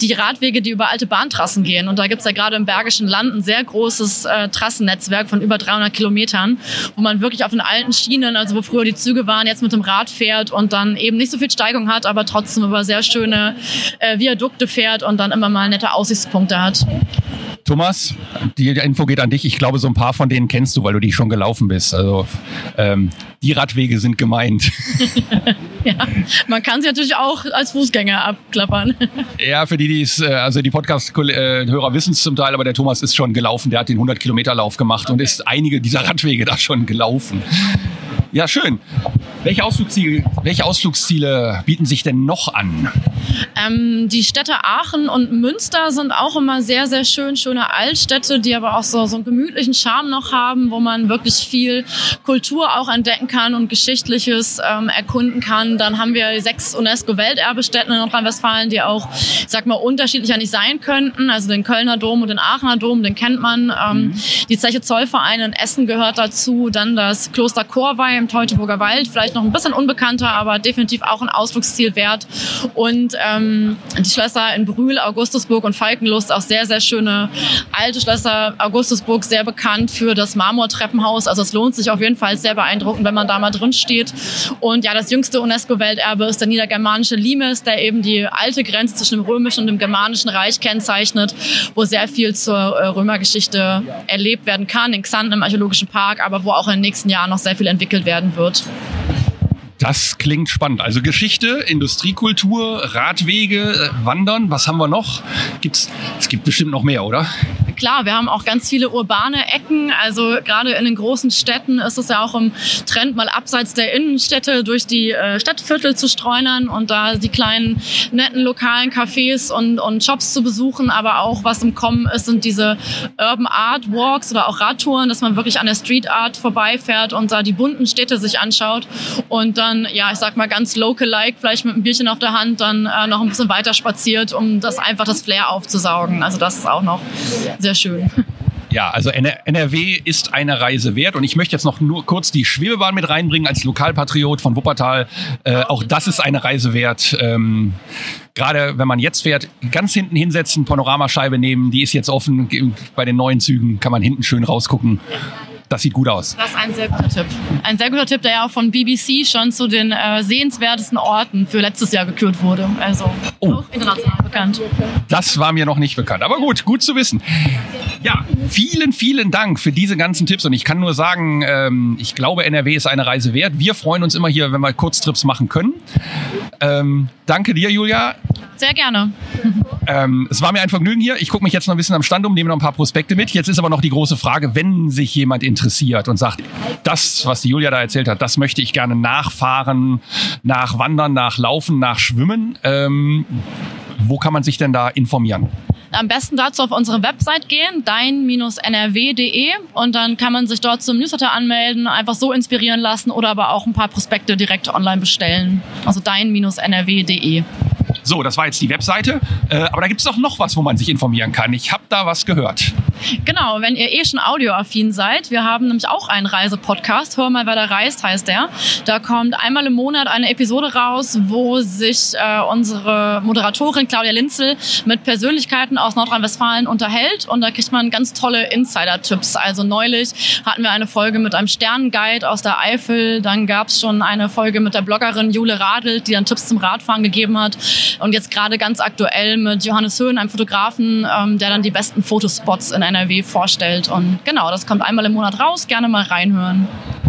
die Radwege, die über alte Bahntrassen gehen. Und da gibt's ja gerade im Bergischen Land ein sehr großes äh, Trassennetzwerk von über 300 Kilometern, wo man wirklich auf den alten Schienen, also wo früher die Züge waren, jetzt mit dem Rad fährt und dann eben nicht so viel Steigung hat, aber trotzdem über sehr schöne äh, Viadukte fährt und dann immer mal nette Aussichtspunkte hat. Thomas, die Info geht an dich. Ich glaube, so ein paar von denen kennst du, weil du die schon gelaufen bist. Also ähm, die Radwege sind gemeint. [laughs] ja, man kann sie natürlich auch als Fußgänger abklappern. [laughs] ja, für die, die es, äh, also die Podcast-Hörer wissen es zum Teil, aber der Thomas ist schon gelaufen. Der hat den 100-Kilometer-Lauf gemacht okay. und ist einige dieser Radwege da schon gelaufen. Ja, schön. Welche Ausflugsziele, welche Ausflugsziele bieten sich denn noch an? Ähm, die Städte Aachen und Münster sind auch immer sehr, sehr schön, schöne Altstädte, die aber auch so, so einen gemütlichen Charme noch haben, wo man wirklich viel Kultur auch entdecken kann und Geschichtliches ähm, erkunden kann. Dann haben wir sechs UNESCO-Welterbestätten in Nordrhein-Westfalen, die auch, ich sag mal, unterschiedlicher nicht sein könnten. Also den Kölner Dom und den Aachener Dom, den kennt man. Ähm, mhm. Die Zeche Zollverein in Essen gehört dazu. Dann das Kloster Chorweih im Teutoburger Wald, vielleicht noch ein bisschen unbekannter, aber definitiv auch ein Ausflugsziel wert. Und Und ähm, die Schlösser in Brühl, Augustusburg und Falkenlust, auch sehr, sehr schöne alte Schlösser. Augustusburg sehr bekannt für das Marmortreppenhaus. Also es lohnt sich auf jeden Fall sehr beeindruckend, wenn man da mal drin steht. Und ja, das jüngste UNESCO-Welterbe ist der niedergermanische Limes, der eben die alte Grenze zwischen dem römischen und dem germanischen Reich kennzeichnet, wo sehr viel zur äh, Römergeschichte erlebt werden kann, in Xanten im Archäologischen Park, aber wo auch in den nächsten Jahren noch sehr viel entwickelt werden wird. Das klingt spannend. Also Geschichte, Industriekultur, Radwege, äh, Wandern. Was haben wir noch? Gibt's, es gibt bestimmt noch mehr, oder? Klar, wir haben auch ganz viele urbane Ecken. Also gerade in den großen Städten ist es ja auch im Trend, mal abseits der Innenstädte durch die äh, Stadtviertel zu streunern und da die kleinen netten lokalen Cafés und, und Shops zu besuchen. Aber auch was im Kommen ist, sind diese Urban Art Walks oder auch Radtouren, dass man wirklich an der Street Art vorbeifährt und da die bunten Städte sich anschaut und dann, ja, ich sag mal ganz local-like, vielleicht mit einem Bierchen auf der Hand, dann äh, noch ein bisschen weiter spaziert, um das einfach das Flair aufzusaugen. Also das ist auch noch sehr schön. Ja, also NRW ist eine Reise wert und ich möchte jetzt noch nur kurz die Schwebebahn mit reinbringen als Lokalpatriot von Wuppertal. Äh, auch das ist eine Reise wert. Ähm, Gerade wenn man jetzt fährt, ganz hinten hinsetzen, Panoramascheibe nehmen, die ist jetzt offen. Bei den neuen Zügen kann man hinten schön rausgucken. Das sieht gut aus. Das ist ein sehr guter Tipp. Ein sehr guter Tipp, der ja auch von BBC schon zu den äh, sehenswertesten Orten für letztes Jahr gekürt wurde. Also oh. international bekannt. Das war mir noch nicht bekannt. Aber gut, gut zu wissen. Ja, vielen, vielen Dank für diese ganzen Tipps. Und ich kann nur sagen, ähm, ich glaube, NRW ist eine Reise wert. Wir freuen uns immer hier, wenn wir Kurztrips machen können. Ähm, danke dir, Julia. Sehr gerne. Ähm, es war mir ein Vergnügen hier. Ich gucke mich jetzt noch ein bisschen am Stand um, nehme noch ein paar Prospekte mit. Jetzt ist aber noch die große Frage, wenn sich jemand interessiert und sagt, das, was die Julia da erzählt hat, das möchte ich gerne nachfahren, nachwandern, nachlaufen, nachschwimmen. Ähm, wo kann man sich denn da informieren? Am besten dazu auf unsere Website gehen, dein-nrw.de und dann kann man sich dort zum Newsletter anmelden, einfach so inspirieren lassen oder aber auch ein paar Prospekte direkt online bestellen. Also dein-nrw.de. So, das war jetzt die Webseite. Äh, aber da gibt es doch noch was, wo man sich informieren kann. Ich habe da was gehört. Genau, wenn ihr eh schon audioaffin seid. Wir haben nämlich auch einen Reisepodcast. Hör mal, wer da reist, heißt der. Da kommt einmal im Monat eine Episode raus, wo sich äh, unsere Moderatorin Claudia Linzel mit Persönlichkeiten aus Nordrhein-Westfalen unterhält. Und da kriegt man ganz tolle Insider-Tipps. Also neulich hatten wir eine Folge mit einem Sternenguide aus der Eifel. Dann gab es schon eine Folge mit der Bloggerin Jule Radelt, die dann Tipps zum Radfahren gegeben hat. Und jetzt gerade ganz aktuell mit Johannes Höhn, einem Fotografen, ähm, der dann die besten Fotospots in NRW vorstellt. Und genau, das kommt einmal im Monat raus. Gerne mal reinhören.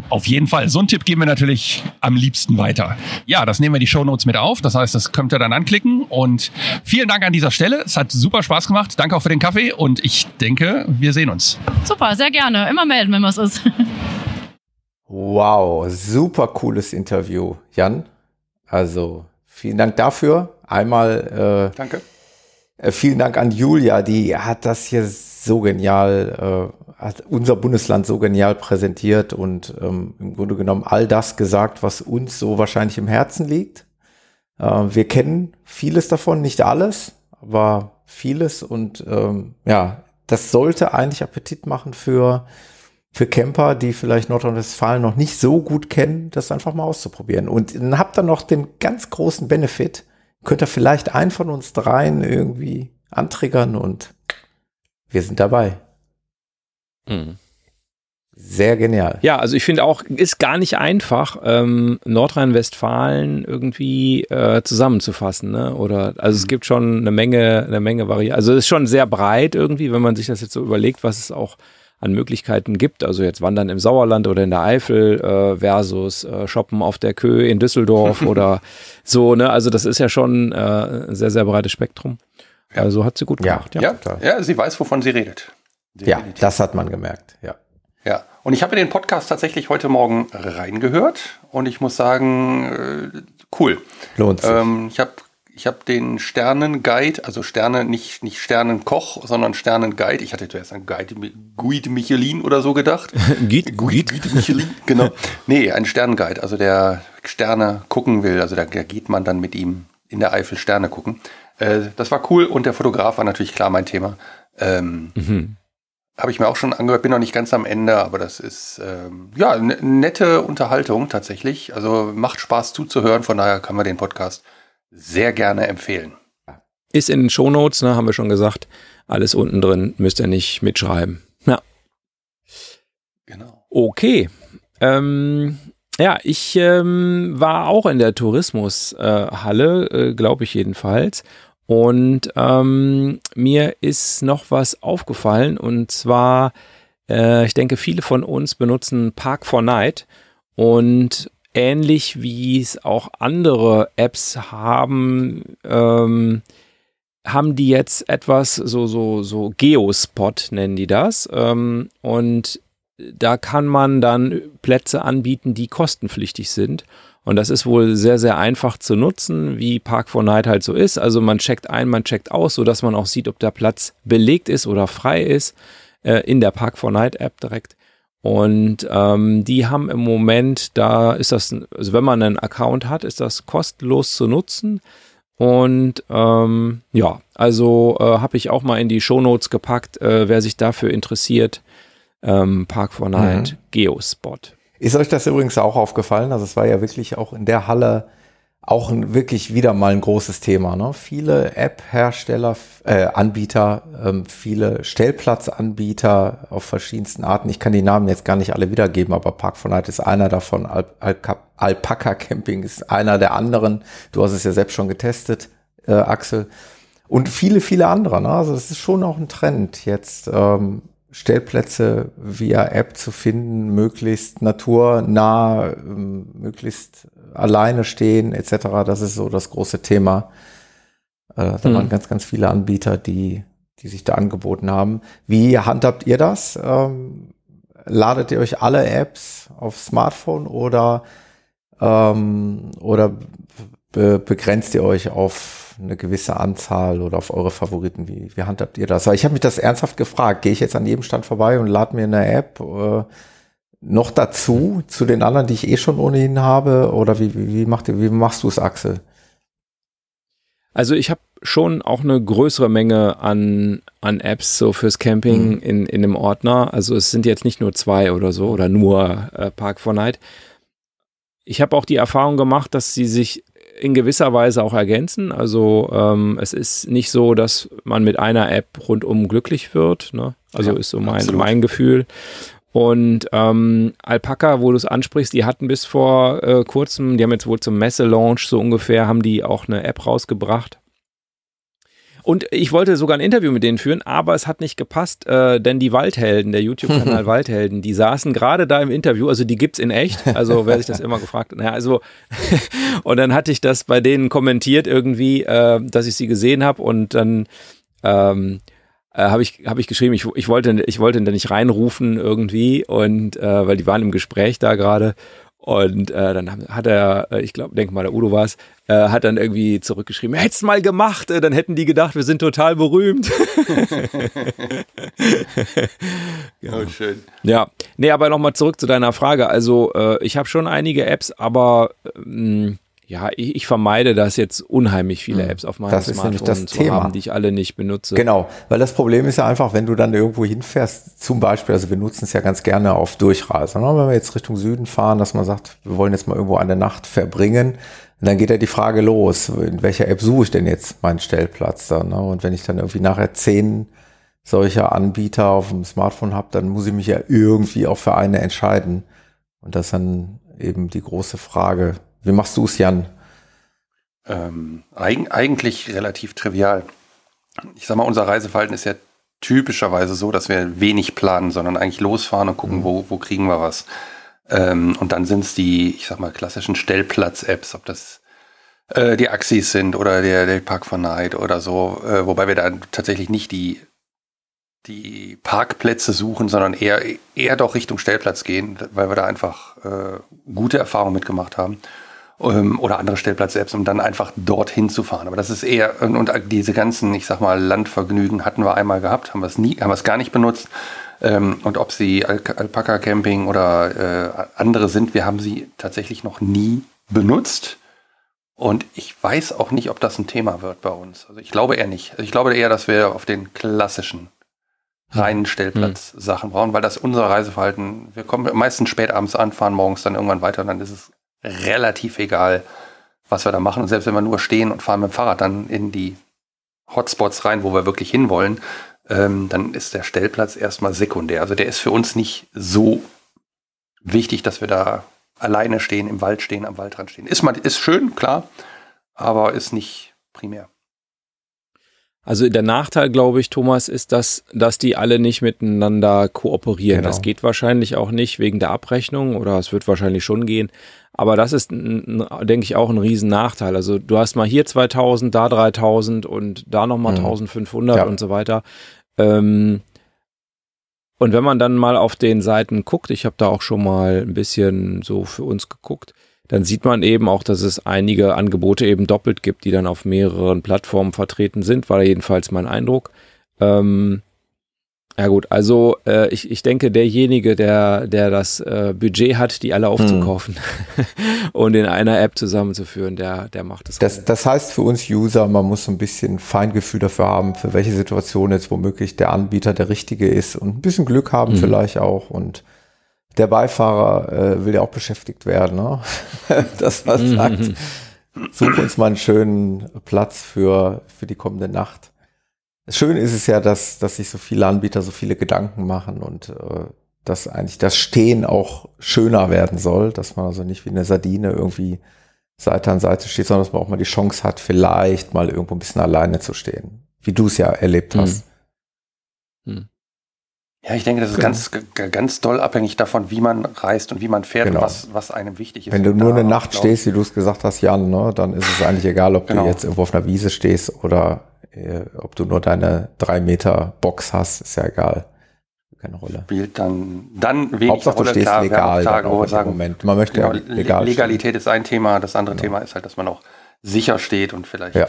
Auf jeden Fall. So einen Tipp geben wir natürlich am liebsten weiter. Ja, das nehmen wir die Shownotes mit auf. Das heißt, das könnt ihr dann anklicken. Und vielen Dank an dieser Stelle. Es hat super Spaß gemacht. Danke auch für den Kaffee. Und ich denke, wir sehen uns. Super, sehr gerne. Immer melden, wenn was ist. Wow, super cooles Interview, Jan. Also vielen Dank dafür. Einmal äh, Danke. Äh, vielen Dank an Julia, die hat das hier so genial, äh, hat unser Bundesland so genial präsentiert und ähm, im Grunde genommen all das gesagt, was uns so wahrscheinlich im Herzen liegt. Äh, wir kennen vieles davon, nicht alles, aber vieles und ähm, ja, das sollte eigentlich Appetit machen für für Camper, die vielleicht Nordrhein-Westfalen noch nicht so gut kennen, das einfach mal auszuprobieren. Und dann habt ihr noch den ganz großen Benefit, könnt ihr vielleicht einen von uns dreien irgendwie antriggern und wir sind dabei. Mhm. Sehr genial. Ja, also ich finde auch, ist gar nicht einfach, ähm, Nordrhein-Westfalen irgendwie äh, zusammenzufassen, ne? Oder also es gibt schon eine Menge, eine Menge Varianten. Also es ist schon sehr breit irgendwie, wenn man sich das jetzt so überlegt, was es auch an Möglichkeiten gibt. Also jetzt Wandern im Sauerland oder in der Eifel äh, versus äh, Shoppen auf der Kö in Düsseldorf [laughs] oder so. Ne? Also das ist ja schon äh, ein sehr, sehr breites Spektrum. Ja. Also hat sie gut gemacht. Ja, ja, ja, sie weiß, wovon sie redet. Definitiv. Ja, das hat man gemerkt. Ja. Ja, und ich habe den Podcast tatsächlich heute Morgen reingehört und ich muss sagen, äh, cool. Lohnt sich. Ähm, ich habe ich habe den Sternenguide, also Sterne, nicht, nicht Sternenkoch, sondern Sternenguide. Ich hatte zuerst an Guide, Guide Michelin oder so gedacht. [laughs] Guide, Guide? Guide Michelin, [laughs] genau. Nee, ein Sternenguide, also der Sterne gucken will. Also da, da geht man dann mit ihm in der Eifel Sterne gucken. Äh, das war cool und der Fotograf war natürlich klar mein Thema. Ähm, mhm. Habe ich mir auch schon angehört, bin noch nicht ganz am Ende, aber das ist ähm, ja eine nette Unterhaltung tatsächlich. Also macht Spaß zuzuhören, von daher kann man den Podcast sehr gerne empfehlen. Ist in den Shownotes, ne, haben wir schon gesagt. Alles unten drin, müsst ihr nicht mitschreiben. Ja. Genau. Okay. Ähm, ja, ich ähm, war auch in der Tourismushalle, äh, äh, glaube ich jedenfalls. Und ähm, mir ist noch was aufgefallen und zwar, äh, ich denke, viele von uns benutzen Park 4 Night und ähnlich wie es auch andere Apps haben, ähm, haben die jetzt etwas so so so Geospot nennen die das ähm, und da kann man dann Plätze anbieten, die kostenpflichtig sind. Und das ist wohl sehr, sehr einfach zu nutzen, wie Park 4 Night halt so ist. Also man checkt ein, man checkt aus, sodass man auch sieht, ob der Platz belegt ist oder frei ist, äh, in der Park 4 Night App direkt. Und ähm, die haben im Moment, da ist das, also wenn man einen Account hat, ist das kostenlos zu nutzen. Und ähm, ja, also äh, habe ich auch mal in die Shownotes gepackt, äh, wer sich dafür interessiert. Ähm, Park 4 Night Mhm. Geospot. Ist euch das übrigens auch aufgefallen? Also es war ja wirklich auch in der Halle auch ein, wirklich wieder mal ein großes Thema. Ne? Viele App-Hersteller, äh, Anbieter, ähm, viele Stellplatzanbieter auf verschiedensten Arten. Ich kann die Namen jetzt gar nicht alle wiedergeben, aber Park 4 Night ist einer davon. Al Al Alpaka Camping ist einer der anderen. Du hast es ja selbst schon getestet, äh, Axel. Und viele, viele andere. Ne? Also es ist schon auch ein Trend jetzt. Ähm, Stellplätze via App zu finden, möglichst naturnah, ähm, möglichst alleine stehen etc. Das ist so das große Thema. Äh, da Hm. waren ganz, ganz viele Anbieter, die, die sich da angeboten haben. Wie handhabt ihr das? Ähm, ladet ihr euch alle Apps auf Smartphone oder, ähm, oder be begrenzt ihr euch auf eine gewisse Anzahl oder auf eure Favoriten? Wie, wie handhabt ihr das? Weil ich habe mich das ernsthaft gefragt. Gehe ich jetzt an jedem Stand vorbei und lade mir eine App äh, noch dazu zu den anderen, die ich eh schon ohnehin habe? Oder wie, wie, wie, macht wie machst du es, Axel? Also ich habe schon auch eine größere Menge an, an Apps so fürs Camping Mhm. in, in einem Ordner. Also es sind jetzt nicht nur zwei oder so oder nur äh, Park 4 Night. Ich habe auch die Erfahrung gemacht, dass sie sich in gewisser Weise auch ergänzen. Also ähm, es ist nicht so, dass man mit einer App rundum glücklich wird. Ne? Also Ja, ist so mein, absolut. mein Gefühl. Und ähm, Alpaca, wo du es ansprichst, die hatten bis vor äh, kurzem, die haben jetzt wohl zum Messe-Launch so ungefähr, haben die auch eine App rausgebracht. Und ich wollte sogar ein Interview mit denen führen, aber es hat nicht gepasst, äh, denn die Waldhelden, der YouTube-Kanal [laughs] Waldhelden, die saßen gerade da im Interview, also die gibt's in echt, also wer sich das immer gefragt hat, naja, also [laughs] und dann hatte ich das bei denen kommentiert irgendwie, äh, dass ich sie gesehen habe und dann ähm, äh, habe ich, hab ich geschrieben, ich, ich, wollte, ich wollte da nicht reinrufen irgendwie und äh, weil die waren im Gespräch da gerade und äh, dann hat er, äh, ich glaube, denk mal, der Udo war es, äh, hat dann irgendwie zurückgeschrieben, hättest mal gemacht, äh, dann hätten die gedacht, wir sind total berühmt. [laughs] Oh, schön. Ja, nee, aber nochmal zurück zu deiner Frage. Also äh, ich habe schon einige Apps, aber ähm, ja, ich, ich vermeide das jetzt unheimlich viele Apps auf meinem Hm. Das ist nämlich Smartphone das zu Thema. haben, die ich alle nicht benutze. Genau, weil das Problem ist ja einfach, wenn du dann irgendwo hinfährst, zum Beispiel, also wir nutzen es ja ganz gerne auf Durchreise, ne? wenn wir jetzt Richtung Süden fahren, dass man sagt, wir wollen jetzt mal irgendwo eine Nacht verbringen, dann geht ja die Frage los, in welcher App suche ich denn jetzt meinen Stellplatz dann? Ne? Und wenn ich dann irgendwie nachher zehn solcher Anbieter auf dem Smartphone habe, dann muss ich mich ja irgendwie auch für eine entscheiden. Und das ist dann eben die große Frage. Wie machst du es, Jan? Ähm, eigen, eigentlich relativ trivial. Ich sag mal, unser Reiseverhalten ist ja typischerweise so, dass wir wenig planen, sondern eigentlich losfahren und gucken, wo, wo kriegen wir was. Ähm, und dann sind es die, ich sag mal, klassischen Stellplatz-Apps, ob das äh, die Axis sind oder der, der Park von Night oder so, äh, wobei wir da tatsächlich nicht die, die Parkplätze suchen, sondern eher, eher doch Richtung Stellplatz gehen, weil wir da einfach äh, gute Erfahrungen mitgemacht haben oder andere Stellplatz-Apps, um dann einfach dorthin zu fahren. Aber das ist eher, und, diese ganzen, ich sag mal, Landvergnügen hatten wir einmal gehabt, haben wir es nie, haben wir es gar nicht benutzt. Ähm, und ob sie Al Alpaka Camping oder äh, andere sind, wir haben sie tatsächlich noch nie benutzt. Und ich weiß auch nicht, ob das ein Thema wird bei uns. Also ich glaube eher nicht. Also ich glaube eher, dass wir auf den klassischen reinen Stellplatz-Sachen brauchen, weil das unser Reiseverhalten, wir kommen meistens spät abends an, fahren morgens dann irgendwann weiter und dann ist es relativ egal, was wir da machen. Und selbst wenn wir nur stehen und fahren mit dem Fahrrad dann in die Hotspots rein, wo wir wirklich hinwollen, ähm, dann ist der Stellplatz erstmal sekundär. Also der ist für uns nicht so wichtig, dass wir da alleine stehen, im Wald stehen, am Waldrand stehen. Ist, mal, ist schön, klar, aber ist nicht primär. Also der Nachteil, glaube ich, Thomas, ist, dass, dass die alle nicht miteinander kooperieren. Genau. Das geht wahrscheinlich auch nicht wegen der Abrechnung oder es wird wahrscheinlich schon gehen. Aber das ist, denke ich, auch ein riesen Nachteil. Also du hast mal hier 2000, da 3000 und da nochmal Mhm. 1500 Ja. und so weiter. Ähm, und wenn man dann mal auf den Seiten guckt, ich habe da auch schon mal ein bisschen so für uns geguckt, dann sieht man eben auch, dass es einige Angebote eben doppelt gibt, die dann auf mehreren Plattformen vertreten sind, war jedenfalls mein Eindruck. Ähm, ja gut, also äh, ich, ich denke, derjenige, der, der das äh, Budget hat, die alle aufzukaufen [laughs] und in einer App zusammenzuführen, der, der macht es. Das, das heißt für uns User, man muss so ein bisschen Feingefühl dafür haben, für welche Situation jetzt womöglich der Anbieter der richtige ist und ein bisschen Glück haben Mhm. vielleicht auch und der Beifahrer äh, will ja auch beschäftigt werden, ne? [laughs] dass man Mhm. sagt, such uns mal einen schönen Platz für, für die kommende Nacht. Schön ist es ja, dass, dass sich so viele Anbieter so viele Gedanken machen und äh, dass eigentlich das Stehen auch schöner werden soll, dass man also nicht wie eine Sardine irgendwie Seite an Seite steht, sondern dass man auch mal die Chance hat, vielleicht mal irgendwo ein bisschen alleine zu stehen, wie du es ja erlebt Mhm. hast. Ja, ich denke, das ist Genau. ganz, ganz doll abhängig davon, wie man reist und wie man fährt Genau. und was, was einem wichtig ist. Wenn du nur da, eine Nacht glaub stehst, wie du es gesagt hast, Jan, ne, dann ist es eigentlich egal, ob Genau. du jetzt irgendwo auf einer Wiese stehst oder ob du nur deine drei Meter Box hast, ist ja egal. Keine Rolle. spielt dann, dann wenig Hauptsache, du Rolle. stehst Klar, legal Tage, auch sagen, Moment. Man möchte ja genau, legal stehen. Legalität ist ein Thema, das andere Thema ist halt, dass man auch sicher steht und vielleicht Ja.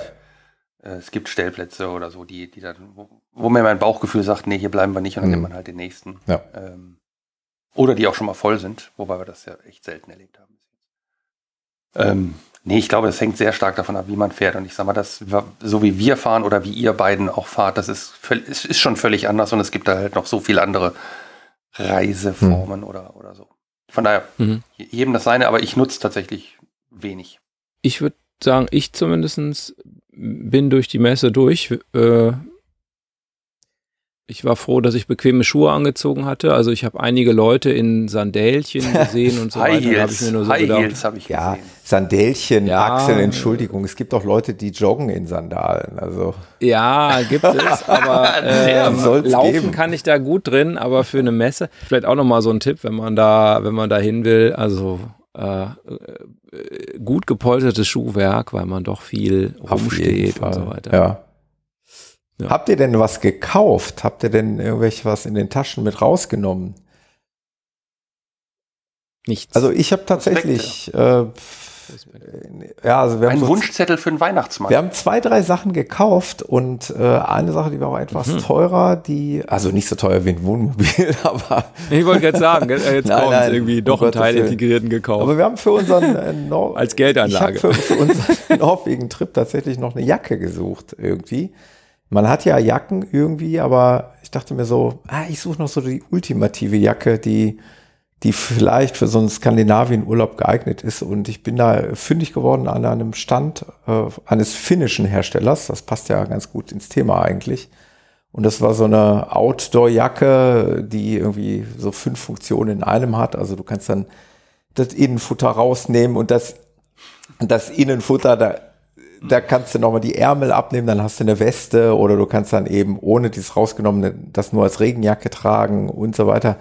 äh, es gibt Stellplätze oder so, die, die dann, wo, wo mir mein Bauchgefühl sagt, nee, hier bleiben wir nicht und dann Mhm. nimmt man halt den nächsten. Ja. Ähm, oder die auch schon mal voll sind, wobei wir das ja echt selten erlebt haben. Ähm, nee, ich glaube, es hängt sehr stark davon ab, wie man fährt. Und ich sag mal, das, so wie wir fahren oder wie ihr beiden auch fahrt, das ist, ist schon völlig anders und es gibt da halt noch so viele andere Reiseformen oder, oder so. Von daher, Mhm. jedem das seine, aber ich nutze tatsächlich wenig. Ich würde sagen, ich zumindest bin durch die Messe durch. Äh, ich war froh, dass ich bequeme Schuhe angezogen hatte. Also ich habe einige Leute in Sandälchen [laughs] gesehen und so High weiter. Da habe ich Heels, mir nur so High gedacht, Heels habe ich Ja, gesehen. Sandälchen, Ja. Achseln, Entschuldigung. Es gibt auch Leute, die joggen in Sandalen. Also Ja, gibt es, [laughs] aber ähm, laufen geben. kann ich da gut drin, aber für eine Messe vielleicht auch nochmal so ein Tipp, wenn man da, wenn man da hin will, also äh, äh, gut gepolstertes Schuhwerk, weil man doch viel auf rumsteht und so weiter. Ja. Ja. Habt ihr denn was gekauft? Habt ihr denn irgendwelche was in den Taschen mit rausgenommen? Nichts. Also ich habe tatsächlich, äh, ja, also wir haben Ein Wunschzettel für den Weihnachtsmann. Wir haben zwei, drei Sachen gekauft und äh, eine Sache, die war auch etwas Mhm. teurer, die, also nicht so teuer wie ein Wohnmobil, [laughs] aber. Ich wollte gerade sagen, gell, jetzt [laughs] Nein, kommt nein, irgendwie doch ein Gottes Teil integrierten gekauft. Aber wir haben für unseren äh, [laughs] Nor Als Geldanlage. Für, für unseren Norwegen-Trip tatsächlich noch eine Jacke gesucht irgendwie. Man hat ja Jacken irgendwie, aber ich dachte mir so, ah, ich suche noch so die ultimative Jacke, die die vielleicht für so einen Skandinavien-Urlaub geeignet ist. Und ich bin da fündig geworden an einem Stand äh, eines finnischen Herstellers. Das passt ja ganz gut ins Thema eigentlich. Und das war so eine Outdoor-Jacke, die irgendwie so fünf Funktionen in einem hat. Also du kannst dann das Innenfutter rausnehmen und das, das Innenfutter, da, da kannst du nochmal die Ärmel abnehmen, dann hast du eine Weste oder du kannst dann eben ohne dieses rausgenommene das nur als Regenjacke tragen und so weiter.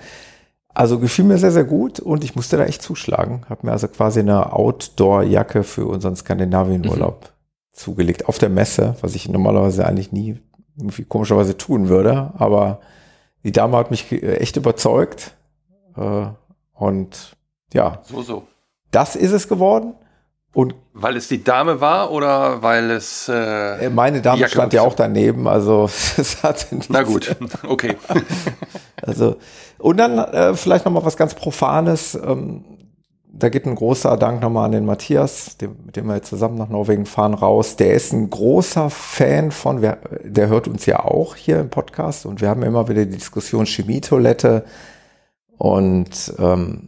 Also gefiel mir sehr, sehr gut und ich musste da echt zuschlagen. Habe mir also quasi eine Outdoor-Jacke für unseren Skandinavien-Urlaub zugelegt auf der Messe, was ich normalerweise eigentlich nie irgendwie komischerweise tun würde. Aber die Dame hat mich ge- echt überzeugt. Äh, und ja, So, so. das ist es geworden. Und Weil es die Dame war oder weil es. Äh, äh, meine Dame Jacke stand ja auch daneben, also [laughs] es hatte nichts. Na gut, okay. [laughs] Also, und dann äh, vielleicht nochmal was ganz Profanes. Ähm, da geht ein großer Dank nochmal an den Matthias, dem, mit dem wir jetzt zusammen nach Norwegen fahren, raus. Der ist ein großer Fan von, wer, der hört uns ja auch hier im Podcast und wir haben immer wieder die Diskussion Chemietoilette und ähm,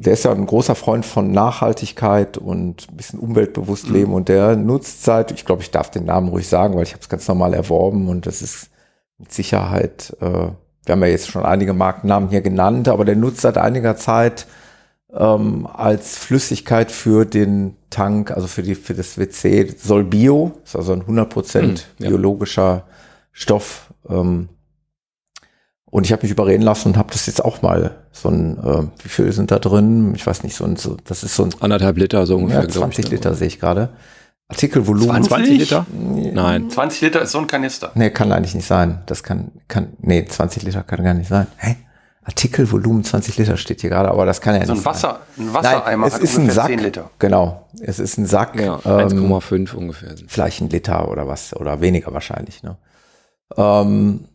der ist ja ein großer Freund von Nachhaltigkeit und ein bisschen umweltbewusst Mhm. leben und der nutzt seit, ich glaube, ich darf den Namen ruhig sagen, weil ich habe es ganz normal erworben und das ist mit Sicherheit, äh, wir haben ja jetzt schon einige Markennamen hier genannt, aber der nutzt seit einiger Zeit ähm, als Flüssigkeit für den Tank, also für die für das WC Solbio, ist also ein 100% Hm, ja. biologischer Stoff. Ähm, und ich habe mich überreden lassen und habe das jetzt auch mal so ein, äh, wie viel sind da drin? Ich weiß nicht, so ein, so, das ist so ein Anderthalb Liter so ungefähr. ja, glaub ich, 20 ne? Liter sehe ich gerade. Artikelvolumen. 20 Liter? Nein. 20 Liter ist so ein Kanister. Nee, kann eigentlich nicht sein. Das kann, kann, nee, 20 Liter kann gar nicht sein. Hä? Artikelvolumen 20 Liter steht hier gerade, aber das kann ja So nicht ein Wasser, ein sein. Wassereimer Nein, es hat ist ein Sack. 10 Liter. Genau. Es ist ein Sack. Ja, ähm, 1,5 ungefähr. vielleicht ein Liter oder was, oder weniger wahrscheinlich, ne? Ähm,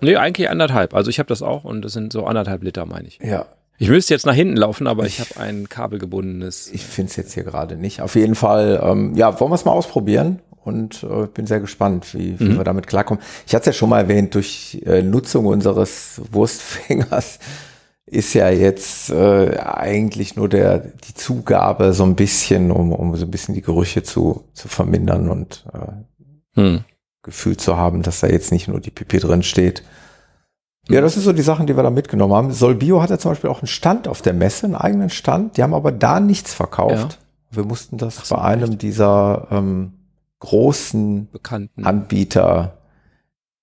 Nee, eigentlich anderthalb. Also ich habe das auch und das sind so anderthalb Liter, meine ich. ja. Ich müsste jetzt nach hinten laufen, aber ich habe ein kabelgebundenes. [laughs] Ich finde es jetzt hier gerade nicht. Auf jeden Fall, ähm, ja, wollen wir es mal ausprobieren und äh, bin sehr gespannt, wie, wie Mhm. wir damit klarkommen. Ich hatte es ja schon mal erwähnt, durch äh, Nutzung unseres Wurstfingers [laughs] ist ja jetzt äh, eigentlich nur der die Zugabe so ein bisschen, um, um so ein bisschen die Gerüche zu, zu vermindern und äh, Hm. Gefühl zu haben, dass da jetzt nicht nur die Pipi drin steht. Ja, das ist so die Sachen, die wir da mitgenommen haben. Solbio hat ja zum Beispiel auch einen Stand auf der Messe, einen eigenen Stand. Die haben aber da nichts verkauft. Wir mussten das bei einem dieser ähm, großen Bekannten Anbieter,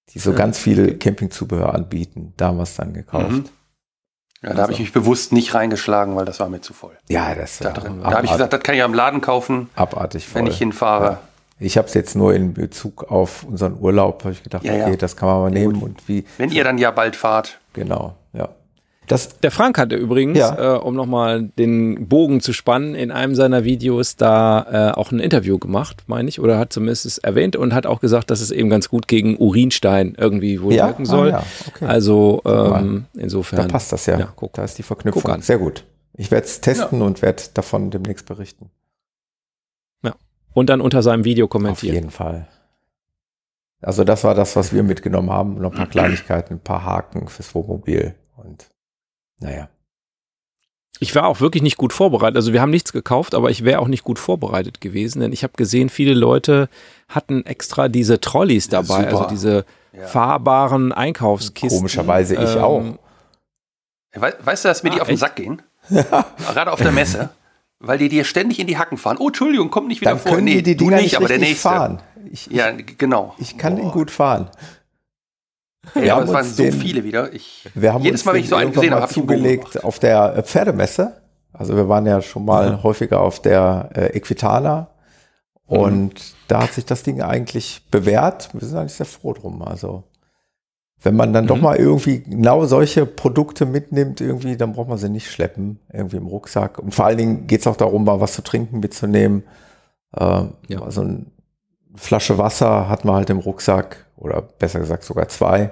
die so Ja. ganz viel Campingzubehör anbieten, da haben wir es dann gekauft. Mhm. Ja, da habe ich mich bewusst nicht reingeschlagen, weil das war mir zu voll. Ja, das Da. Da habe ich gesagt, das kann ich am Laden kaufen, abartig voll. wenn ich hinfahre. Ja. Ich habe es jetzt nur in Bezug auf unseren Urlaub, habe ich gedacht, Ja, ja. okay, das kann man mal nehmen und wie. Wenn ihr dann ja bald fahrt. Genau, ja. Das, Der Frank hatte übrigens, Ja. äh, um nochmal den Bogen zu spannen, in einem seiner Videos da äh, auch ein Interview gemacht, meine ich, oder hat zumindest es erwähnt und hat auch gesagt, dass es eben ganz gut gegen Urinstein irgendwie wohl Ja? wirken Ah, soll. ja, okay. Also ähm, insofern. Da passt das ja. Ja, guck. Da ist die Guck Verknüpfung. an. Sehr gut. Ich werde es testen und werde davon demnächst berichten. Und dann unter seinem Video Auf kommentieren. jeden Fall. Also das war das, was wir mitgenommen haben. Noch ein paar Kleinigkeiten, ein paar Haken fürs Wohnmobil. Und naja. Ich war auch wirklich nicht gut vorbereitet. Also wir haben nichts gekauft, aber ich wäre auch nicht gut vorbereitet gewesen, denn ich habe gesehen, viele Leute hatten extra diese Trolleys dabei, super. also diese fahrbaren Einkaufskisten. Komischerweise ich Ähm, auch. We weißt du, dass mir die Ah, auf den echt? Sack gehen? Gerade auf der Messe. [laughs] Weil die dir ständig in die Hacken fahren. Oh, Entschuldigung, komm nicht wieder Dann vor. können die die du nicht, nicht aber der nächste. fahren. Ich, Ja, g- genau. ich kann den gut fahren. Ja, aber haben es waren uns so den- viele wieder. Ich, Wir haben jedes Mal, wenn ich so einen gesehen habe, ich zugelegt auf der äh, Pferdemesse. Also wir waren ja schon mal häufiger auf der äh, Equitana und Mhm. da hat sich das Ding eigentlich bewährt. Wir sind eigentlich sehr froh drum. Also wenn man dann doch Mhm. mal irgendwie genau solche Produkte mitnimmt, irgendwie, dann braucht man sie nicht schleppen, irgendwie im Rucksack. Und vor allen Dingen geht es auch darum, mal was zu trinken mitzunehmen. Ähm, Ja. Also eine Flasche Wasser hat man halt im Rucksack oder besser gesagt sogar zwei.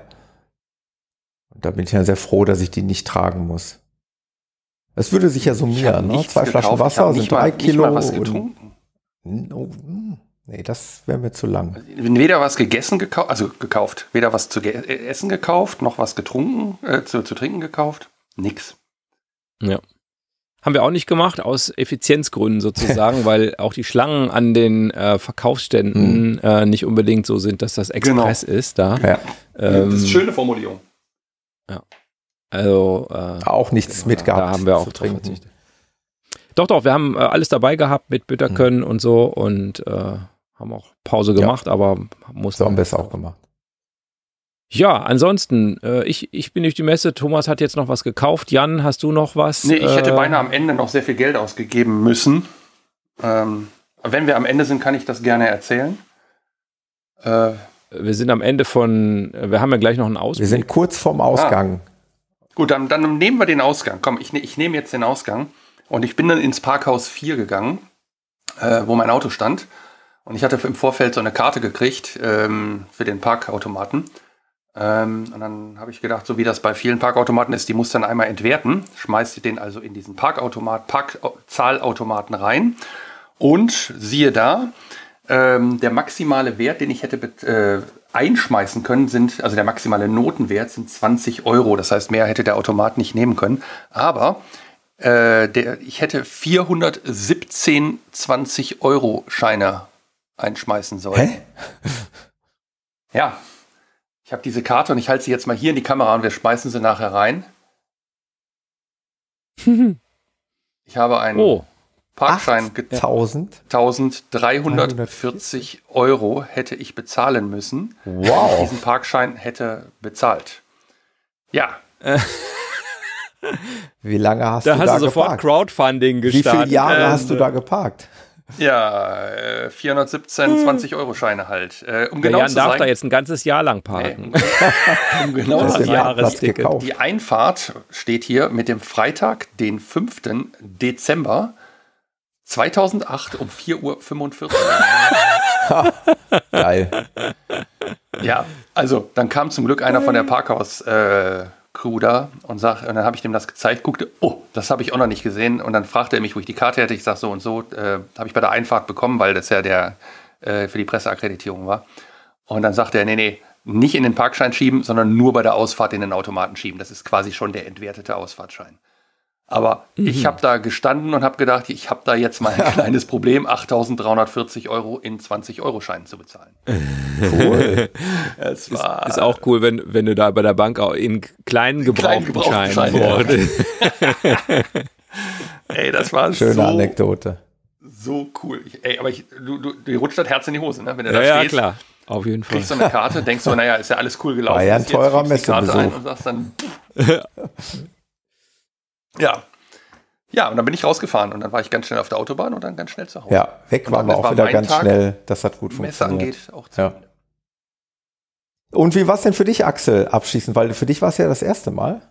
Und da bin ich ja sehr froh, dass ich die nicht tragen muss. Es würde sich ja summieren, ne? Zwei Flaschen gekauft. Wasser sind nicht drei mal, Kilo. Nicht mal was und- getrunken. Oh, mm, nee, das wäre mir zu lang. Weder was gegessen gekauft, also gekauft. Weder was zu ge äh, essen gekauft, noch was getrunken, äh, zu, zu trinken gekauft. Nix. Ja. Haben wir auch nicht gemacht, aus Effizienzgründen sozusagen, [laughs] weil auch die Schlangen an den äh, Verkaufsständen äh, nicht unbedingt so sind, dass das Express ist da. Ja. Ähm, das ist eine schöne Formulierung. Also äh, Auch nichts mitgehabt. da haben wir auch trinken. verzichtet. Doch, doch, wir haben äh, alles dabei gehabt mit Bitterkönnen und so und äh, haben auch Pause Ja. gemacht, aber mussten. So haben wir es auch gemacht. Ja, ansonsten, äh, ich, ich bin durch die Messe. Thomas hat jetzt noch was gekauft. Jan, hast du noch was? Nee, ich hätte Äh, beinahe am Ende noch sehr viel Geld ausgegeben müssen. Ähm, wenn wir am Ende sind, kann ich das gerne erzählen. Äh, Wir sind am Ende von, wir haben ja gleich noch einen Ausblick. Wir sind kurz vorm Ausgang. Gut, dann, dann nehmen wir den Ausgang. Komm, ich, ne- ich nehme jetzt den Ausgang. Und ich bin dann ins Parkhaus 4 gegangen, äh, wo mein Auto stand. Und ich hatte im Vorfeld so eine Karte gekriegt ähm, für den Parkautomaten. Ähm, und dann habe ich gedacht, so wie das bei vielen Parkautomaten ist, die muss dann einmal entwerten. Schmeißt den also in diesen Parkautomat, Parkzahlautomaten rein. Und siehe da, ähm, der maximale Wert, den ich hätte äh, einschmeißen können, sind, also der maximale Notenwert sind 20 Euro. Das heißt, mehr hätte der Automat nicht nehmen können. Aber Äh, der, ich hätte 417 20 Euro Scheine einschmeißen sollen. Hä? [laughs] Ja. Ich habe diese Karte und ich halte sie jetzt mal hier in die Kamera und wir schmeißen sie nachher rein. [laughs] ich habe einen Oh. Parkschein 1000? 1340 Euro hätte ich bezahlen müssen. Wow. Ich [laughs] diesen Parkschein hätte bezahlt. Ja. Wie lange hast Da du hast da du sofort geparkt? Crowdfunding Wie gestartet. viele Jahre Äh, hast du da geparkt? Ja, äh, 417 20-Euro-Scheine halt. Äh, um genau Jan zu darf sein, da jetzt ein ganzes Jahr lang parken. [laughs] um genau Das ist ja Jahresticket. gekauft. Die Einfahrt steht hier mit dem Freitag, den 5. Dezember 2008 um 4.45 Uhr. [laughs] Geil. Ja, also dann kam zum Glück einer von der Parkhaus äh, Crew und, sag, und dann habe ich dem das gezeigt, guckte, oh, das habe ich auch noch nicht gesehen und dann fragte er mich, wo ich die Karte hätte. Ich sage so und so, äh, habe ich bei der Einfahrt bekommen, weil das ja der äh, für die Presseakkreditierung war. Und dann sagte er, nee, nee, nicht in den Parkschein schieben, sondern nur bei der Ausfahrt in den Automaten schieben. Das ist quasi schon der entwertete Ausfahrtschein. Aber ich Mhm. habe da gestanden und habe gedacht, ich habe da jetzt mal ein kleines Problem, 8.340 Euro in 20-Euro-Scheinen zu bezahlen. [laughs] Cool. Es Ist, war ist auch cool, wenn, wenn du da bei der Bank auch in kleinen Kleinen gebrauchten Scheinen gebrauchten Scheinen. [laughs] Ey, das war Schöne so, Anekdote. so cool. Ich, ey, aber ich, du, du, dir rutscht das Herz in die Hose, ne? Wenn du Ja, da ja, stehst, klar. Auf jeden Fall. kriegst du eine Karte, denkst du, naja, ist ja alles cool gelaufen. War ja ein teurer Karte ein Messebesuch. und sagst dann, [laughs] ja. Ja, und dann bin ich rausgefahren und dann war ich ganz schnell auf der Autobahn und dann ganz schnell zu Hause. Ja, weg waren wir auch war wieder ganz Tag, schnell. Das hat gut funktioniert. angeht, auch zu Ja. Und wie war es denn für dich, Axel, abschließend? Weil für dich war es ja das erste Mal.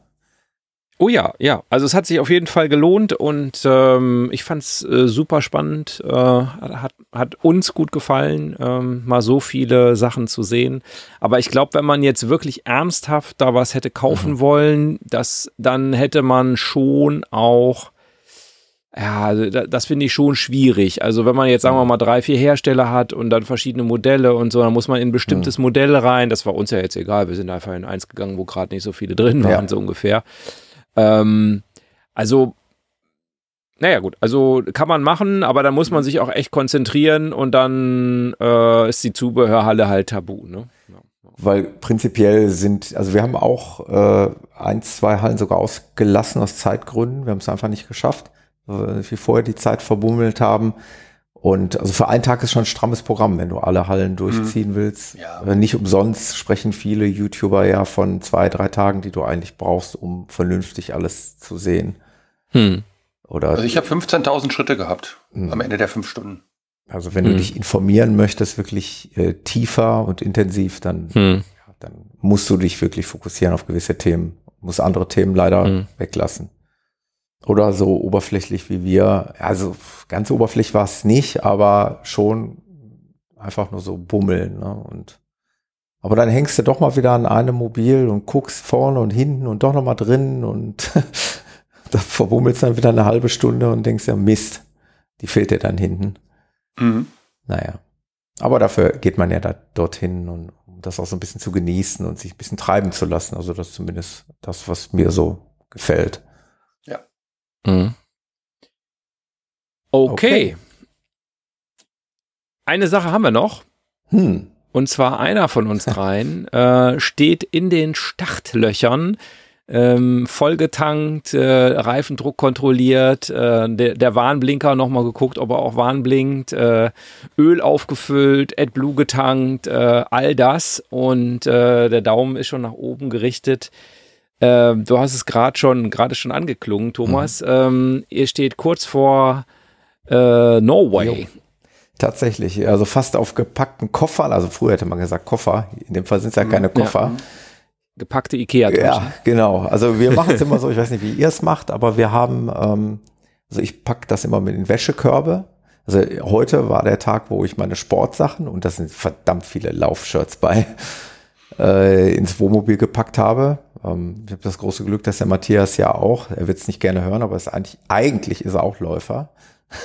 Oh ja, ja. Also es hat sich auf jeden Fall gelohnt und ähm, ich fand es äh, super spannend. Äh, hat, hat uns gut gefallen, ähm, mal so viele Sachen zu sehen. Aber ich glaube, wenn man jetzt wirklich ernsthaft da was hätte kaufen wollen, das, dann hätte man schon auch ja, also da- das finde ich schon schwierig. Also wenn man jetzt, sagen wir mal, drei, vier Hersteller hat und dann verschiedene Modelle und so, dann muss man in ein bestimmtes Modell rein. Das war uns ja jetzt egal. Wir sind einfach in eins gegangen, wo gerade nicht so viele drin waren, Ja. so ungefähr. Ähm, also, naja gut, also kann man machen, aber da muss man sich auch echt konzentrieren und dann äh, ist die Zubehörhalle halt tabu. Ne? Weil prinzipiell sind, also wir haben auch äh, ein, zwei Hallen sogar ausgelassen aus Zeitgründen. Wir haben es einfach nicht geschafft, weil wir vorher die Zeit verbummelt haben. Und also für einen Tag ist schon ein strammes Programm, wenn du alle Hallen durchziehen willst. Äh, Nicht umsonst sprechen viele YouTuber ja von zwei, drei Tagen, die du eigentlich brauchst, um vernünftig alles zu sehen. Hm. Oder Also ich habe 15.000 Schritte gehabt Mhm. am Ende der fünf Stunden. Also wenn du Hm. dich informieren möchtest, wirklich äh, tiefer und intensiv, dann, Hm. ja, dann musst du dich wirklich fokussieren auf gewisse Themen. Musst andere Themen leider Hm. weglassen. Oder so oberflächlich wie wir. Also ganz oberflächlich war es nicht, aber schon einfach nur so bummeln. Ne? Und aber dann hängst du doch mal wieder an einem Mobil und guckst vorne und hinten und doch noch mal drin und [laughs] da verbummelst dann wieder eine halbe Stunde und denkst ja Mist, die fehlt dir dann hinten. Mhm. Naja. Aber dafür geht man ja da dorthin und um das auch so ein bisschen zu genießen und sich ein bisschen treiben zu lassen. Also das ist zumindest das, was mir so gefällt. Mhm. Okay. Eine Sache haben wir noch. Hm. Und zwar einer von uns [laughs] dreien äh, steht in den Startlöchern, ähm, vollgetankt, äh, Reifendruck kontrolliert, äh, der, der Warnblinker nochmal geguckt, ob er auch Warn blinkt, äh, Öl aufgefüllt, AdBlue getankt, äh, all das. Und äh, der Daumen ist schon nach oben gerichtet. Äh, du hast es gerade schon, gerade schon angeklungen, Thomas. Ähm, ihr steht kurz vor äh, Norway. Tatsächlich, also fast auf gepackten Koffern, also früher hätte man gesagt Koffer, in dem Fall sind es ja keine Koffer. Gepackte ikea Ja, genau. Also wir machen es immer so, ich weiß nicht, wie ihr es macht, aber wir haben, ähm, also ich pack das immer mit in Wäschekörbe. Also heute war der Tag, wo ich meine Sportsachen, und da sind verdammt viele Laufshirts bei, äh, ins Wohnmobil gepackt habe. Ähm, ich habe das große Glück, dass der Matthias ja auch, er wird es nicht gerne hören, aber ist eigentlich, eigentlich ist er auch Läufer,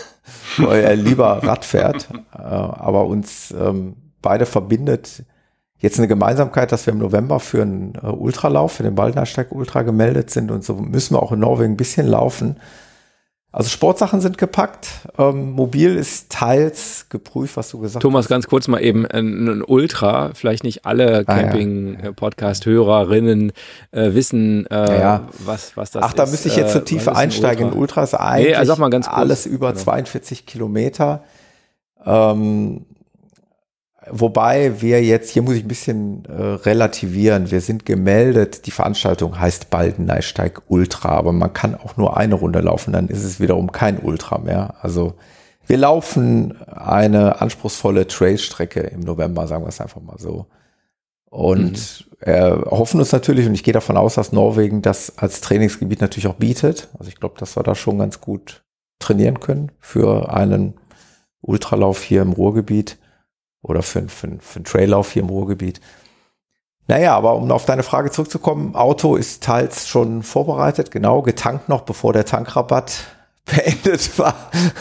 [laughs] weil er lieber Rad fährt. Äh, aber uns ähm, beide verbindet jetzt eine Gemeinsamkeit, dass wir im November für einen äh, Ultralauf, für den Waldnersteig Ultra gemeldet sind und so müssen wir auch in Norwegen ein bisschen laufen. Also Sportsachen sind gepackt. Ähm, mobil ist teils geprüft, was du gesagt Thomas, hast. ganz kurz mal eben ein, ein Ultra. Vielleicht nicht alle Ah. Camping-Podcast-Hörerinnen äh, wissen, äh, Ja, ja. was, was das Ach, da ist. müsste ich jetzt Äh, so was tiefer ist ein einsteigen. Ultra? Ultra ist eigentlich Nee, sag mal ganz kurz. alles über Genau. 42 Kilometer. Ähm, wobei wir jetzt, hier muss ich ein bisschen äh, relativieren. Wir sind gemeldet. Die Veranstaltung heißt Baldeneysteig Ultra, aber man kann auch nur eine Runde laufen, dann ist es wiederum kein Ultra mehr. Also wir laufen eine anspruchsvolle Trailstrecke im November, sagen wir es einfach mal so. Und äh, hoffen uns natürlich, und ich gehe davon aus, dass Norwegen das als Trainingsgebiet natürlich auch bietet. Also ich glaube, dass wir da schon ganz gut trainieren können für einen Ultralauf hier im Ruhrgebiet oder für, für, für einen Traillauf hier im Ruhrgebiet. Naja, aber um auf deine Frage zurückzukommen, Auto ist teils schon vorbereitet, genau, getankt noch, bevor der Tankrabatt [laughs] beendet war.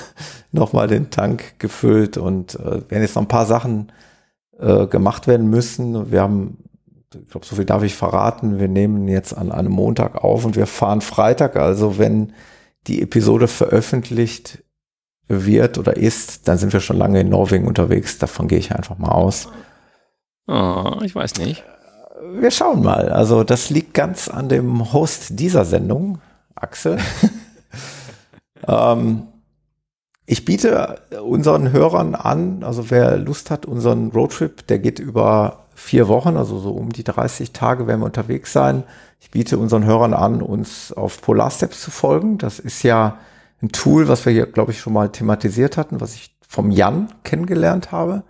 [laughs] Nochmal den Tank gefüllt und äh, werden jetzt noch ein paar Sachen äh, gemacht werden müssen. Wir haben, ich glaube, so viel darf ich verraten, wir nehmen jetzt an einem Montag auf und wir fahren Freitag. Also wenn die Episode veröffentlicht wird oder ist, dann sind wir schon lange in Norwegen unterwegs. Davon gehe ich einfach mal aus. Oh, ich weiß nicht. Wir schauen mal. Also das liegt ganz an dem Host dieser Sendung, Axel. [laughs] ähm, ich biete unseren Hörern an, also wer Lust hat, unseren Roadtrip, der geht über vier Wochen, also so um die 30 Tage werden wir unterwegs sein. Ich biete unseren Hörern an, uns auf Polarsteps zu folgen. Das ist ja ein Tool, was wir hier, glaube ich, schon mal thematisiert hatten, was ich vom Jan kennengelernt habe.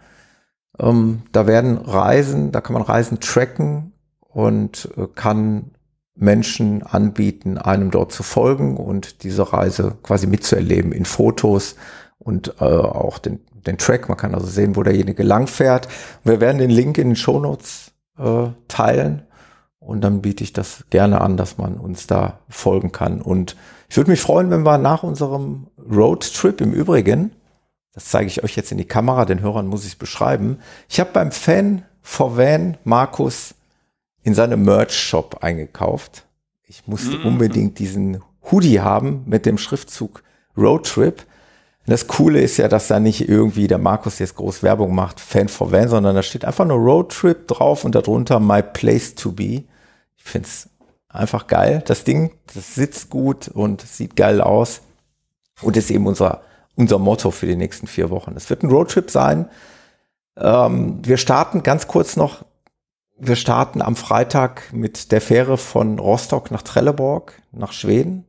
Ähm, da werden Reisen, da kann man Reisen tracken und äh, kann Menschen anbieten, einem dort zu folgen und diese Reise quasi mitzuerleben in Fotos und äh, auch den, den Track. Man kann also sehen, wo derjenige langfährt. Wir werden den Link in den Shownotes äh, teilen und dann biete ich das gerne an, dass man uns da folgen kann. Und ich würde mich freuen, wenn wir nach unserem Roadtrip im Übrigen, das zeige ich euch jetzt in die Kamera, den Hörern muss ich es beschreiben. Ich habe beim Fan for Van Markus in seinem Merch-Shop eingekauft. Ich musste Mhm. unbedingt diesen Hoodie haben mit dem Schriftzug Roadtrip. Das Coole ist ja, dass da nicht irgendwie der Markus jetzt groß Werbung macht, Fan for Van, sondern da steht einfach nur Roadtrip drauf und darunter My Place to Be. Ich find's einfach geil. Das Ding, das sitzt gut und sieht geil aus und ist eben unser, unser Motto für die nächsten vier Wochen. Es wird ein Roadtrip sein. Ähm, wir starten ganz kurz noch wir starten am Freitag mit der Fähre von Rostock nach Trelleborg, nach Schweden.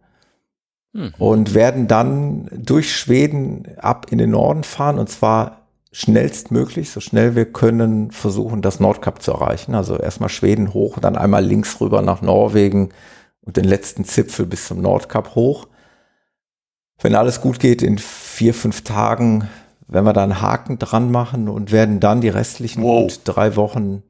Mhm. Und werden dann durch Schweden ab in den Norden fahren und zwar schnellstmöglich, so schnell wir können versuchen, das Nordkap zu erreichen. Also erstmal Schweden hoch, dann einmal links rüber nach Norwegen und den letzten Zipfel bis zum Nordkap hoch. Wenn alles gut geht, in vier, fünf Tagen werden wir da einen Haken dran machen und werden dann die restlichen gut drei Wochen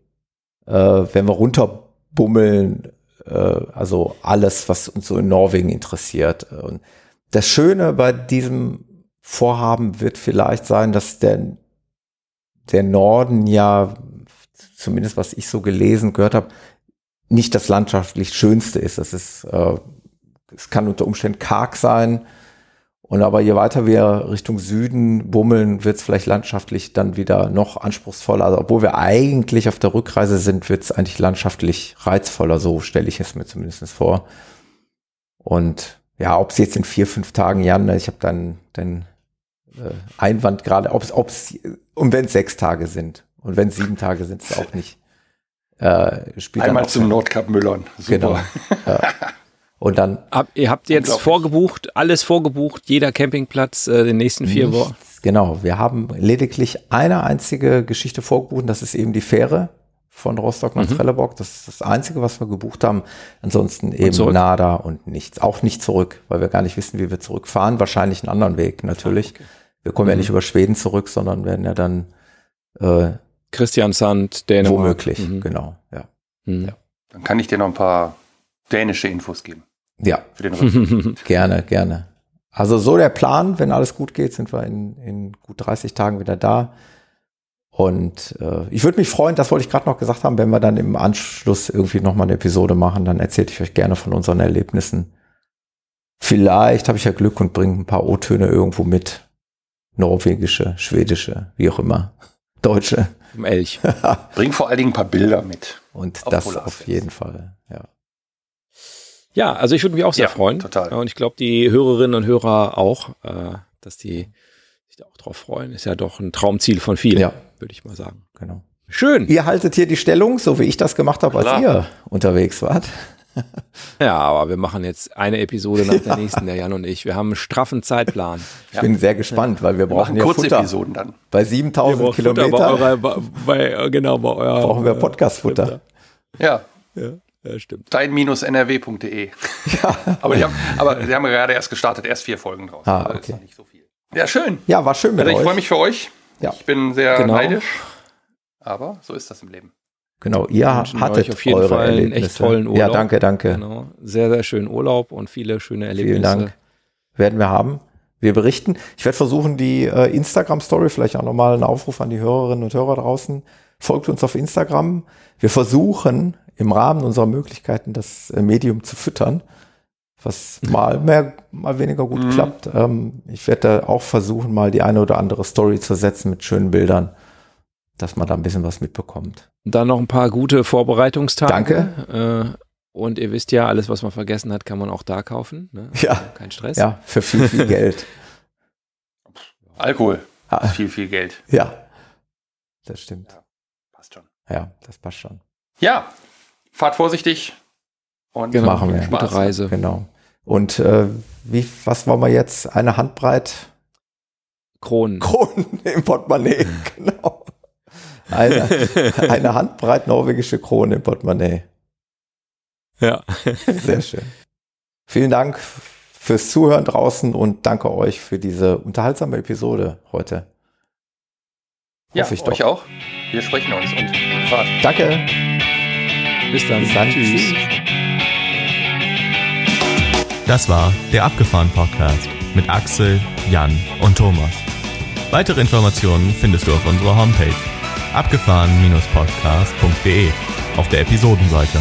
äh, wenn wir runterbummeln, äh, also alles, was uns so in Norwegen interessiert. Und das Schöne bei diesem Vorhaben wird vielleicht sein, dass der, der Norden ja, zumindest was ich so gelesen, gehört habe, nicht das landschaftlich Schönste ist. Das ist, äh, es kann unter Umständen karg sein. Und aber je weiter wir Richtung Süden bummeln, wird es vielleicht landschaftlich dann wieder noch anspruchsvoller. Also obwohl wir eigentlich auf der Rückreise sind, wird es eigentlich landschaftlich reizvoller. So stelle ich es mir zumindest vor. Und ja, ob es jetzt in vier, fünf Tagen, Jan, ich habe dann den äh, Einwand gerade, ob es, und wenn es sechs Tage sind und wenn es sieben Tage sind, ist auch nicht. Äh, spielt Einmal zum Nordkap Müllern. Super. Genau. Ja. Und dann Hab, ihr habt jetzt vorgebucht, alles vorgebucht, jeder Campingplatz äh, den nächsten vier Wochen. Genau, wir haben lediglich eine einzige Geschichte vorgebucht, das ist eben die Fähre von Rostock nach Mhm. Trelleborg. Das ist das Einzige, was wir gebucht haben. Ansonsten eben zurück? nada und nichts. Auch nicht zurück, weil wir gar nicht wissen, wie wir zurückfahren. Wahrscheinlich einen anderen Weg, natürlich. Wir kommen ja Mhm. nicht über Schweden zurück, sondern werden ja dann äh, Christiansand, Dänemark. womöglich, Mhm. genau. Ja. Mhm. Ja. Dann kann ich dir noch ein paar dänische Infos geben. ja, Für den Rest. [laughs] gerne, gerne. Also so der Plan, wenn alles gut geht, sind wir in, in gut 30 Tagen wieder da. Und äh, ich würde mich freuen, das wollte ich gerade noch gesagt haben, wenn wir dann im Anschluss irgendwie nochmal eine Episode machen, dann erzähle ich euch gerne von unseren Erlebnissen. Vielleicht habe ich ja Glück und bringe ein paar O-Töne irgendwo mit. Norwegische, schwedische, wie auch immer. Deutsche. Im Elch. [laughs] Bring vor allen Dingen ein paar Bilder mit. Und Auf das Polarfest. auf jeden Fall, ja. Ja, also ich würde mich auch sehr Ja, freuen. total. Und ich glaube, die Hörerinnen und Hörer auch, äh, dass die sich da auch drauf freuen. Ist ja doch ein Traumziel von vielen, Ja. würde ich mal sagen. Genau. Schön. Ihr haltet hier die Stellung, so wie ich das gemacht habe, als Klar. ihr unterwegs wart. [laughs] Ja, aber wir machen jetzt eine Episode nach der nächsten, der Jan und ich. Wir haben einen straffen Zeitplan. Ich bin sehr gespannt, weil wir Wir brauchen ja Futter. Kurzepisoden dann. Bei 7000 Kilometern Bei eurer, bei, bei, genau, bei eurer. brauchen wir Podcastfutter. Ja. Ja, ja, stimmt. Dein-nrw.de. [laughs] aber, die haben, aber die haben gerade erst gestartet, erst vier Folgen draus. Ah, Also ist okay. noch nicht so viel. Ja, schön. Ja, war schön mit Also ich freue mich für euch. Ja. Ich bin sehr Genau. neidisch. Aber so ist das im Leben. Genau, ihr hattet euch auf jeden eure Fall einen Erlebnisse. echt tollen Urlaub. Ja, danke, danke. Genau. Sehr, sehr schönen Urlaub und viele schöne Erlebnisse. Vielen Dank. Werden wir haben. Wir berichten. Ich werde versuchen, die äh, Instagram-Story, vielleicht auch nochmal einen Aufruf an die Hörerinnen und Hörer draußen. Folgt uns auf Instagram. Wir versuchen im Rahmen unserer Möglichkeiten das äh, Medium zu füttern, was [laughs] mal mehr, mal weniger gut Mhm. klappt. Ähm, ich werde da auch versuchen, mal die eine oder andere Story zu setzen mit schönen Bildern, dass man da ein bisschen was mitbekommt. Dann noch ein paar gute Vorbereitungstage. Danke. Äh, und ihr wisst ja, alles, was man vergessen hat, kann man auch da kaufen. Ne? [laughs] Ja. Kein Stress. Ja, für viel, viel [laughs] Geld. Alkohol. Ah, Viel, viel Geld. ja, das stimmt. Passt schon. Ja, das passt schon. Ja, fahrt vorsichtig. Und Genau. Machen wir. Spaß. Gute Reise. Genau. Und äh, wie, was wollen wir jetzt? Eine Handbreit Kronen. Kronen im Portemonnaie. [laughs] Genau. Eine, [laughs] eine Handbreit norwegische Krone im Portemonnaie. Ja. Sehr schön. Vielen Dank fürs Zuhören draußen und danke euch für diese unterhaltsame Episode heute. Ja, Hoffe ich euch doch. auch. Wir sprechen uns und Fahrt. Danke. Bis dann. Bis dann. Tschüss. Das war der Abgefahren Podcast mit Axel, Jan und Thomas. Weitere Informationen findest du auf unserer Homepage abgefahren-podcast.de auf der Episodenseite.